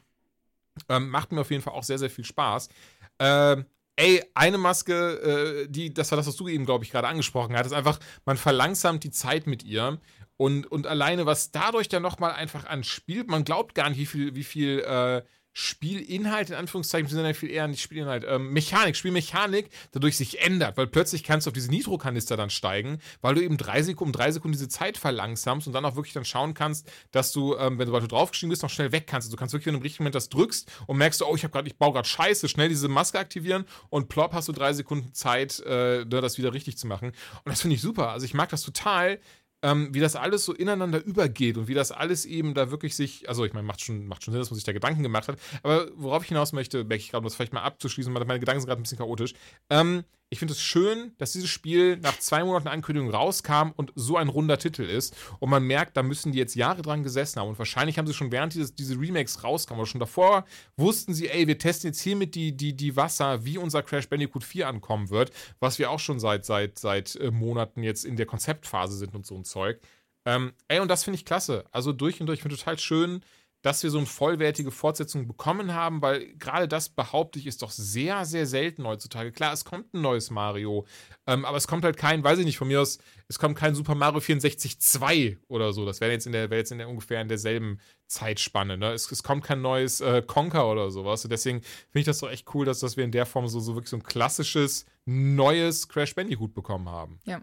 Ähm, macht mir auf jeden Fall auch sehr, sehr viel Spaß. Ähm, Ey, eine Maske, äh, die, das war das, was du eben, glaube ich, gerade angesprochen hattest, einfach, man verlangsamt die Zeit mit ihr. Und, und alleine, was dadurch dann nochmal einfach anspielt, man glaubt gar nicht, wie viel, wie viel äh, Spielinhalt, in Anführungszeichen, sind ja viel eher nicht Spielinhalt, ähm, Mechanik, Spielmechanik dadurch sich ändert, weil plötzlich kannst du auf diese Nitrokanister dann steigen, weil du eben drei Sekunden, drei Sekunden diese Zeit verlangsamst und dann auch wirklich dann schauen kannst, dass du, ähm, wenn du draufgestiegen bist, noch schnell weg kannst. Also du kannst wirklich in einem richtigen Moment das drückst und merkst, oh, ich habe gerade, ich baue gerade Scheiße, schnell diese Maske aktivieren und plopp hast du drei Sekunden Zeit, äh, das wieder richtig zu machen. Und das finde ich super. Also ich mag das total, ähm, wie das alles so ineinander übergeht und wie das alles eben da wirklich sich, also ich meine, macht schon, macht schon Sinn, dass man sich da Gedanken gemacht hat, aber worauf ich hinaus möchte, merke ich gerade, um das vielleicht mal abzuschließen, meine Gedanken sind gerade ein bisschen chaotisch. Ähm, ich finde es schön, dass dieses Spiel nach zwei Monaten Ankündigung rauskam und so ein runder Titel ist. Und man merkt, da müssen die jetzt Jahre dran gesessen haben. Und wahrscheinlich haben sie schon während dieses, diese Remakes rauskamen, oder schon davor wussten sie, ey, wir testen jetzt hiermit die, die, die Wasser, wie unser Crash Bandicoot 4 ankommen wird, was wir auch schon seit, seit, seit äh, Monaten jetzt in der Konzeptphase sind und so ein Zeug. Ähm, ey, und das finde ich klasse. Also durch und durch, ich finde total schön, dass wir so eine vollwertige Fortsetzung bekommen haben, weil gerade das behaupte ich ist doch sehr, sehr selten heutzutage. Klar, es kommt ein neues Mario, ähm, aber es kommt halt kein, weiß ich nicht, von mir aus, es kommt kein Super Mario 64 2 oder so. Das wäre jetzt in der, wäre in der ungefähr in derselben Zeitspanne. Ne? Es, es kommt kein neues äh, Conker oder sowas. Und deswegen finde ich das doch echt cool, dass, dass wir in der Form so, so wirklich so ein klassisches, neues Crash Bandicoot bekommen haben. Ja.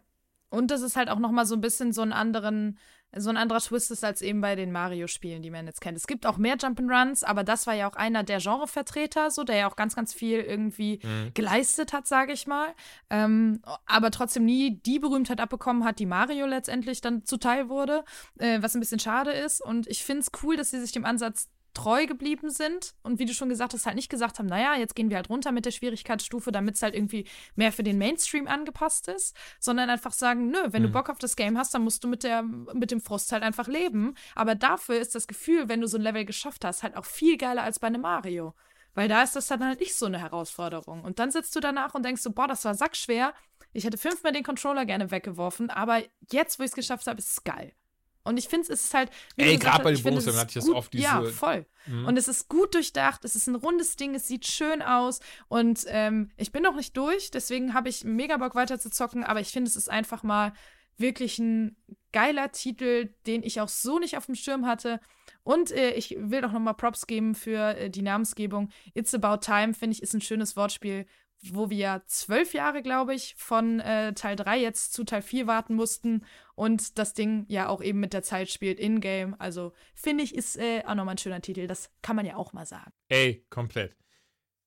Und das ist halt auch nochmal so ein bisschen so einen anderen so ein anderer Twist ist als eben bei den Mario-Spielen, die man jetzt kennt. Es gibt auch mehr Jump'n'Runs, aber das war ja auch einer der Genrevertreter, so der ja auch ganz, ganz viel irgendwie mhm. geleistet hat, sage ich mal. Ähm, aber trotzdem nie die Berühmtheit abbekommen hat, die Mario letztendlich dann zuteil wurde, äh, was ein bisschen schade ist. Und ich finde es cool, dass sie sich dem Ansatz treu geblieben sind und wie du schon gesagt hast, halt nicht gesagt haben, naja, jetzt gehen wir halt runter mit der Schwierigkeitsstufe, damit es halt irgendwie mehr für den Mainstream angepasst ist, sondern einfach sagen, nö, wenn mhm. du Bock auf das Game hast, dann musst du mit, der, mit dem Frust halt einfach leben. Aber dafür ist das Gefühl, wenn du so ein Level geschafft hast, halt auch viel geiler als bei einem Mario. Weil da ist das dann halt nicht so eine Herausforderung. Und dann sitzt du danach und denkst so, boah, das war sackschwer. Ich hätte fünfmal den Controller gerne weggeworfen, aber jetzt, wo ich es geschafft habe, ist es geil. Und ich finde, es ist halt. Ey, gerade bei den Bonus, dann hatte ich das oft diese. Ja, voll. Mhm. Und es ist gut durchdacht, es ist ein rundes Ding, es sieht schön aus. Und ähm, ich bin noch nicht durch, deswegen habe ich mega Bock weiter zu zocken, aber ich finde, es ist einfach mal wirklich ein geiler Titel, den ich auch so nicht auf dem Schirm hatte. Und äh, ich will auch nochmal Props geben für äh, die Namensgebung. It's About Time, finde ich, ist ein schönes Wortspiel, wo wir zwölf Jahre, glaube ich, von äh, Teil 3 jetzt zu Teil 4 warten mussten und das Ding ja auch eben mit der Zeit spielt in-game. Also finde ich, ist äh, auch nochmal ein schöner Titel. Das kann man ja auch mal sagen. Ey, komplett.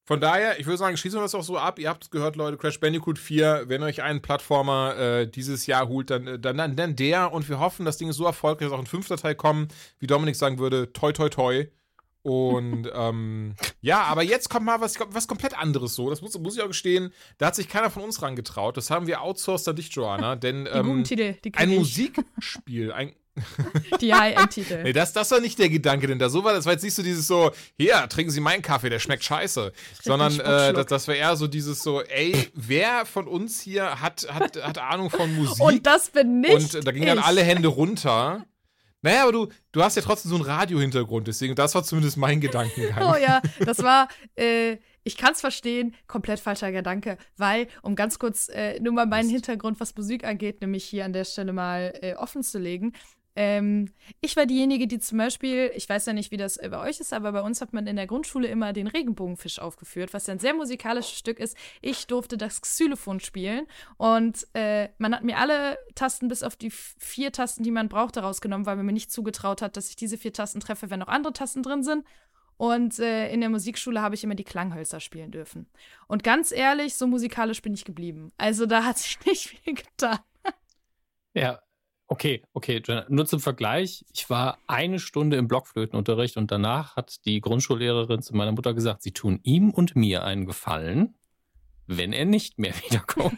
Von daher, ich würde sagen, schließen wir das auch so ab. Ihr habt es gehört, Leute, Crash Bandicoot 4, wenn euch einen Plattformer äh, dieses Jahr holt, dann, äh, dann, dann, dann der. Und wir hoffen, das Ding ist so erfolgreich, dass auch ein fünfter Teil kommen. Wie Dominik sagen würde, toi, toi, toi. Und ähm, ja, aber jetzt kommt mal was, was komplett anderes so. Das muss, muss ich auch gestehen. Da hat sich keiner von uns rangetraut. Das haben wir outsourced an dich, Joanna. Denn die ähm, Titel, die ein ich. Musikspiel, ein. die High-End-Titel. nee, das, das war nicht der Gedanke, denn da so war das war jetzt nicht so dieses so, hier, trinken Sie meinen Kaffee, der schmeckt scheiße. Sondern äh, das, das war eher so dieses so, ey, wer von uns hier hat, hat, hat Ahnung von Musik? Und das bin nicht. Und da gingen dann alle Hände runter. Naja, aber du, du hast ja trotzdem so einen Radio-Hintergrund, deswegen, das war zumindest mein Gedankengang. oh ja, das war, äh, ich kann es verstehen, komplett falscher Gedanke, weil, um ganz kurz äh, nur mal meinen Hintergrund, was Musik angeht, nämlich hier an der Stelle mal äh, offen zu legen, ähm, ich war diejenige, die zum Beispiel, ich weiß ja nicht, wie das bei euch ist, aber bei uns hat man in der Grundschule immer den Regenbogenfisch aufgeführt, was ja ein sehr musikalisches Stück ist. Ich durfte das Xylophon spielen und äh, man hat mir alle Tasten bis auf die vier Tasten, die man brauchte, rausgenommen, weil man mir nicht zugetraut hat, dass ich diese vier Tasten treffe, wenn noch andere Tasten drin sind. Und äh, in der Musikschule habe ich immer die Klanghölzer spielen dürfen. Und ganz ehrlich, so musikalisch bin ich geblieben. Also da hat sich nicht viel getan. Ja, Okay, okay, nur zum Vergleich. Ich war eine Stunde im Blockflötenunterricht und danach hat die Grundschullehrerin zu meiner Mutter gesagt, sie tun ihm und mir einen Gefallen, wenn er nicht mehr wiederkommt.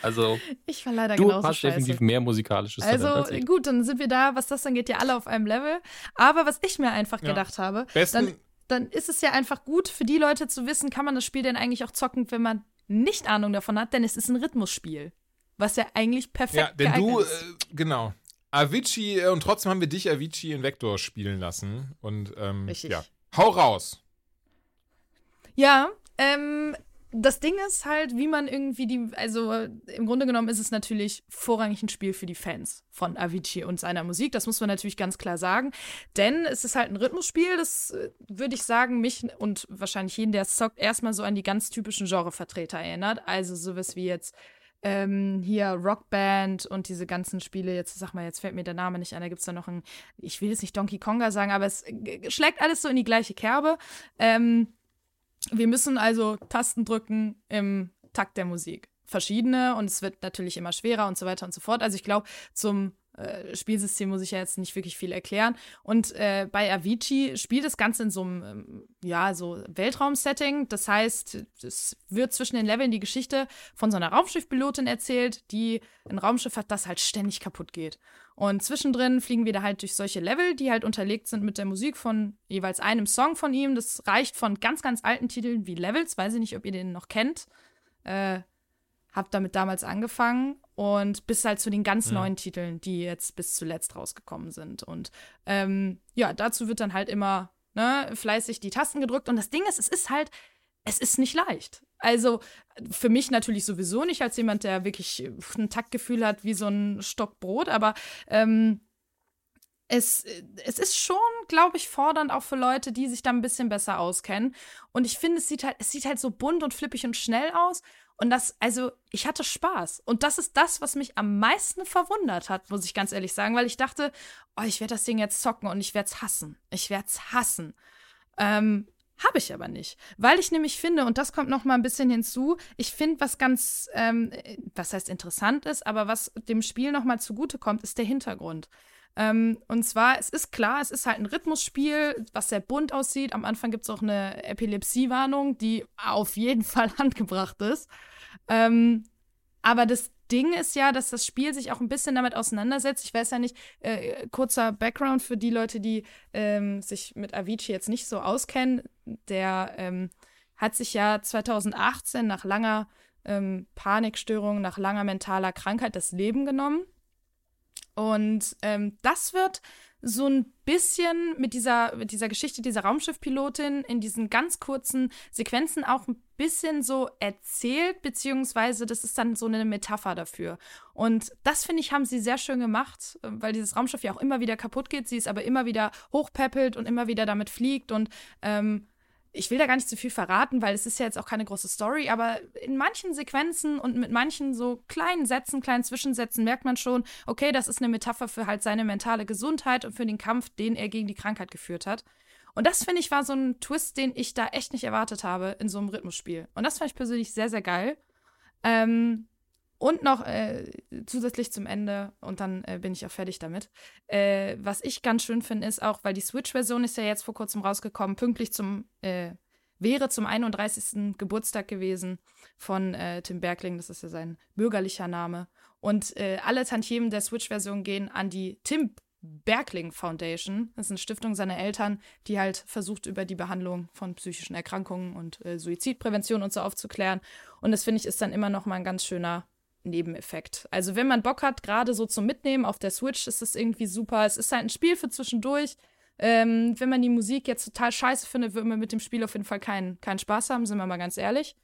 Also, ich war leider du genauso hast scheiße. definitiv mehr musikalisches Also Talent als ich. gut, dann sind wir da, was das dann geht, ja alle auf einem Level. Aber was ich mir einfach Ja. gedacht habe, dann, dann ist es ja einfach gut für die Leute zu wissen, kann man das Spiel denn eigentlich auch zocken, wenn man nicht Ahnung davon hat, denn es ist ein Rhythmusspiel. Was ja eigentlich perfekt ja, denn du, ist. äh, genau. Avicii, äh, und trotzdem haben wir dich Avicii in Vector spielen lassen. Und, ähm, Richtig. ja. Hau raus. Ja, ähm, das Ding ist halt, wie man irgendwie die, also im Grunde genommen ist es natürlich vorrangig ein Spiel für die Fans von Avicii und seiner Musik. Das muss man natürlich ganz klar sagen. Denn es ist halt ein Rhythmusspiel, das äh, würde ich sagen, mich und wahrscheinlich jeden, der es zockt, erstmal so an die ganz typischen Genrevertreter erinnert. Also sowas wie jetzt ähm, hier Rockband und diese ganzen Spiele, jetzt sag mal, jetzt fällt mir der Name nicht ein, da gibt es da noch ein, ich will jetzt nicht Donkey Konga sagen, aber es schlägt alles so in die gleiche Kerbe. Ähm, wir müssen also Tasten drücken im Takt der Musik. Verschiedene und es wird natürlich immer schwerer und so weiter und so fort. Also ich glaube, zum äh, Spielsystem muss ich ja jetzt nicht wirklich viel erklären. Und äh, bei Avicii spielt das Ganze in so einem, ähm, ja, so Weltraum-Setting. Das heißt, es wird zwischen den Leveln die Geschichte von so einer Raumschiffpilotin erzählt, die ein Raumschiff hat, das halt ständig kaputt geht. Und zwischendrin fliegen wir da halt durch solche Level, die halt unterlegt sind mit der Musik von jeweils einem Song von ihm. Das reicht von ganz, ganz alten Titeln wie Levels. Weiß ich nicht, ob ihr den noch kennt. Äh, hab damit damals angefangen und bis halt zu den ganz ja. neuen Titeln, die jetzt bis zuletzt rausgekommen sind. Und ähm, ja, dazu wird dann halt immer ne, fleißig die Tasten gedrückt. Und das Ding ist, es ist halt, es ist nicht leicht. Also für mich natürlich sowieso nicht als jemand, der wirklich ein Taktgefühl hat wie so ein Stock Brot, aber ähm, es, es ist schon, glaube ich, fordernd auch für Leute, die sich da ein bisschen besser auskennen. Und ich finde, es sieht halt, es sieht halt so bunt und flippig und schnell aus. Und das, also, ich hatte Spaß. Und das ist das, was mich am meisten verwundert hat, muss ich ganz ehrlich sagen, weil ich dachte, oh, ich werde das Ding jetzt zocken und ich werde es hassen. Ich werde es hassen. Ähm, habe ich aber nicht. Weil ich nämlich finde, und das kommt noch mal ein bisschen hinzu, ich finde, was ganz, ähm, was heißt interessant ist, aber was dem Spiel noch mal zugutekommt, ist der Hintergrund. Ähm, und zwar, es ist klar, es ist halt ein Rhythmusspiel, was sehr bunt aussieht. Am Anfang gibt es auch eine Epilepsiewarnung, die auf jeden Fall angebracht ist. Ähm, aber das Ding ist ja, dass das Spiel sich auch ein bisschen damit auseinandersetzt. Ich weiß ja nicht, äh, kurzer Background für die Leute, die ähm, sich mit Avicii jetzt nicht so auskennen. Der ähm, hat sich ja 2018 nach langer ähm, Panikstörung, nach langer mentaler Krankheit das Leben genommen. Und ähm, das wird so ein bisschen mit dieser, mit dieser Geschichte dieser Raumschiffpilotin in diesen ganz kurzen Sequenzen auch ein bisschen so erzählt, beziehungsweise das ist dann so eine Metapher dafür. Und das, finde ich, haben sie sehr schön gemacht, weil dieses Raumschiff ja auch immer wieder kaputt geht, sie es aber immer wieder hochpeppelt und immer wieder damit fliegt und ähm, ich will da gar nicht zu viel verraten, weil es ist ja jetzt auch keine große Story, aber in manchen Sequenzen und mit manchen so kleinen Sätzen, kleinen Zwischensätzen merkt man schon, okay, das ist eine Metapher für halt seine mentale Gesundheit und für den Kampf, den er gegen die Krankheit geführt hat. Und das finde ich war so ein Twist, den ich da echt nicht erwartet habe in so einem Rhythmusspiel. Und das fand ich persönlich sehr, sehr geil. Ähm, und noch äh, zusätzlich zum Ende, und dann äh, bin ich auch fertig damit. Äh, was ich ganz schön finde, ist auch, weil die Switch-Version ist ja jetzt vor kurzem rausgekommen, pünktlich zum, äh, wäre zum 31. Geburtstag gewesen von äh, Tim Bergling, das ist ja sein bürgerlicher Name. Und äh, alle Tantiemen der Switch-Version gehen an die Tim Bergling Foundation. Das ist eine Stiftung seiner Eltern, die halt versucht, über die Behandlung von psychischen Erkrankungen und Suizidprävention und so aufzuklären. Und das finde ich ist dann immer noch mal ein ganz schöner Nebeneffekt. Also wenn man Bock hat, gerade so zum Mitnehmen auf der Switch, ist das irgendwie super. Es ist halt ein Spiel für zwischendurch. Ähm, wenn man die Musik jetzt total scheiße findet, wird man mit dem Spiel auf jeden Fall keinen, keinen Spaß haben, sind wir mal ganz ehrlich.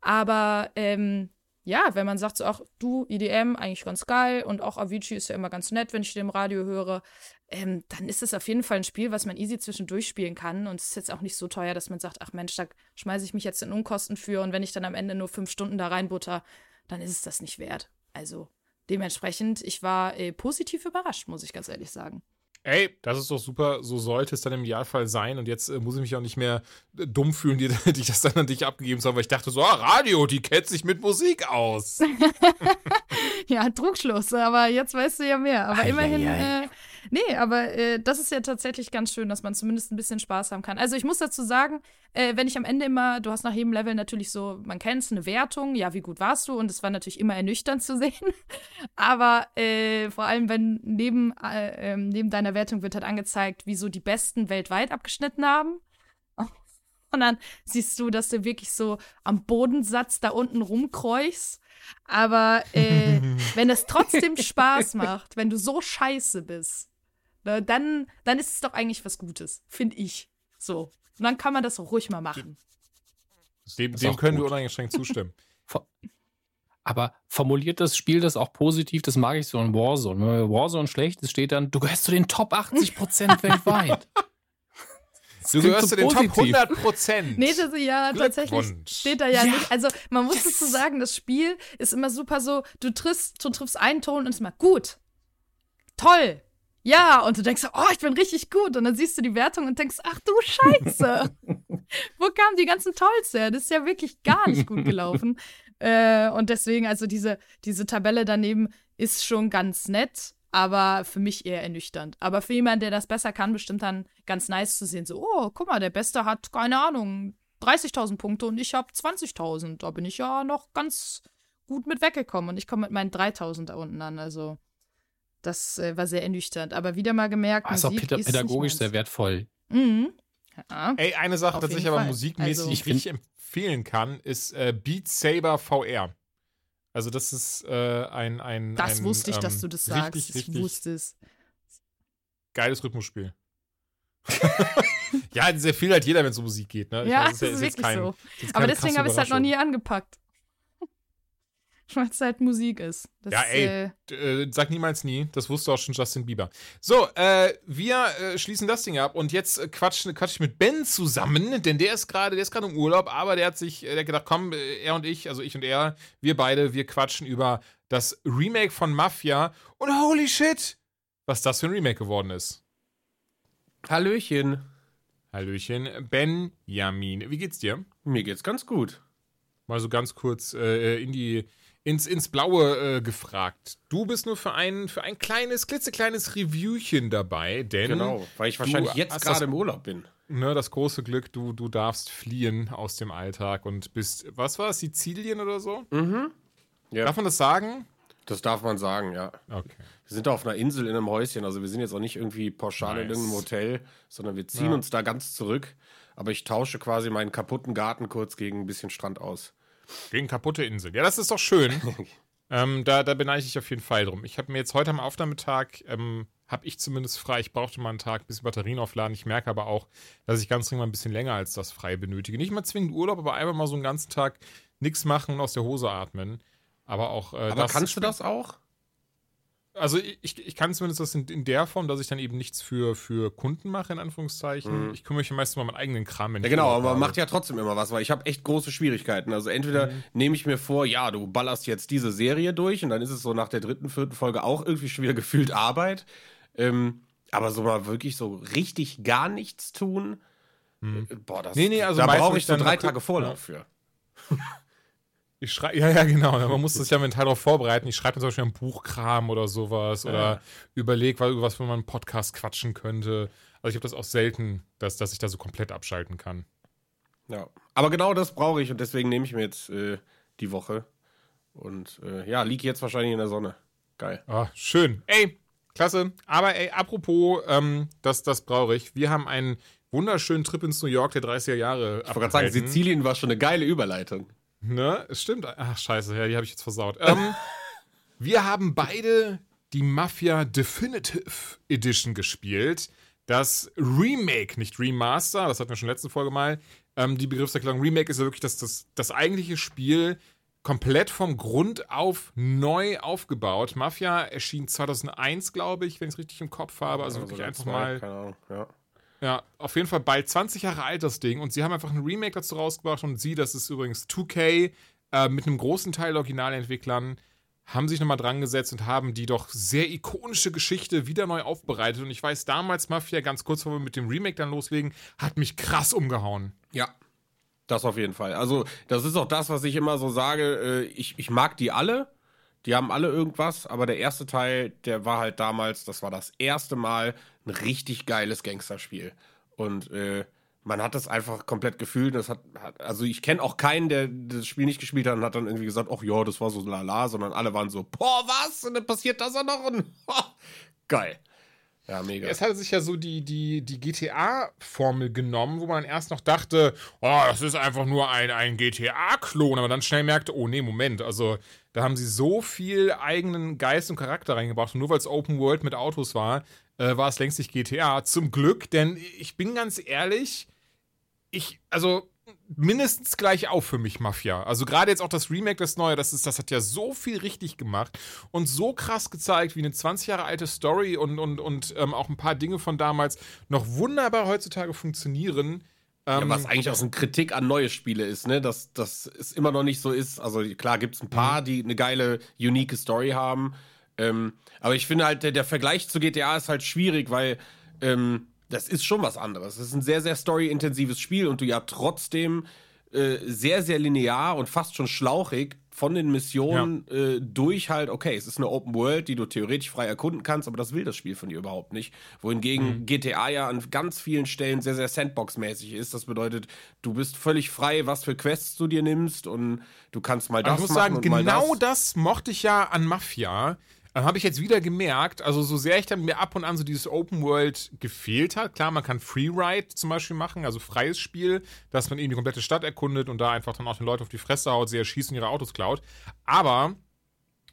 Aber ähm, ja, wenn man sagt so, ach du, EDM, eigentlich ganz geil und auch Avicii ist ja immer ganz nett, wenn ich den im Radio höre, ähm, dann ist es auf jeden Fall ein Spiel, was man easy zwischendurch spielen kann und es ist jetzt auch nicht so teuer, dass man sagt, ach Mensch, da schmeiße ich mich jetzt in Unkosten für und wenn ich dann am Ende nur fünf Stunden da reinbutter, dann ist es das nicht wert. Also dementsprechend, ich war äh, positiv überrascht, muss ich ganz ehrlich sagen. Ey, das ist doch super, so sollte es dann im Idealfall sein. Und jetzt äh, muss ich mich auch nicht mehr äh, dumm fühlen, die, die das dann an dich abgegeben haben, weil ich dachte so, ah, Radio, die kennt sich mit Musik aus. ja, Druckschluss, aber jetzt weißt du ja mehr. Aber ei, immerhin, ei, ei. Nee, aber äh, das ist ja tatsächlich ganz schön, dass man zumindest ein bisschen Spaß haben kann. Also ich muss dazu sagen, äh, wenn ich am Ende immer, du hast nach jedem Level natürlich so, man kennt es, eine Wertung, ja, wie gut warst du? Und es war natürlich immer ernüchternd zu sehen. aber äh, vor allem, wenn neben, äh, ähm, neben deiner Wertung wird halt angezeigt, wie so die Besten weltweit abgeschnitten haben. Und dann siehst du, dass du wirklich so am Bodensatz da unten rumkreuchst. Aber äh, wenn es trotzdem Spaß macht, wenn du so scheiße bist, ne, dann, dann ist es doch eigentlich was Gutes, finde ich. So. Und dann kann man das auch ruhig mal machen. Dem, dem können wir gut. uneingeschränkt zustimmen. Aber formuliert das Spiel das auch positiv? Das mag ich so in Warzone. Wenn bei Warzone schlecht ist, steht dann, du gehörst zu den Top 80% weltweit. Du gehörst so zu den Top positiv. 100 Prozent. Nee, das, ja, tatsächlich steht da ja, Ja. nicht. Also, man muss dazu sagen, das Spiel ist immer super so, du triffst, du triffst einen Ton und es ist mal gut. Toll. Ja, und du denkst, so, oh, ich bin richtig gut. Und dann siehst du die Wertung und denkst, ach du Scheiße. Wo kamen die ganzen Tolls her? Das ist ja wirklich gar nicht gut gelaufen. äh, und deswegen, also diese, diese Tabelle daneben ist schon ganz nett, aber für mich eher ernüchternd. Aber für jemanden, der das besser kann, bestimmt dann ganz nice zu sehen. So, oh, guck mal, der Beste hat, keine Ahnung, 30.000 Punkte und ich habe 20.000. Da bin ich ja noch ganz gut mit weggekommen und ich komme mit meinen 3.000 da unten an. Also, das äh, war sehr ernüchternd. Aber wieder mal gemerkt, Ah, ist auch Musik ist pädagogisch nicht sehr wertvoll. Mhm. Ja. Ey, eine Sache tatsächlich jeden aber Fall. musikmäßig, Also- die ich empfehlen kann, ist äh, Beat Saber VR. Also das ist äh, ein, ein Das ein, wusste ich, ähm, dass du das sagst. Richtig, ich richtig wusste es. geiles Rhythmusspiel. ja, sehr viel halt jeder, wenn es um Musik geht. Ne? Ich Ja, weiß, das ja- ist wirklich kein- so. ist Aber deswegen habe ich es halt noch nie angepackt. Weil es halt Musik ist. Das, Ja, ey. Äh, äh, sag niemals nie. Das wusste auch schon Justin Bieber. So, äh, wir äh, schließen das Ding ab und jetzt äh, quatsch, quatsch ich mit Ben zusammen, denn der ist gerade, der ist gerade im Urlaub, aber der hat sich, der hat gedacht, komm, er und ich, also ich und er, wir beide, wir quatschen über das Remake von Mafia und holy shit, was das für ein Remake geworden ist. Hallöchen. Hallöchen, Benjamin. Wie geht's dir? Mir geht's ganz gut. Mal so ganz kurz äh, in die, ins, ins Blaue äh, gefragt. Du bist nur für ein, für ein kleines, klitzekleines Reviewchen dabei, denn Genau, weil ich wahrscheinlich jetzt gerade im Urlaub bin. ne, das große Glück, du, du darfst fliehen aus dem Alltag und bist, was war es, Sizilien oder so? Mhm. Ja, Darf man das sagen? das darf man sagen, ja. Okay. Wir sind da auf einer Insel in einem Häuschen, also wir sind jetzt auch nicht irgendwie pauschal in Nice. irgendeinem Hotel, sondern wir ziehen Ja. uns da ganz zurück. Aber ich tausche quasi meinen kaputten Garten kurz gegen ein bisschen Strand aus. Gegen kaputte Insel. Ja, das ist doch schön. ähm, da, da beneide ich dich auf jeden Fall drum. Ich habe mir jetzt heute am Aufnahmetag, ähm, habe ich zumindest frei, ich brauchte mal einen Tag, ein bisschen Batterien aufladen. Ich merke aber auch, dass ich ganz dringend mal ein bisschen länger als das frei benötige. Nicht mal zwingend Urlaub, aber einfach mal so einen ganzen Tag nichts machen und aus der Hose atmen. Aber auch. Äh, Aber kannst du das auch? Also ich, ich kann zumindest das in, in der Form, dass ich dann eben nichts für, für Kunden mache, in Anführungszeichen. Ich kümmere mich ja meistens um meinen eigenen Kram. Ja, genau, aber man macht ja trotzdem immer was, weil ich habe echt große Schwierigkeiten. Also entweder nehme ich mir vor, ja, du ballerst jetzt diese Serie durch und dann ist es so nach der dritten, vierten Folge auch irgendwie schon wieder gefühlt Arbeit. Ähm, aber so mal wirklich so richtig gar nichts tun, äh, boah, das, Nee, nee, also da brauche ich so drei mal- Tage Vorlauf für. Ich schreibe, ja, ja, genau. Man muss sich ja mental darauf vorbereiten. Ich schreibe mir zum Beispiel einen Buchkram oder sowas oder überlege, über was man einen Podcast quatschen könnte. Also ich habe das auch selten, dass, dass ich da so komplett abschalten kann. Ja. Aber genau das brauche ich und deswegen nehme ich mir jetzt äh, die Woche. Und äh, ja, liege jetzt wahrscheinlich in der Sonne. Geil. Ah, schön. Ey, klasse. Aber ey, apropos, ähm, das, das brauche ich. Wir haben einen wunderschönen Trip ins New York der 30er Jahre. Ich wollte gerade sagen, Sizilien war schon eine geile Überleitung. Ne, es stimmt. Ach, scheiße, ja, die habe ich jetzt versaut. Ähm, wir haben beide die Mafia Definitive Edition gespielt. Das Remake, nicht Remaster, das hatten wir schon in der letzten Folge mal. Ähm, die Begriffserklärung Remake ist ja wirklich das, das, das eigentliche Spiel komplett vom Grund auf neu aufgebaut. Mafia erschien 2001, glaube ich, wenn ich es richtig im Kopf habe. Also wirklich oder einfach zwei, mal Keine Ahnung, ja. Ja, auf jeden Fall bald 20 Jahre alt, das Ding. Und sie haben einfach ein Remake dazu rausgebracht. Und sie, das ist übrigens 2K, äh, mit einem großen Teil Originalentwicklern, haben sich nochmal dran gesetzt und haben die doch sehr ikonische Geschichte wieder neu aufbereitet. Und ich weiß, damals Mafia, ganz kurz bevor wir mit dem Remake dann loslegen, hat mich krass umgehauen. Ja. Das auf jeden Fall. Also, das ist auch das, was ich immer so sage. Äh, Ich, ich mag die alle. Die haben alle irgendwas, aber der erste Teil, der war halt damals, das war das erste Mal ein richtig geiles Gangsterspiel. Und äh, man hat das einfach komplett gefühlt. Das hat, hat also ich kenne auch keinen, der das Spiel nicht gespielt hat und hat dann irgendwie gesagt, ach ja, das war so lala, sondern alle waren so, boah, was? Und dann passiert das auch noch und geil. Ja, mega. Es hatte sich ja so die, die, die GTA-Formel genommen, wo man erst noch dachte, oh, das ist einfach nur ein, ein GTA-Klon, aber dann schnell merkte, oh nee, Moment, also da haben sie so viel eigenen Geist und Charakter reingebracht und nur weil es Open World mit Autos war, äh, war es längst nicht GTA. Zum Glück, denn ich bin ganz ehrlich, ich, also mindestens gleich auf für mich, Mafia. Also gerade jetzt auch das Remake, das neue, das, ist, das hat ja so viel richtig gemacht und so krass gezeigt, wie eine 20 Jahre alte Story und, und, und ähm, auch ein paar Dinge von damals noch wunderbar heutzutage funktionieren. Ja, Ähm, was eigentlich auch so eine Kritik an neue Spiele ist, ne? Dass, dass es immer noch nicht so ist. Also klar gibt es ein paar, die eine geile, unique Story haben. Ähm, aber ich finde halt, der, der Vergleich zu GTA ist halt schwierig, weil ähm, das ist schon was anderes. Es ist ein sehr, sehr story-intensives Spiel und du ja trotzdem äh, sehr, sehr linear und fast schon schlauchig von den Missionen äh, durch halt, okay, es ist eine Open World, die du theoretisch frei erkunden kannst, aber das will das Spiel von dir überhaupt nicht. Wohingegen GTA ja an ganz vielen Stellen sehr, sehr Sandbox-mäßig ist. Das bedeutet, du bist völlig frei, was für Quests du dir nimmst und du kannst mal Aber das ich muss machen sagen, genau das. das mochte ich ja an Mafia. Dann habe ich jetzt wieder gemerkt, also so sehr ich dann mir ab und an so dieses Open World gefehlt hat. Klar, man kann Freeride zum Beispiel machen, also freies Spiel, dass man eben die komplette Stadt erkundet und da einfach dann auch den Leuten auf die Fresse haut, sie erschießen ihre Autos klaut. Aber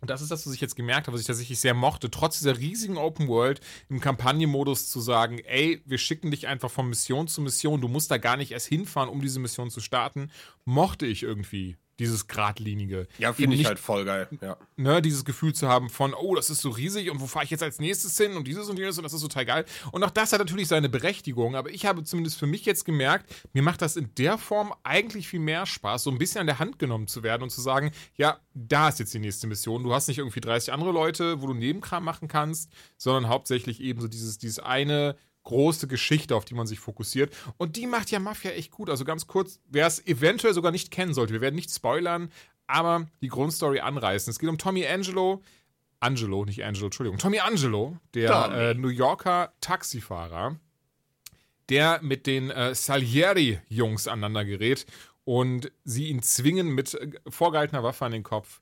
und das ist das, was ich jetzt gemerkt habe, was ich tatsächlich sehr mochte, trotz dieser riesigen Open World im Kampagnenmodus zu sagen, ey, wir schicken dich einfach von Mission zu Mission, du musst da gar nicht erst hinfahren, um diese Mission zu starten, mochte ich irgendwie dieses geradlinige. Ja, finde ich nicht halt voll geil. Ja. ne, dieses Gefühl zu haben von, oh, das ist so riesig und wo fahre ich jetzt als nächstes hin und dieses und jenes und das ist total geil. Und auch das hat natürlich seine Berechtigung, aber ich habe zumindest für mich jetzt gemerkt, mir macht das in der Form eigentlich viel mehr Spaß, so ein bisschen an der Hand genommen zu werden und zu sagen, ja, da ist jetzt die nächste Mission. Du hast nicht irgendwie 30 andere Leute, wo du Nebenkram machen kannst, sondern hauptsächlich eben so dieses, dieses eine große Geschichte, auf die man sich fokussiert. Und die macht ja Mafia echt gut. Also ganz kurz, wer es eventuell sogar nicht kennen sollte, wir werden nicht spoilern, aber die Grundstory anreißen. Es geht um Tommy Angelo, Angelo, nicht Angelo, Entschuldigung, Tommy Angelo, der äh, New Yorker Taxifahrer, der mit den äh, Salieri-Jungs aneinander gerät und sie ihn zwingen, mit äh, vorgehaltener Waffe an den Kopf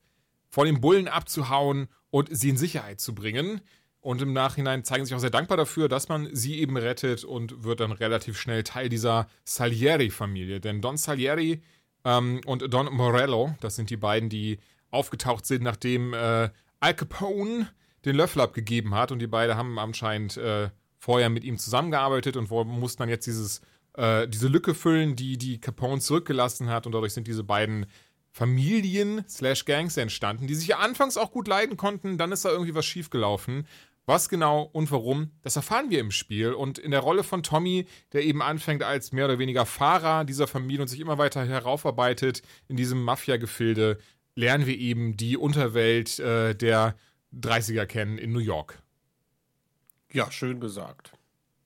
vor den Bullen abzuhauen und sie in Sicherheit zu bringen. Und im Nachhinein zeigen sich auch sehr dankbar dafür, dass man sie eben rettet und wird dann relativ schnell Teil dieser Salieri-Familie. Denn Don Salieri ähm, und Don Morello, das sind die beiden, die aufgetaucht sind, nachdem äh, Al Capone den Löffel abgegeben hat. Und die beiden haben anscheinend äh, vorher mit ihm zusammengearbeitet und mussten dann jetzt dieses, äh, diese Lücke füllen, die die Capone zurückgelassen hat. Und dadurch sind diese beiden Familien slash Gangs entstanden, die sich ja anfangs auch gut leiden konnten. Dann ist da irgendwie was schiefgelaufen. Was genau und warum, das erfahren wir im Spiel. Und in der Rolle von Tommy, der eben anfängt als mehr oder weniger Fahrer dieser Familie und sich immer weiter heraufarbeitet in diesem Mafia-Gefilde, lernen wir eben die Unterwelt äh, der 30er kennen in New York. ja, schön gesagt.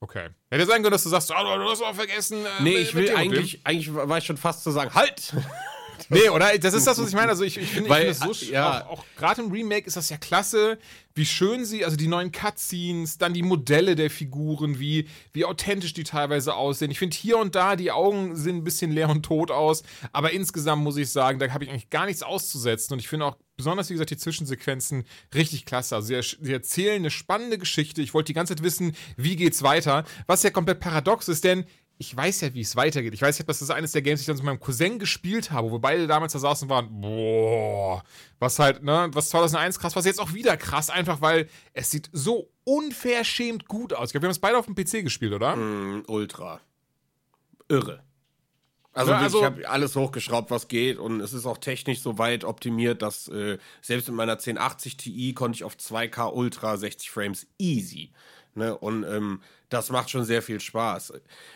Okay. Hätte sein können, dass du sagst, oh, du hast auch vergessen. Äh, Nee, ich will eigentlich, eigentlich war ich schon fast zu sagen, halt! Nee, oder? Das ist das, was ich meine. Also ich, ich finde, finde es so äh, ja. auch, auch gerade im Remake ist das ja klasse, wie schön sie, also die neuen Cutscenes, dann die Modelle der Figuren, wie, wie authentisch die teilweise aussehen. Ich finde hier und da, die Augen sehen ein bisschen leer und tot aus, aber insgesamt muss ich sagen, da habe ich eigentlich gar nichts auszusetzen. Und ich finde auch besonders, wie gesagt, die Zwischensequenzen richtig klasse. Also sie, er- sie erzählen eine spannende Geschichte. Ich wollte die ganze Zeit wissen, wie geht's weiter, was ja komplett paradox ist, denn ich weiß ja, wie es weitergeht. Ich weiß, habe das ist eines der Games, die ich dann mit meinem Cousin gespielt habe, wo wir beide damals da saßen und waren, boah, was halt, ne, was 2001 krass, was jetzt auch wieder krass, einfach weil es sieht so unverschämt gut aus. Ich glaube, wir haben es beide auf dem PC gespielt, oder? Mm, Ultra. Irre. Also, Ja, wirklich, also- ich habe alles hochgeschraubt, was geht und es ist auch technisch so weit optimiert, dass äh, selbst mit meiner 1080 Ti konnte ich auf 2K Ultra 60 Frames easy. Ne? Und ähm, das macht schon sehr viel Spaß.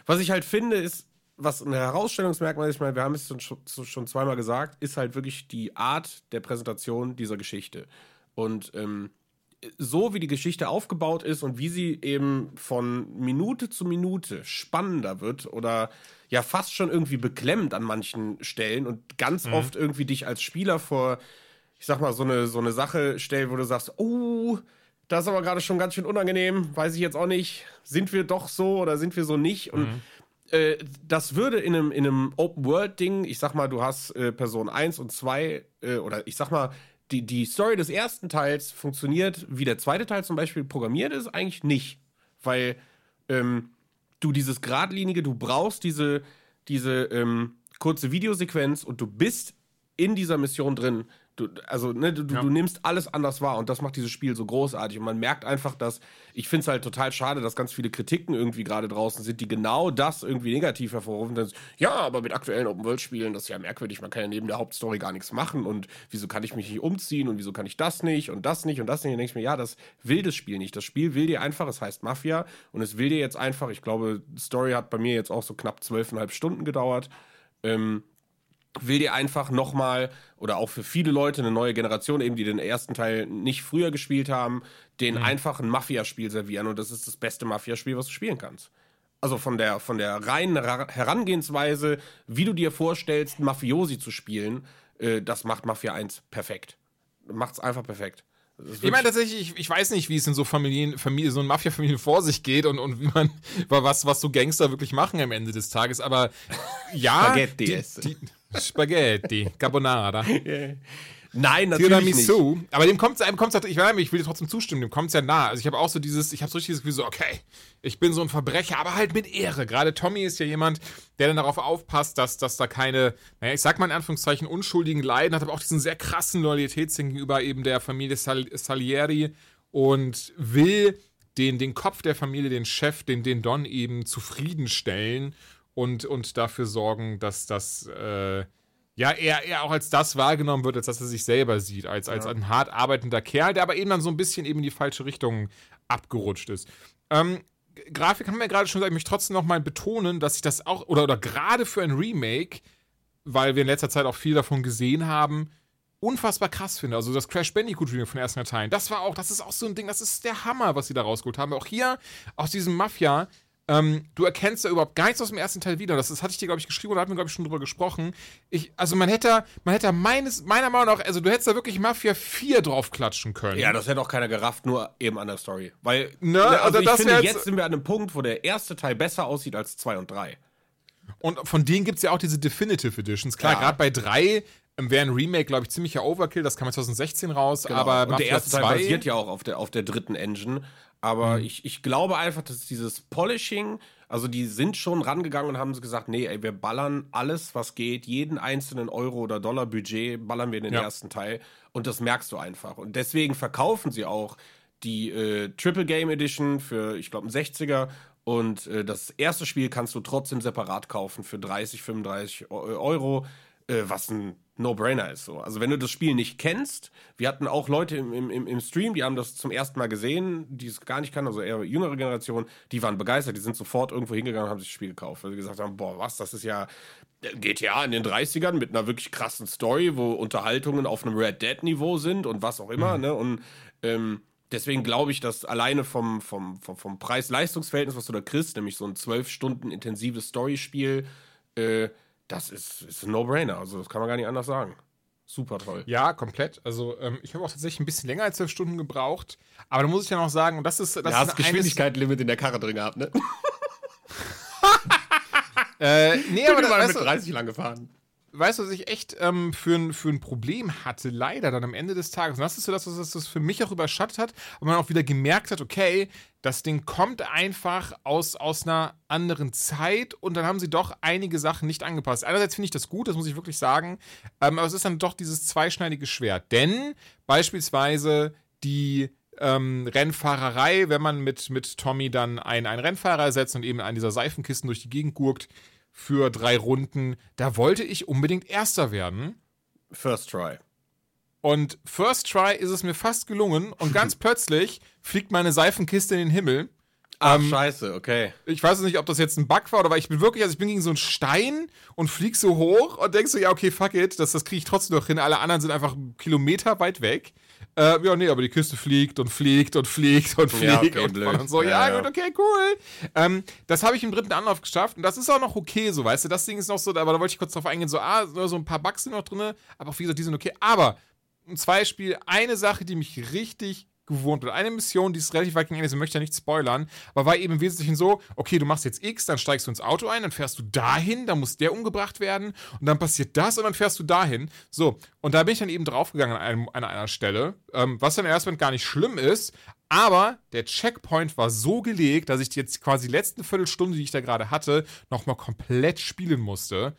Was ich halt finde, ist, was ein Herausstellungsmerkmal ist, ich meine, wir haben es schon, schon zweimal gesagt, ist halt wirklich die Art der Präsentation dieser Geschichte. Und ähm, so wie die Geschichte aufgebaut ist und wie sie eben von Minute zu Minute spannender wird oder ja fast schon irgendwie beklemmt an manchen Stellen und ganz oft irgendwie dich als Spieler vor, ich sag mal, so eine, so eine Sache stellt, wo du sagst, oh, das ist aber gerade schon ganz schön unangenehm, weiß ich jetzt auch nicht, sind wir doch so oder sind wir so nicht? Und äh, das würde in einem, in einem Open-World-Ding, ich sag mal, du hast äh, Person 1 und 2, äh, oder ich sag mal, die, die Story des ersten Teils funktioniert, wie der zweite Teil zum Beispiel programmiert ist, eigentlich nicht. Weil ähm, du dieses Gradlinige, du brauchst diese, diese ähm, kurze Videosequenz und du bist in dieser Mission drin. Du, also, ne, du, Ja. du nimmst alles anders wahr und das macht dieses Spiel so großartig. Und man merkt einfach, dass, ich finde es halt total schade, dass ganz viele Kritiken irgendwie gerade draußen sind, die genau das irgendwie negativ hervorrufen. Dass, ja, aber mit aktuellen Open-World-Spielen, das ist ja merkwürdig, man kann ja neben der Hauptstory gar nichts machen und wieso kann ich mich nicht umziehen und wieso kann ich das nicht und das nicht und das nicht. Und dann denke ich mir, ja, das will das Spiel nicht. Das Spiel will dir einfach, es heißt Mafia und es will dir jetzt einfach, ich glaube, die Story hat bei mir jetzt auch so knapp zwölfeinhalb Stunden gedauert. Ähm, will dir einfach nochmal, oder auch für viele Leute, eine neue Generation, eben die den ersten Teil nicht früher gespielt haben, den einfach ein Mafia-Spiel servieren. Und das ist das beste Mafia-Spiel, was du spielen kannst. Also von der, von der reinen Ra- Herangehensweise, wie du dir vorstellst, Mafiosi zu spielen, äh, das macht Mafia 1 perfekt. Macht's einfach perfekt. Ich meine tatsächlich, ich, ich weiß nicht, wie es in so Familien, Familie, so Mafia-Familien vor sich geht und, und wie man, was, was so Gangster wirklich machen am Ende des Tages, aber ja. Spaghetti die, essen. die, Spaghetti, Carbonara. Nein, natürlich nicht. Tiramisu. Aber dem kommt es einem kommt's halt, ich, weiß nicht, ich will dir trotzdem zustimmen, dem kommt es ja nah. Also ich habe auch so dieses, ich habe so richtig das Gefühl so, okay, ich bin so ein Verbrecher, aber halt mit Ehre. Gerade Tommy ist ja jemand, der dann darauf aufpasst, dass, dass da keine, naja, ich sag mal in Anführungszeichen, unschuldigen Leiden hat, aber auch diesen sehr krassen Loyalitätssinn gegenüber eben der Familie Sal Salieri und will den, den Kopf der Familie, den Chef, den, den Don eben zufriedenstellen und, und dafür sorgen, dass das, äh, ja, er, er auch als das wahrgenommen wird, als dass er sich selber sieht, als, als ein hart arbeitender Kerl, der aber eben dann so ein bisschen eben in die falsche Richtung abgerutscht ist. Ähm, Grafik haben wir ja gerade schon gesagt, ich möchte trotzdem nochmal betonen, dass ich das auch, oder, oder gerade für ein Remake, weil wir in letzter Zeit auch viel davon gesehen haben, unfassbar krass finde. Also das Crash Bandicoot Remake von den ersten Teilen, das war auch, das ist auch so ein Ding, das ist der Hammer, was sie da rausgeholt haben. Auch hier, aus diesem Mafia, ähm, du erkennst da überhaupt gar nichts aus dem ersten Teil wieder. Das, das hatte ich dir, glaube ich, geschrieben oder hatten wir, glaube ich, schon drüber gesprochen. Ich, also man hätte, man hätte meines, meiner Meinung nach, also du hättest da wirklich Mafia 4 draufklatschen können. Ja, das hätte auch keiner gerafft, nur eben an der Story. Weil, Ne, also also ich das finde, jetzt, jetzt- sind wir an einem Punkt, wo der erste Teil besser aussieht als 2 und 3. Und von denen gibt es ja auch diese Definitive Editions. Klar, Ja. gerade bei 3 wäre ein Remake, glaube ich, ziemlicher Overkill. Das kam jetzt 2016 raus. Aber Genau. und der Mafia erste Teil 2 basiert ja auch auf der, auf der dritten Engine. Aber Mhm. ich, ich glaube einfach, dass dieses Polishing, also die sind schon rangegangen und haben gesagt, nee, ey, wir ballern alles, was geht, jeden einzelnen Euro oder Dollar Budget ballern wir in den Ja. ersten Teil. Und das merkst du einfach. Und deswegen verkaufen sie auch die äh, Triple Game Edition für, ich glaube, einen 60er. Und äh, das erste Spiel kannst du trotzdem separat kaufen für 30, 35 Eu- Euro, äh, was ein No-Brainer ist. So. Also wenn du das Spiel nicht kennst, wir hatten auch Leute im, im, im- Stream, die haben das zum ersten Mal gesehen, die es gar nicht kannten, also eher jüngere Generation, die waren begeistert, die sind sofort irgendwo hingegangen und haben sich das Spiel gekauft, weil sie gesagt haben, boah, was, das ist ja GTA in den 30ern mit einer wirklich krassen Story, wo Unterhaltungen auf einem Red Dead-Niveau sind und was auch immer, ne? Und ähm, deswegen glaube ich, dass alleine vom, vom, vom, vom Preis-Leistungs-Verhältnis, was du da kriegst, nämlich so ein zwölf Stunden intensives Storyspiel, äh, das ist, ist ein No-Brainer. Also, das kann man gar nicht anders sagen. Super toll. Ja, komplett. Also ähm, ich habe auch tatsächlich ein bisschen länger als zwölf Stunden gebraucht. Aber da muss ich ja noch sagen, und das ist das ist hast Geschwindigkeitslimit in der Karre drin gehabt, ne? Äh, nee, aber Ich bin weißt, mit du, 30 lang gefahren. Weißt du, was ich echt ähm, für, ein, für ein Problem hatte, leider dann am Ende des Tages. Und das ist so das, was das für mich auch überschattet hat, und man auch wieder gemerkt hat, okay, das Ding kommt einfach aus, aus einer anderen Zeit und dann haben sie doch einige Sachen nicht angepasst. Einerseits finde ich das gut, das muss ich wirklich sagen, ähm, aber es ist dann doch dieses zweischneidige Schwert. Denn beispielsweise die ähm, Rennfahrerei, wenn man mit, mit Tommy dann einen, Rennfahrer ersetzt und eben einen dieser Seifenkisten durch die Gegend gurkt für drei Runden, da wollte ich unbedingt Erster werden. First try. Und First Try ist es mir fast gelungen und ganz plötzlich fliegt meine Seifenkiste in den Himmel. Ach, Ähm, scheiße, okay. Ich weiß nicht, ob das jetzt ein Bug war oder weil ich bin wirklich, also ich bin gegen so einen Stein und flieg so hoch und denk so, ja, okay, fuck it, das, das kriege ich trotzdem noch hin. Alle anderen sind einfach Kilometer weit weg. Äh, ja, nee, aber die Kiste fliegt und fliegt und fliegt und fliegt Ja, okay, und, blöd. und so. Ja, Ja, gut, okay, cool. Ähm, das habe ich im dritten Anlauf geschafft und das ist auch noch okay, so, weißt du. Das Ding ist noch so, aber da wollte ich kurz drauf eingehen, so, ah, so ein paar Bugs sind noch drin, aber auch wie gesagt, die sind okay. Aber ein Beispiel, eine Sache, die mich richtig gewohnt wird. Eine Mission, die ist relativ weit gegen Ende, ich möchte ja nicht spoilern, aber war eben im Wesentlichen so, okay, du machst jetzt X, dann steigst du ins Auto ein, dann fährst du dahin, dann muss der umgebracht werden und dann passiert das und dann fährst du dahin. So, und da bin ich dann eben draufgegangen an, einem, an einer Stelle, ähm, was dann erstmal gar nicht schlimm ist, aber der Checkpoint war so gelegt, dass ich jetzt quasi die letzte Viertelstunde, die ich da gerade hatte, nochmal komplett spielen musste.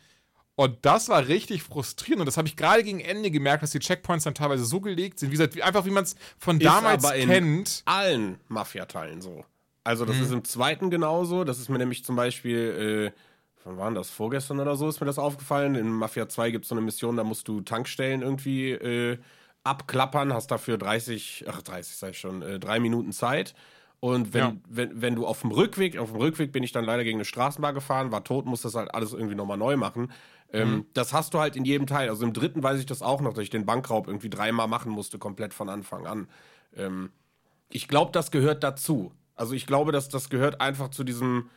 Und das war richtig frustrierend. Und das habe ich gerade gegen Ende gemerkt, dass die Checkpoints dann teilweise so gelegt sind, wie gesagt, einfach wie man es von Ist damals aber in kennt. allen Mafia-Teilen so. Also das ist im zweiten genauso. Das ist mir nämlich zum Beispiel, äh, wann waren das? Vorgestern oder so ist mir das aufgefallen. In Mafia 2 gibt es so eine Mission, da musst du Tankstellen irgendwie äh, abklappern, hast dafür 30, ach 30 sag ich schon, äh, drei Minuten Zeit. Und wenn, Ja. wenn, wenn du auf dem Rückweg, auf dem Rückweg bin ich dann leider gegen eine Straßenbahn gefahren, war tot, musste das halt alles irgendwie nochmal neu machen. Ähm, Das hast du halt in jedem Teil. Also im dritten weiß ich das auch noch, dass ich den Bankraub irgendwie dreimal machen musste, komplett von Anfang an. Ähm, ich glaube, das gehört dazu. Also ich glaube, dass das gehört einfach zu diesem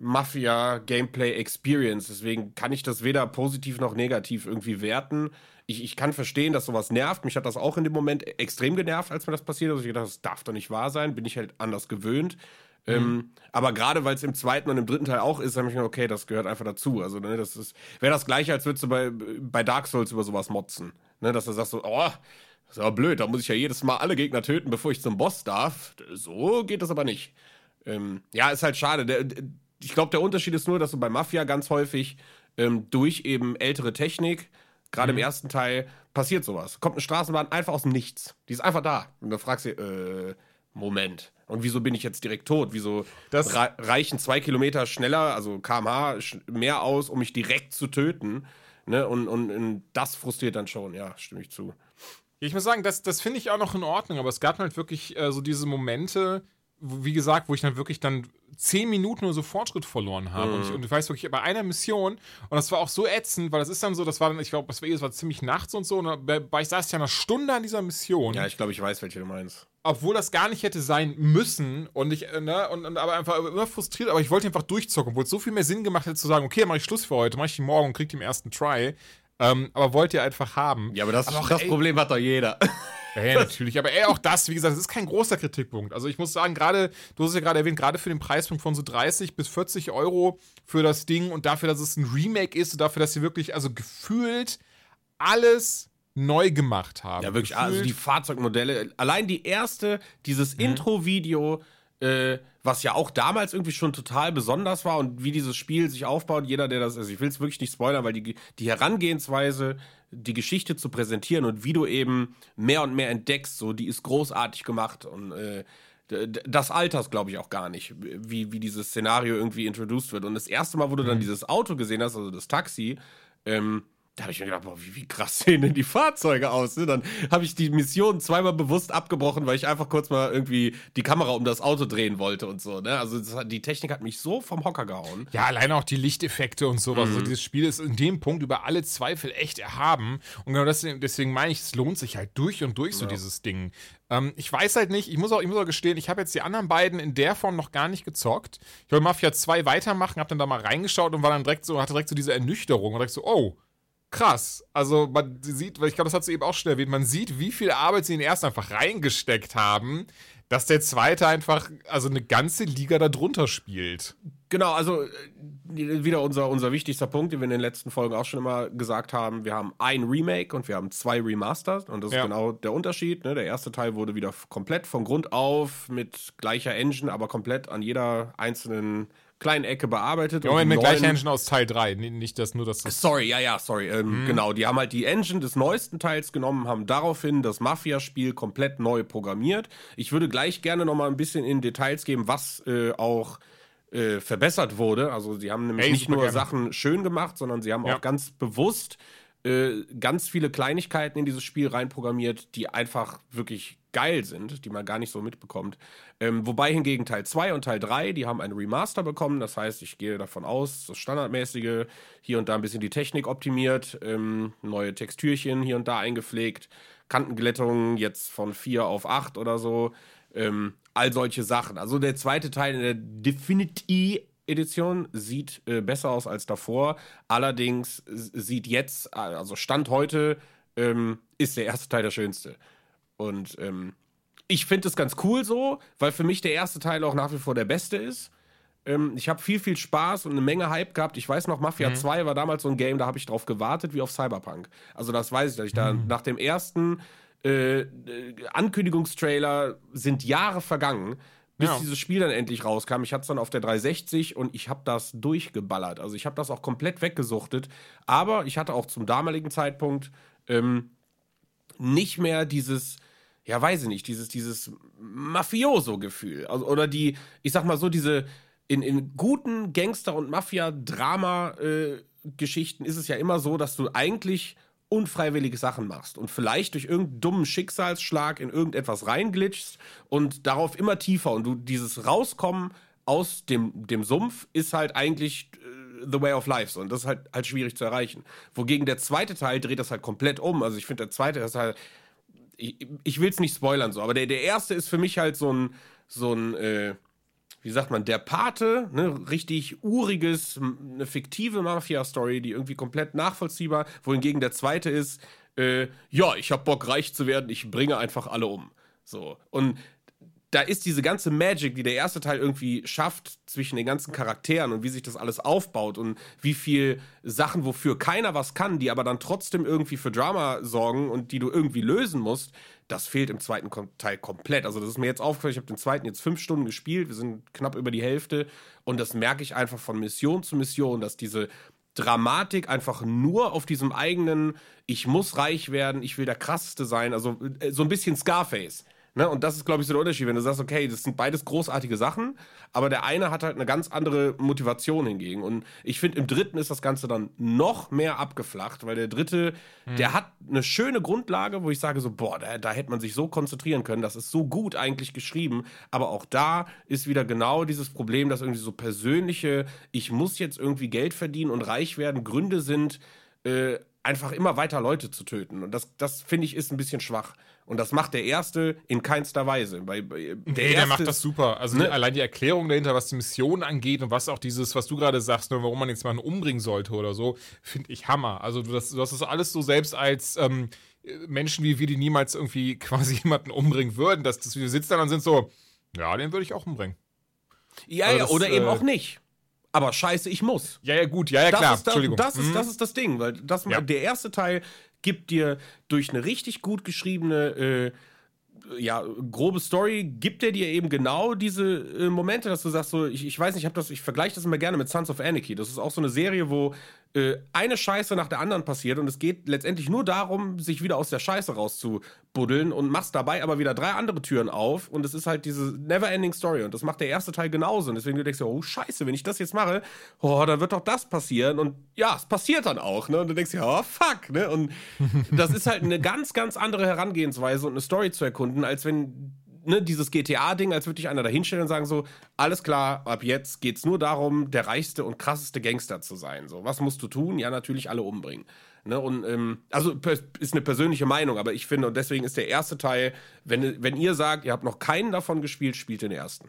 Mafia-Gameplay-Experience. Deswegen kann ich das weder positiv noch negativ irgendwie werten. Ich, ich kann verstehen, dass sowas nervt. Mich hat das auch in dem Moment extrem genervt, als mir das passiert ist. Ich gedacht, das darf doch nicht wahr sein. Bin ich halt anders gewöhnt. Ähm, aber gerade weil es im zweiten und im dritten Teil auch ist, habe ich mir gedacht, okay, das gehört einfach dazu. Also, ne, das ist, wäre das gleiche, als würdest du bei, bei Dark Souls über sowas motzen. Ne, dass du sagst so, oh, das ist aber blöd, da muss ich ja jedes Mal alle Gegner töten, bevor ich zum Boss darf. So geht das aber nicht. Ähm, ja, ist halt schade. Der, der, ich glaube, der Unterschied ist nur, dass du bei Mafia ganz häufig ähm, durch eben ältere Technik, gerade im ersten Teil, passiert sowas. Kommt eine Straßenbahn einfach aus dem Nichts. Die ist einfach da. Und dann fragst du, äh, Moment. Und wieso bin ich jetzt direkt tot? Wieso reichen zwei Kilometer schneller, also kmh, mehr aus, um mich direkt zu töten? Ne? Und, und, und das frustriert dann schon, ja, stimme ich zu. Ich muss sagen, das, das finde ich auch noch in Ordnung, aber es gab halt wirklich äh, so diese Momente, wie gesagt, wo ich dann wirklich dann zehn Minuten nur so Fortschritt verloren habe. Und, ich, und ich weiß wirklich, bei einer Mission, und das war auch so ätzend, weil das ist dann so, das war dann, ich glaube, das war, eh- das war ziemlich nachts und so, und bei- ich saß ja eine Stunde an dieser Mission. Ja, ich glaube, ich weiß, welche du meinst. obwohl das gar nicht hätte sein müssen und ich, äh, ne, und, und aber einfach immer frustriert, aber ich wollte einfach durchzocken, obwohl es so viel mehr Sinn gemacht hätte zu sagen, okay, dann mache ich Schluss für heute, mache ich die morgen und krieg die im ersten Try. Ähm, aber wollt ihr einfach haben. Ja, aber das, auch, das ey- Problem hat doch jeder. Ja, ja, natürlich. Aber ey, auch das, wie gesagt, das ist kein großer Kritikpunkt. Also ich muss sagen, gerade, du hast es ja gerade erwähnt, gerade für den Preispunkt von so 30 bis 40 Euro für das Ding und dafür, dass es ein Remake ist und dafür, dass sie wirklich, also gefühlt alles neu gemacht haben. Ja, wirklich. Also Gefühlt- die Fahrzeugmodelle, allein die erste, dieses Mhm. Intro-Video, äh, was ja auch damals irgendwie schon total besonders war und wie dieses Spiel sich aufbaut. Jeder, der das, also ich will es wirklich nicht spoilern, weil die, die Herangehensweise, die Geschichte zu präsentieren und wie du eben mehr und mehr entdeckst, so, die ist großartig gemacht und äh, das alters, glaube ich, auch gar nicht, wie, wie dieses Szenario irgendwie introduced wird. Und das erste Mal, wo du dann dieses Auto gesehen hast, also das Taxi, ähm, da habe ich mir gedacht, boah, wie, wie krass sehen denn die Fahrzeuge aus? Ne? Dann habe ich die Mission zweimal bewusst abgebrochen, weil ich einfach kurz mal irgendwie die Kamera um das Auto drehen wollte und so. Ne? Also das, die Technik hat mich so vom Hocker gehauen. Ja, alleine auch die Lichteffekte und sowas. Mhm. Also dieses Spiel ist in dem Punkt über alle Zweifel echt erhaben. Und genau deswegen, deswegen meine ich, es lohnt sich halt durch und durch so dieses Ding. Ähm, ich weiß halt nicht, ich muss auch, ich muss auch gestehen, ich habe jetzt die anderen beiden in der Form noch gar nicht gezockt. Ich wollte Mafia 2 weitermachen, habe dann da mal reingeschaut und war dann direkt so, hatte direkt so diese Ernüchterung und direkt so, oh. Krass. Also man sieht, weil ich glaube, das hat sie eben auch schon erwähnt, man sieht, wie viel Arbeit sie in den ersten einfach reingesteckt haben, dass der zweite einfach, also eine ganze Liga darunter spielt. Genau, also äh, wieder unser, unser wichtigster Punkt, den wir in den letzten Folgen auch schon immer gesagt haben. Wir haben ein Remake und wir haben zwei Remasters und das Ja. ist genau der Unterschied. Ne? Der erste Teil wurde wieder komplett von Grund auf mit gleicher Engine, aber komplett an jeder einzelnen kleinen Ecke bearbeitet. Ja, Moment, mit gleicher Engine aus Teil 3. N- Nicht, dass nur das. das Sorry, ja, ja, sorry. Ähm, Genau, die haben halt die Engine des neuesten Teils genommen, haben daraufhin das Mafia-Spiel komplett neu programmiert. Ich würde gleich gerne noch mal ein bisschen in Details geben, was äh, auch äh, verbessert wurde. Also sie haben nämlich Ey, nicht nur gerne. Sachen schön gemacht, sondern sie haben Ja. auch ganz bewusst äh, ganz viele Kleinigkeiten in dieses Spiel reinprogrammiert, die einfach wirklich geil sind, die man gar nicht so mitbekommt. Ähm, wobei hingegen Teil 2 und Teil 3, die haben einen Remaster bekommen. Das heißt, ich gehe davon aus, das Standardmäßige, hier und da ein bisschen die Technik optimiert, ähm, neue Textürchen hier und da eingepflegt, Kantenglättungen jetzt von 4 auf 8 oder so. Ähm, all solche Sachen. Also der zweite Teil in der Definity Edition sieht äh, besser aus als davor. Allerdings sieht jetzt, also Stand heute, ähm, ist der erste Teil der schönste. Und ähm, ich finde es ganz cool so, weil für mich der erste Teil auch nach wie vor der beste ist. Ähm, ich habe viel, viel Spaß und eine Menge Hype gehabt. Ich weiß noch, Mafia 2 war damals so ein Game, da habe ich drauf gewartet wie auf Cyberpunk. Also das weiß ich, dass ich da nach dem ersten äh, äh, Ankündigungstrailer sind Jahre vergangen, bis Ja. dieses Spiel dann endlich rauskam. Ich hatte es dann auf der 360 und ich habe das durchgeballert. Also ich habe das auch komplett weggesuchtet. Aber ich hatte auch zum damaligen Zeitpunkt ähm, nicht mehr dieses, ja, weiß ich nicht, dieses, dieses Mafioso-Gefühl. Also, oder die, ich sag mal so, diese in, in guten Gangster- und Mafia-Drama-Geschichten ist es ja immer so, dass du eigentlich unfreiwillige Sachen machst und vielleicht durch irgendeinen dummen Schicksalsschlag in irgendetwas reinglitschst und darauf immer tiefer und du dieses Rauskommen aus dem, dem Sumpf ist halt eigentlich äh, the way of life so und das ist halt, halt schwierig zu erreichen. Wogegen der zweite Teil dreht das halt komplett um. Also ich finde, der zweite ist halt, ich, ich will es nicht spoilern so, aber der, der erste ist für mich halt so ein, so ein, äh, wie sagt man, der Pate, ne, richtig uriges, eine fiktive Mafia-Story, die irgendwie komplett nachvollziehbar, wohingegen der zweite ist, äh, ja, ich hab Bock reich zu werden, ich bringe einfach alle um. So. Und da ist diese ganze Magic, die der erste Teil irgendwie schafft zwischen den ganzen Charakteren und wie sich das alles aufbaut und wie viel Sachen, wofür keiner was kann, die aber dann trotzdem irgendwie für Drama sorgen und die du irgendwie lösen musst, das fehlt im zweiten Teil komplett. Also das ist mir jetzt aufgefallen, ich habe den zweiten jetzt fünf Stunden gespielt, wir sind knapp über die Hälfte und das merke ich einfach von Mission zu Mission, dass diese Dramatik einfach nur auf diesem eigenen, ich muss reich werden, ich will der krasseste sein, also äh, so ein bisschen Scarface. Ne? Und das ist, glaube ich, so der Unterschied, wenn du sagst, okay, das sind beides großartige Sachen, aber der eine hat halt eine ganz andere Motivation hingegen. Und ich finde, im dritten ist das Ganze dann noch mehr abgeflacht, weil der dritte, der hat eine schöne Grundlage, wo ich sage so, boah, da, da hätte man sich so konzentrieren können, das ist so gut eigentlich geschrieben, aber auch da ist wieder genau dieses Problem, dass irgendwie so persönliche, ich muss jetzt irgendwie Geld verdienen und reich werden, Gründe sind, äh, einfach immer weiter Leute zu töten. Und das, das finde ich, ist ein bisschen schwach. Und das macht der erste in keinster Weise. Bei, bei, der, Nee, der macht das super. Also ne? allein die Erklärung dahinter, was die Mission angeht und was auch dieses, was du gerade sagst, ne, warum man jetzt mal einen umbringen sollte oder so, finde ich Hammer. Also du, das, du hast das alles so selbst als ähm, Menschen wie wir, die niemals irgendwie quasi jemanden umbringen würden, dass, dass wir sitzen dann und sind so, ja, den würde ich auch umbringen. Ja, Also ja, das, oder eben äh, auch nicht. Aber scheiße, ich muss. Ja, ja, gut, ja, ja, das klar. Ist das, Entschuldigung. das, ist, Mhm. das ist das Ding, weil das, Ja. der erste Teil gibt dir durch eine richtig gut geschriebene, äh, ja, grobe Story, gibt er dir eben genau diese äh, Momente, dass du sagst, so, ich, ich weiß nicht, ich, ich vergleiche das immer gerne mit Sons of Anarchy. Das ist auch so eine Serie, wo äh, eine Scheiße nach der anderen passiert und es geht letztendlich nur darum, sich wieder aus der Scheiße rauszubuddeln und machst dabei aber wieder drei andere Türen auf und es ist halt diese never-ending Story und das macht der erste Teil genauso und deswegen du denkst du, oh Scheiße, wenn ich das jetzt mache, oh, dann wird doch das passieren und ja, es passiert dann auch, ne? Und du denkst dir, oh fuck, ne? Und das ist halt eine ganz, ganz andere Herangehensweise und eine Story zu erkunden, als wenn ne, dieses GTA-Ding, als würde dich einer da hinstellen und sagen so, alles klar, ab jetzt geht's nur darum, der reichste und krasseste Gangster zu sein. So, was musst du tun? Ja, natürlich alle umbringen. Ne, und ähm, also ist eine persönliche Meinung, aber ich finde, und deswegen ist der erste Teil, wenn, wenn ihr sagt, ihr habt noch keinen davon gespielt, spielt den ersten.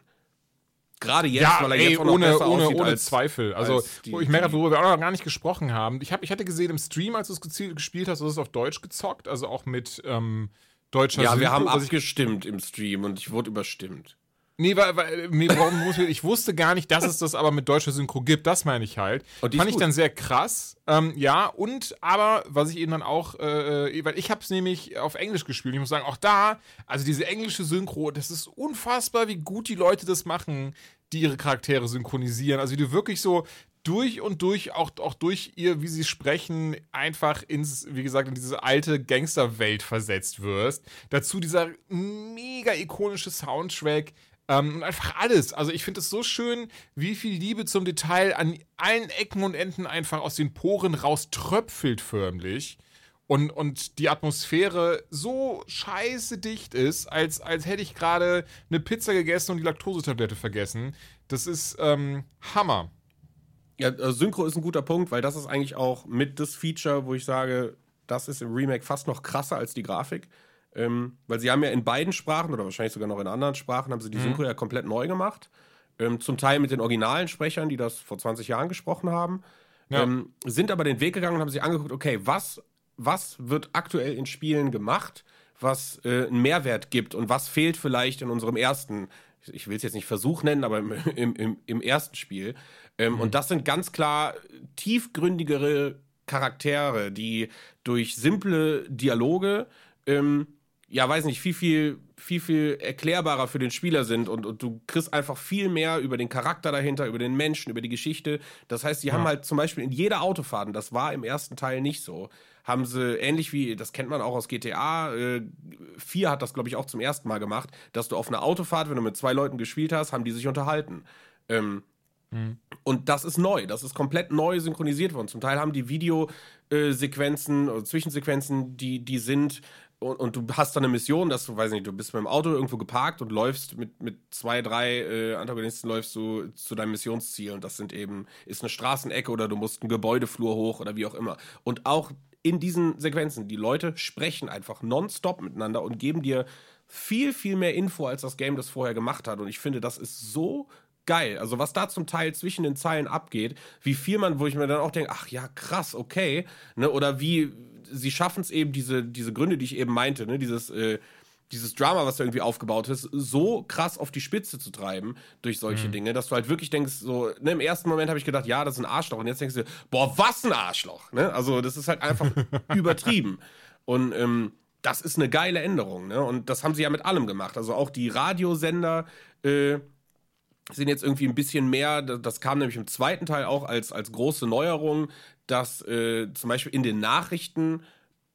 Gerade jetzt, ja, weil er ey, jetzt auch noch ohne, besser ohne, aussieht ohne als, Zweifel. Also, als die- ich merke, worüber wir auch noch gar nicht gesprochen haben. Ich, hab, ich hatte gesehen im Stream, als du es gespielt hast, du hast es auf Deutsch gezockt, also auch mit ähm, deutscher Ja, wir Synchro, haben was ich abgestimmt im Stream und ich wurde überstimmt. Nee, weil, weil nee, warum muss ich, ich wusste gar nicht, dass es das aber mit deutscher Synchro gibt. Das meine ich halt. Die Fand ich gut. dann sehr krass. Ähm, ja, und aber, was ich eben dann auch, äh, weil ich habe es nämlich auf Englisch gespielt. Ich muss sagen, auch da, also diese englische Synchro, das ist unfassbar, wie gut die Leute das machen, die ihre Charaktere synchronisieren. Also wie du wirklich so durch und durch, auch, auch durch ihr, wie sie sprechen, einfach ins, wie gesagt, in diese alte Gangsterwelt versetzt wirst. Dazu dieser mega ikonische Soundtrack. Ähm, und einfach alles. Also ich finde es so schön, wie viel Liebe zum Detail an allen Ecken und Enden einfach aus den Poren raus tröpfelt förmlich. Und, und die Atmosphäre so scheiße dicht ist, als, als hätte ich gerade eine Pizza gegessen und die Laktosetablette vergessen. Das ist ähm, Hammer. Ja, äh, Synchro ist ein guter Punkt, weil das ist eigentlich auch mit das Feature, wo ich sage, das ist im Remake fast noch krasser als die Grafik. Ähm, weil sie haben ja in beiden Sprachen oder wahrscheinlich sogar noch in anderen Sprachen, haben sie die Synchro ja komplett neu gemacht. Ähm, zum Teil mit den originalen Sprechern, die das vor 20 Jahren gesprochen haben. Ja. Ähm, sind aber den Weg gegangen und haben sich angeguckt, okay, was, was wird aktuell in Spielen gemacht, was äh, einen Mehrwert gibt und was fehlt vielleicht in unserem ersten, ich will es jetzt nicht Versuch nennen, aber im, im, im, im ersten Spiel. Ähm, Und das sind ganz klar tiefgründigere Charaktere, die durch simple Dialoge ähm, ja, weiß nicht, viel, viel, viel, viel erklärbarer für den Spieler sind und, und du kriegst einfach viel mehr über den Charakter dahinter, über den Menschen, über die Geschichte. Das heißt, die Ja. haben halt zum Beispiel in jeder Autofahrt, und das war im ersten Teil nicht so, haben sie ähnlich wie, das kennt man auch aus GTA, äh, 4 hat das, glaube ich, auch zum ersten Mal gemacht, dass du auf einer Autofahrt, wenn du mit zwei Leuten gespielt hast, haben die sich unterhalten. Ähm, und das ist neu, das ist komplett neu synchronisiert worden. Zum Teil haben die Videosequenzen oder Zwischensequenzen, die, die sind und, und du hast dann eine Mission, dass du, weiß nicht, du bist mit dem Auto irgendwo geparkt und läufst mit, mit zwei, drei äh, Antagonisten läufst du zu deinem Missionsziel und das sind eben, ist eine Straßenecke oder du musst einen Gebäudeflur hoch oder wie auch immer. Und auch in diesen Sequenzen, die Leute sprechen einfach nonstop miteinander und geben dir viel, viel mehr Info, als das Game das vorher gemacht hat. Und ich finde, das ist so geil. Also was da zum Teil zwischen den Zeilen abgeht, wie viel man, wo ich mir dann auch denke, ach ja, krass, okay. Ne? Oder wie sie schaffen es eben, diese, diese Gründe, die ich eben meinte, ne? dieses, äh, dieses Drama, was da irgendwie aufgebaut ist, so krass auf die Spitze zu treiben durch solche Dinge, dass du halt wirklich denkst, so, ne, im ersten Moment habe ich gedacht, ja, das ist ein Arschloch. Und jetzt denkst du, boah, was ein Arschloch. Ne? Also, das ist halt einfach übertrieben. Und ähm, das ist eine geile Änderung, ne? Und das haben sie ja mit allem gemacht. Also auch die Radiosender äh, sind jetzt irgendwie ein bisschen mehr, das das kam nämlich im zweiten Teil auch als, als große Neuerung, dass äh, zum Beispiel in den Nachrichten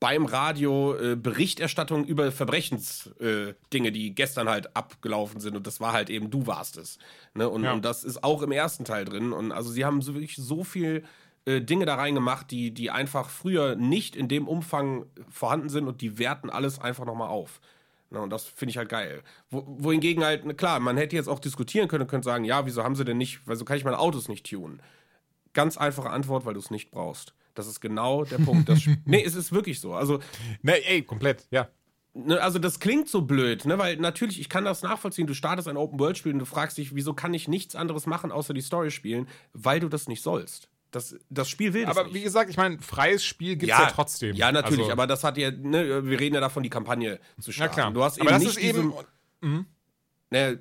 beim Radio äh, Berichterstattung über Verbrechensdinge, äh, die gestern halt abgelaufen sind und das war halt eben, du warst es. Ne? Und, Ja. und das ist auch im ersten Teil drin. Und also sie haben so wirklich so viel äh, Dinge da reingemacht, die, die einfach früher nicht in dem Umfang vorhanden sind und die werten alles einfach nochmal auf. Ne, und das finde ich halt geil. Wo, wohingegen halt, klar, man hätte jetzt auch diskutieren können und könnte sagen, ja, wieso haben sie denn nicht, wieso kann ich meine Autos nicht tunen? Ganz einfache Antwort, weil du es nicht brauchst. Das ist genau der Punkt. Das, nee, es ist wirklich so. Also, Ne, ey, komplett, ja. ne, also das klingt so blöd, ne, weil natürlich, ich kann das nachvollziehen, du startest ein Open-World-Spiel und du fragst dich, wieso kann ich nichts anderes machen, außer die Story spielen, weil du das nicht sollst. Das, das Spiel will das Aber nicht. wie gesagt, ich meine, freies Spiel gibt es ja, trotzdem. Ja, natürlich, Also- aber das hat ja, ne, wir reden ja davon, die Kampagne zu Na starten. klar. Du hast aber eben das nicht ist eben. diesen- ne,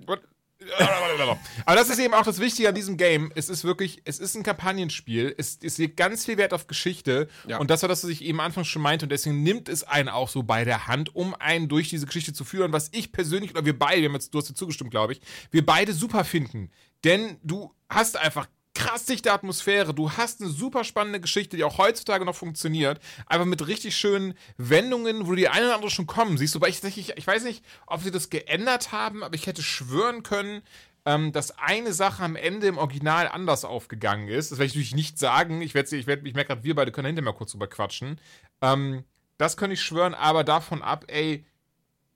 Aber das ist eben auch das Wichtige an diesem Game. Es ist wirklich, es ist ein Kampagnenspiel. Es, es legt ganz viel Wert auf Geschichte. Ja. Und das war das, was ich eben anfangs schon meinte. Und deswegen nimmt es einen auch so bei der Hand, um einen durch diese Geschichte zu führen. Was ich persönlich, oder wir beide, wir haben jetzt, du hast dir zugestimmt, glaube ich, wir beide super finden. Denn du hast einfach krass dichte Atmosphäre. Du hast eine super spannende Geschichte, die auch heutzutage noch funktioniert. Einfach mit richtig schönen Wendungen, wo die eine oder andere schon kommen. Siehst du, weil ich, ich, ich weiß nicht, ob sie das geändert haben, aber ich hätte schwören können, ähm, dass eine Sache am Ende im Original anders aufgegangen ist. Das werde ich natürlich nicht sagen. Ich werde, ich werde, ich merke gerade, wir beide können hinterher mal kurz drüber quatschen. Ähm, das könnte ich schwören, aber davon ab, ey,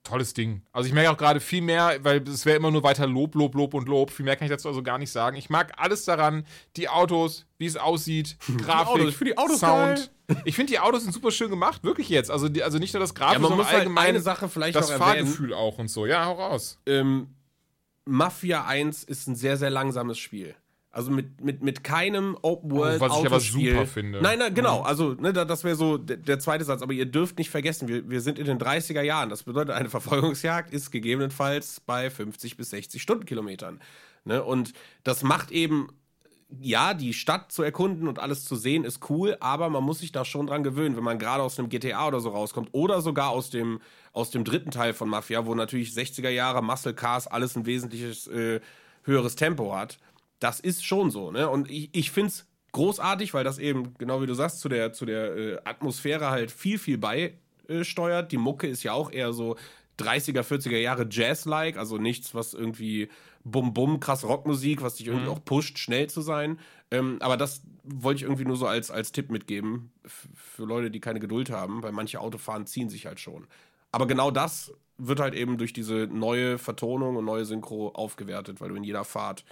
tolles Ding. Also ich merke auch gerade viel mehr, weil es wäre immer nur weiter Lob, Lob, Lob und Lob. Viel mehr kann ich dazu also gar nicht sagen. Ich mag alles daran, die Autos, wie es aussieht, Grafik, ich finde die Autos Sound. Ich finde die Autos sind super schön gemacht, wirklich jetzt. Also, die, also nicht nur das Grafik, Ja, man sondern muss halt allgemein eine Sache vielleicht das. Fahrgefühl auch und so. Ja, hau raus. ähm, Mafia 1 ist ein sehr, sehr langsames Spiel. Also mit, mit, mit keinem Open World Oh, was ich aber super finde. Nein, nein, genau. Also, ne, da- das wäre so der, der zweite Satz. Aber ihr dürft nicht vergessen, wir, wir sind in den 30er Jahren. Das bedeutet, eine Verfolgungsjagd ist gegebenenfalls bei 50 bis 60 Stundenkilometern. Ne? Und das macht eben, ja, die Stadt zu erkunden und alles zu sehen ist cool, aber man muss sich da schon dran gewöhnen, wenn man gerade aus einem GTA oder so rauskommt oder sogar aus dem, aus dem dritten Teil von Mafia, wo natürlich 60er Jahre Muscle Cars alles ein wesentliches äh, höheres Tempo hat. Das ist schon so, ne? Und ich, ich finde es großartig, weil das eben, genau wie du sagst, zu der, zu der äh, Atmosphäre halt viel, viel beisteuert. Die Mucke ist ja auch eher so 30er, 40er Jahre Jazz-like, also nichts, was irgendwie bum-bum, krass Rockmusik, was dich irgendwie auch pusht, schnell zu sein. Ähm, aber das wollte ich irgendwie nur so als, als Tipp mitgeben für Leute, die keine Geduld haben, weil manche Autofahren ziehen sich halt schon. Aber genau das wird halt eben durch diese neue Vertonung und neue Synchro aufgewertet, weil du in jeder Fahrt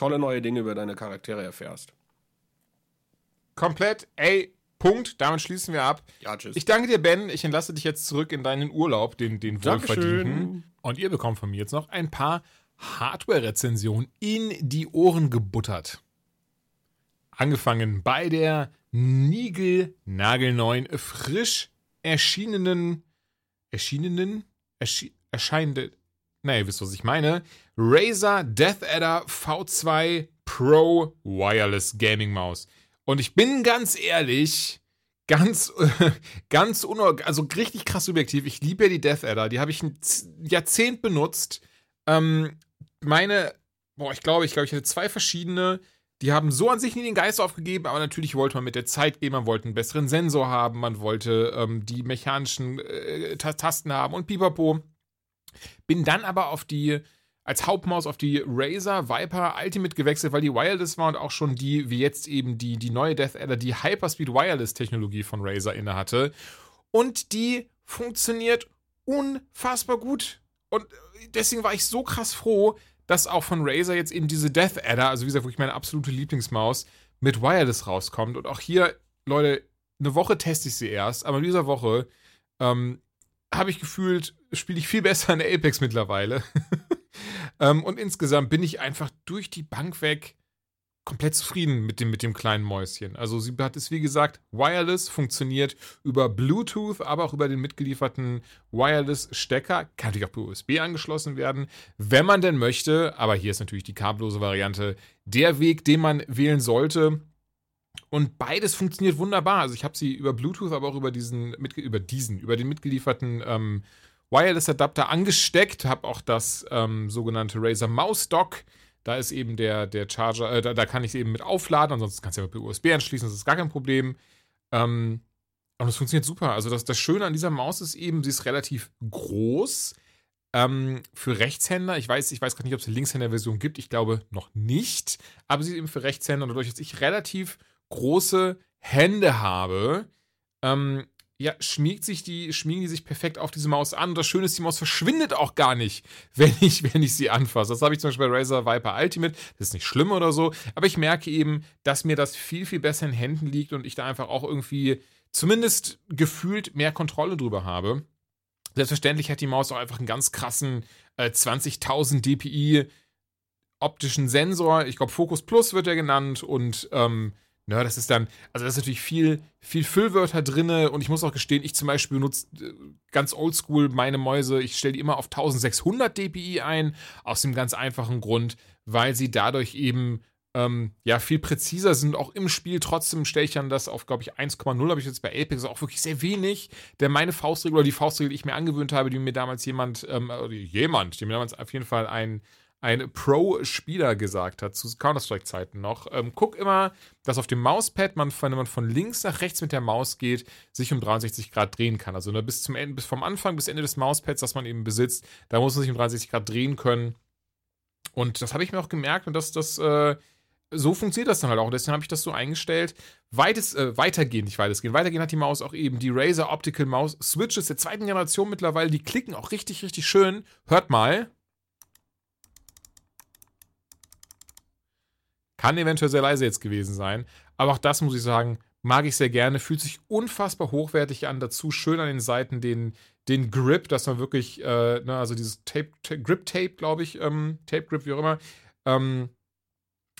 tolle neue Dinge über deine Charaktere erfährst. Komplett, ey, Punkt. Damit schließen wir ab. Ja, tschüss. Ich danke dir, Ben. Ich entlasse dich jetzt zurück in deinen Urlaub, den, den wohlverdienten. Dankeschön. Und ihr bekommt von mir jetzt noch ein paar Hardware-Rezensionen in die Ohren gebuttert. Angefangen bei der Nigel nagelneuen, frisch erschienenen, erschienenen, erschi erscheinende, na, ihr wisst, was ich meine, Razer Death Adder V2 Pro Wireless Gaming Maus. Und ich bin ganz ehrlich, ganz, ganz unor also richtig krass subjektiv. Ich liebe ja die Death Adder. Die habe ich ein Jahrzehnt benutzt. Ähm, meine, boah, ich glaube, ich glaube, ich hatte zwei verschiedene. Die haben so an sich nie den Geist aufgegeben, aber natürlich wollte man mit der Zeit gehen, man wollte einen besseren Sensor haben, man wollte ähm, die mechanischen äh, Ta- Tasten haben und pipapo. Bin dann aber auf die, als Hauptmaus auf die Razer Viper Ultimate gewechselt, weil die Wireless war und auch schon die, wie jetzt eben die, die neue Death Adder, die Hyperspeed Wireless Technologie von Razer inne hatte. Und die funktioniert unfassbar gut. Und deswegen war ich so krass froh, dass auch von Razer jetzt eben diese Death Adder, also wie gesagt, wirklich meine absolute Lieblingsmaus, mit Wireless rauskommt. Und auch hier, Leute, eine Woche teste ich sie erst, aber in dieser Woche ähm, habe ich gefühlt, spiele ich viel besser in Apex mittlerweile. Ähm, und insgesamt bin ich einfach durch die Bank weg komplett zufrieden mit dem, mit dem kleinen Mäuschen. Also sie hat es, wie gesagt, wireless, funktioniert über Bluetooth, aber auch über den mitgelieferten Wireless-Stecker. Kann natürlich auch per USB angeschlossen werden, wenn man denn möchte. Aber hier ist natürlich die kabellose Variante der Weg, den man wählen sollte. Und beides funktioniert wunderbar. Also ich habe sie über Bluetooth, aber auch über diesen, über diesen, über den mitgelieferten ähm, Wireless-Adapter angesteckt. Habe auch das ähm, sogenannte Razer Mouse Dock. Da ist eben der, der Charger, äh, da, da kann ich es eben mit aufladen, ansonsten kannst du ja per USB anschließen, das ist gar kein Problem. Ähm, und es funktioniert super. Also das, das Schöne an dieser Maus ist eben, sie ist relativ groß. Ähm, für Rechtshänder, ich weiß, ich weiß gar nicht, ob es eine Linkshänder-Version gibt, ich glaube noch nicht, aber sie ist eben für Rechtshänder und dadurch, dass ich relativ große Hände habe, ähm, ja, schmiegt sich die, schmiegen die sich perfekt auf diese Maus an. Und das Schöne ist, die Maus verschwindet auch gar nicht, wenn ich, wenn ich sie anfasse. Das habe ich zum Beispiel bei Razer Viper Ultimate. Das ist nicht schlimm oder so, aber ich merke eben, dass mir das viel, viel besser in Händen liegt und ich da einfach auch irgendwie zumindest gefühlt mehr Kontrolle drüber habe. Selbstverständlich hat die Maus auch einfach einen ganz krassen äh, 20.000 dpi optischen Sensor. Ich glaube, Focus Plus wird er genannt und ähm, ja, das ist dann, also da ist natürlich viel, viel Füllwörter drinne und ich muss auch gestehen, ich zum Beispiel benutze äh, ganz oldschool meine Mäuse, ich stelle die immer auf 1600 dpi ein, aus dem ganz einfachen Grund, weil sie dadurch eben ähm, ja viel präziser sind, auch im Spiel. Trotzdem stelle ich dann das auf, glaube ich, 1,0 habe ich jetzt bei Apex auch wirklich sehr wenig. Denn meine Faustregel oder die Faustregel, die ich mir angewöhnt habe, die mir damals jemand, ähm, jemand, die mir damals auf jeden Fall ein ein Pro-Spieler gesagt hat, zu Counter-Strike-Zeiten noch. Ähm, guck immer, dass auf dem Mauspad man, wenn man von links nach rechts mit der Maus geht, sich um 63 Grad drehen kann. Also ne, bis zum Ende, bis vom Anfang bis Ende des Mauspads, das man eben besitzt, da muss man sich um 63 Grad drehen können. Und das habe ich mir auch gemerkt und das, das, äh, so funktioniert das dann halt auch. Deswegen habe ich das so eingestellt. Weites, äh, weitergehend, nicht weitestgehend. Weitergehend hat die Maus auch eben die Razer Optical Mouse Switches der zweiten Generation mittlerweile. Die klicken auch richtig, richtig schön. Hört mal. Kann eventuell sehr leise jetzt gewesen sein. Aber auch das muss ich sagen, mag ich sehr gerne. Fühlt sich unfassbar hochwertig an. Dazu schön an den Seiten den, den Grip, dass man wirklich, äh, ne, also dieses Tape, Tape Grip Tape, glaube ich, ähm, Tape Grip, wie auch immer, ähm,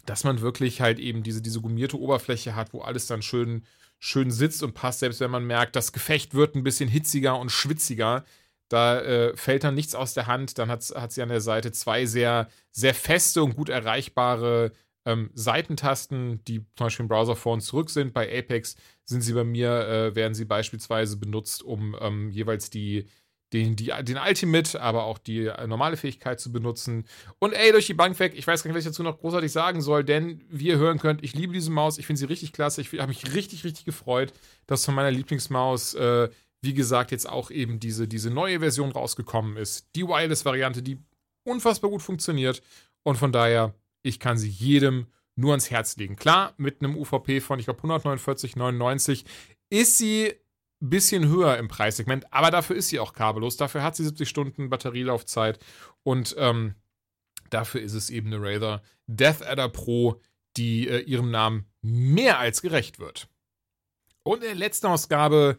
dass man wirklich halt eben diese, diese gummierte Oberfläche hat, wo alles dann schön, schön sitzt und passt, selbst wenn man merkt, das Gefecht wird ein bisschen hitziger und schwitziger. Da äh, fällt dann nichts aus der Hand. Dann hat, sie an der Seite zwei sehr, sehr feste und gut erreichbare ähm, Seitentasten, die zum Beispiel im Browser vor und zurück sind. Bei Apex sind sie bei mir, äh, werden sie beispielsweise benutzt, um ähm, jeweils die, den, die, den Ultimate, aber auch die äh, normale Fähigkeit zu benutzen. Und ey, durch die Bank weg, ich weiß gar nicht, was ich dazu noch großartig sagen soll, denn wie ihr hören könnt, ich liebe diese Maus, ich finde sie richtig klasse, ich habe mich richtig, richtig gefreut, dass von meiner Lieblingsmaus, äh, wie gesagt, jetzt auch eben diese, diese neue Version rausgekommen ist. Die Wireless-Variante, die unfassbar gut funktioniert und von daher ich kann sie jedem nur ans Herz legen. Klar, mit einem UVP von, ich glaube, 149,99 ist sie ein bisschen höher im Preissegment, aber dafür ist sie auch kabellos. Dafür hat sie 70 Stunden Batterielaufzeit und ähm, dafür ist es eben eine Razer Death Adder Pro, die äh, ihrem Namen mehr als gerecht wird. Und in der letzten Ausgabe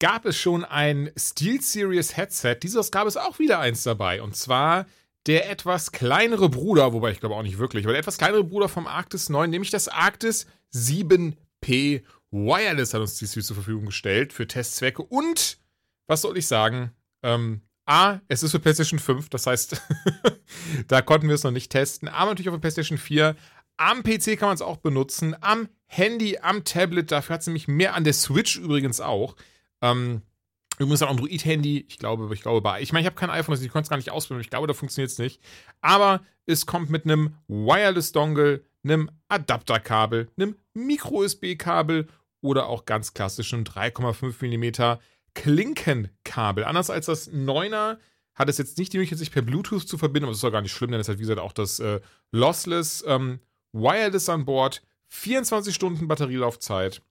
gab es schon ein Steel Series Headset. Diese Ausgabe ist auch wieder eins dabei und zwar der etwas kleinere Bruder, wobei ich glaube auch nicht wirklich, aber der etwas kleinere Bruder vom Arctis 9, nämlich das Arctis 7P Wireless hat uns dies zur Verfügung gestellt für Testzwecke. Und, was soll ich sagen, ähm, A, es ist für PlayStation 5, das heißt, da konnten wir es noch nicht testen, aber natürlich auch für PlayStation 4, Am PC kann man es auch benutzen, am Handy, am Tablet, dafür hat es nämlich mehr an der Switch übrigens auch. Ähm, Übrigens ein Android-Handy, ich glaube, ich glaube bei. Ich meine, ich habe kein iPhone, also ich konnte es gar nicht ausprobieren, ich glaube, da funktioniert es nicht. Aber es kommt mit einem Wireless-Dongle, einem Adapterkabel, einem Micro-USB-Kabel oder auch ganz klassischen 3,5 mm Klinkenkabel. Anders als das 9er hat es jetzt nicht die Möglichkeit, sich per Bluetooth zu verbinden, aber das ist auch gar nicht schlimm, denn es hat, wie gesagt, auch das äh, Lossless ähm, Wireless an Bord, 24 Stunden Batterielaufzeit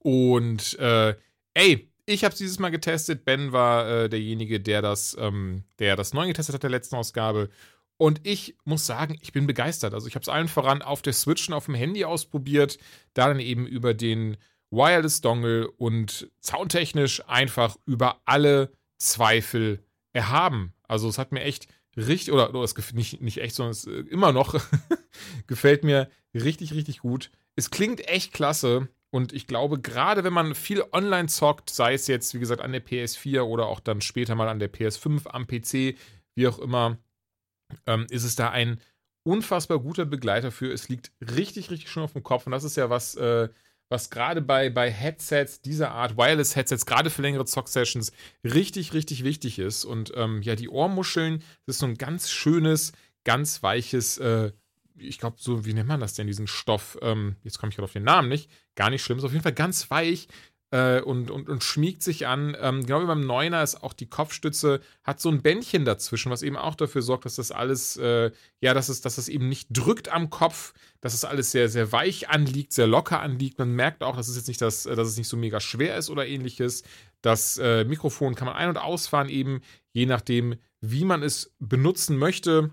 und äh, ey, ich habe es dieses Mal getestet. Ben war äh, derjenige, der das, ähm, der das neu getestet hat der letzten Ausgabe. Und ich muss sagen, ich bin begeistert. Also ich habe es allen voran auf der Switch und auf dem Handy ausprobiert, da dann eben über den Wireless Dongle und soundtechnisch einfach über alle Zweifel erhaben. Also es hat mir echt richtig, oder, oder es nicht, nicht echt, sondern es äh, immer noch gefällt mir richtig, richtig gut. Es klingt echt klasse. Und ich glaube, gerade wenn man viel online zockt, sei es jetzt, wie gesagt, an der PS4 oder auch dann später mal an der PS5, am PC, wie auch immer, ähm, ist es da ein unfassbar guter Begleiter für. Es liegt richtig, richtig schön auf dem Kopf. Und das ist ja was, äh, was gerade bei, bei Headsets dieser Art, Wireless-Headsets, gerade für längere Zock-Sessions, richtig, richtig wichtig ist. Und ähm, ja, die Ohrmuscheln, das ist so ein ganz schönes, ganz weiches äh, ich glaube, so, wie nennt man das denn, diesen Stoff? Ähm, jetzt komme ich gerade auf den Namen nicht. Gar nicht schlimm. Ist auf jeden Fall ganz weich äh, und, und, und schmiegt sich an. Ähm, genau wie beim Neuner ist auch die Kopfstütze, hat so ein Bändchen dazwischen, was eben auch dafür sorgt, dass das alles, äh, ja, dass es, dass es eben nicht drückt am Kopf, dass es alles sehr, sehr weich anliegt, sehr locker anliegt. Man merkt auch, dass es jetzt nicht das, dass es nicht so mega schwer ist oder ähnliches. Das äh, Mikrofon kann man ein- und ausfahren, eben je nachdem, wie man es benutzen möchte.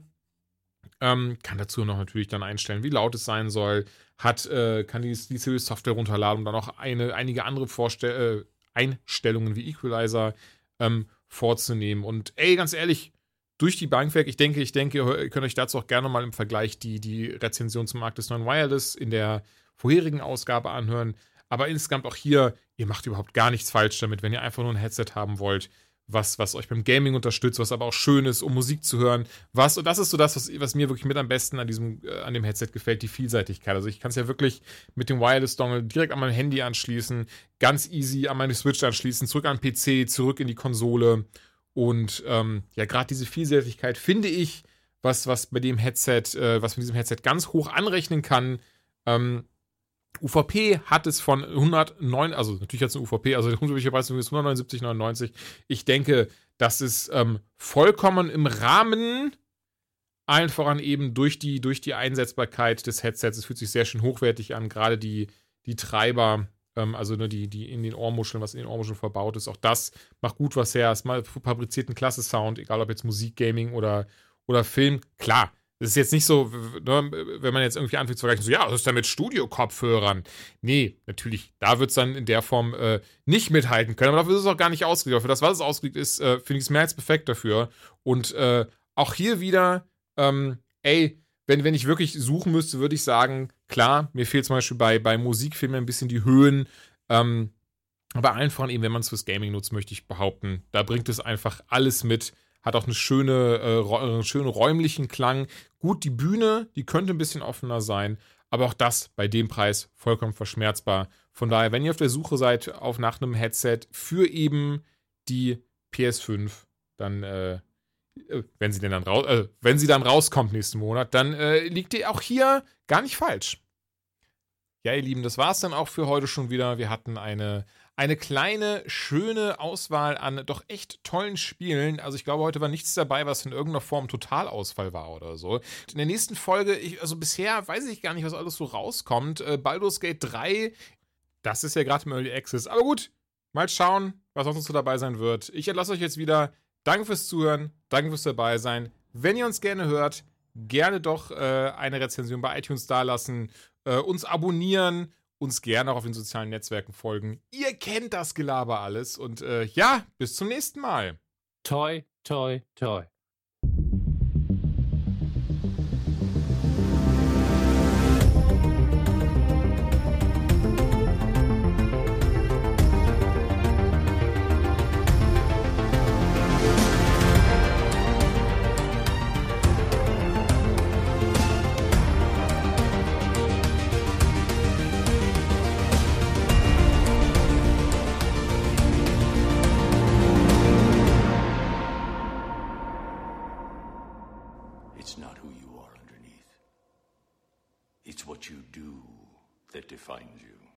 Ähm, kann dazu noch natürlich dann einstellen, wie laut es sein soll. Hat, äh, kann die, die Series Software runterladen und dann auch eine, einige andere Vorstell äh, Einstellungen wie Equalizer ähm, vorzunehmen. Und ey, ganz ehrlich, durch die Bank weg, ich denke, ich denke, ihr könnt euch dazu auch gerne mal im Vergleich die, die Rezension zum Markt des neuen Wireless in der vorherigen Ausgabe anhören. Aber insgesamt auch hier, ihr macht überhaupt gar nichts falsch damit, wenn ihr einfach nur ein Headset haben wollt was, was euch beim Gaming unterstützt, was aber auch schön ist, um Musik zu hören. Was, und das ist so das, was, was mir wirklich mit am besten an diesem, äh, an dem Headset gefällt, die Vielseitigkeit. Also ich kann es ja wirklich mit dem Wireless-Dongle direkt an mein Handy anschließen, ganz easy an meine Switch anschließen, zurück an den PC, zurück in die Konsole. Und ähm, ja, gerade diese Vielseitigkeit finde ich, was, was bei dem Headset, äh, was mit diesem Headset ganz hoch anrechnen kann. Ähm, UVP hat es von 109, also natürlich hat es eine UVP, also der ungewöhnliche Preis ist 179,99. Ich denke, das ist ähm, vollkommen im Rahmen, allen voran eben durch die, durch die Einsetzbarkeit des Headsets. Es fühlt sich sehr schön hochwertig an, gerade die, die Treiber, ähm, also nur die, die in den Ohrmuscheln, was in den Ohrmuscheln verbaut ist. Auch das macht gut was her. Es fabriziert einen klasse Sound, egal ob jetzt Musik, Gaming oder, oder Film. Klar, es ist jetzt nicht so, ne, wenn man jetzt irgendwie anfängt zu vergleichen, so, ja, was ist denn mit Studio-Kopfhörern? Nee, natürlich, da wird es dann in der Form äh, nicht mithalten können, aber dafür ist es auch gar nicht ausgelegt. Aber für das, was es ausgelegt ist, äh, finde ich es mehr als perfekt dafür. Und äh, auch hier wieder, ähm, ey, wenn, wenn ich wirklich suchen müsste, würde ich sagen, klar, mir fehlt zum Beispiel bei, bei Musikfilmen ein bisschen die Höhen. Ähm, aber allen voran eben, wenn man es fürs Gaming nutzt, möchte ich behaupten, da bringt es einfach alles mit hat auch eine schöne, äh, einen schönen räumlichen Klang. Gut, die Bühne, die könnte ein bisschen offener sein, aber auch das bei dem Preis vollkommen verschmerzbar. Von daher, wenn ihr auf der Suche seid auf nach einem Headset für eben die PS5, dann äh, äh, wenn sie denn dann raus, äh, wenn sie dann rauskommt nächsten Monat, dann äh, liegt ihr auch hier gar nicht falsch. Ja, ihr Lieben, das war es dann auch für heute schon wieder. Wir hatten eine eine kleine, schöne Auswahl an doch echt tollen Spielen. Also ich glaube, heute war nichts dabei, was in irgendeiner Form Totalausfall war oder so. In der nächsten Folge, ich, also bisher weiß ich gar nicht, was alles so rauskommt. Äh, Baldur's Gate 3, das ist ja gerade im Early Access. Aber gut, mal schauen, was sonst so dabei sein wird. Ich entlasse euch jetzt wieder. Danke fürs Zuhören, danke fürs dabei sein. Wenn ihr uns gerne hört, gerne doch äh, eine Rezension bei iTunes dalassen, äh, uns abonnieren uns gerne auch auf den sozialen Netzwerken folgen. Ihr kennt das Gelaber alles und äh, ja, bis zum nächsten Mal. Toi, toi, toi.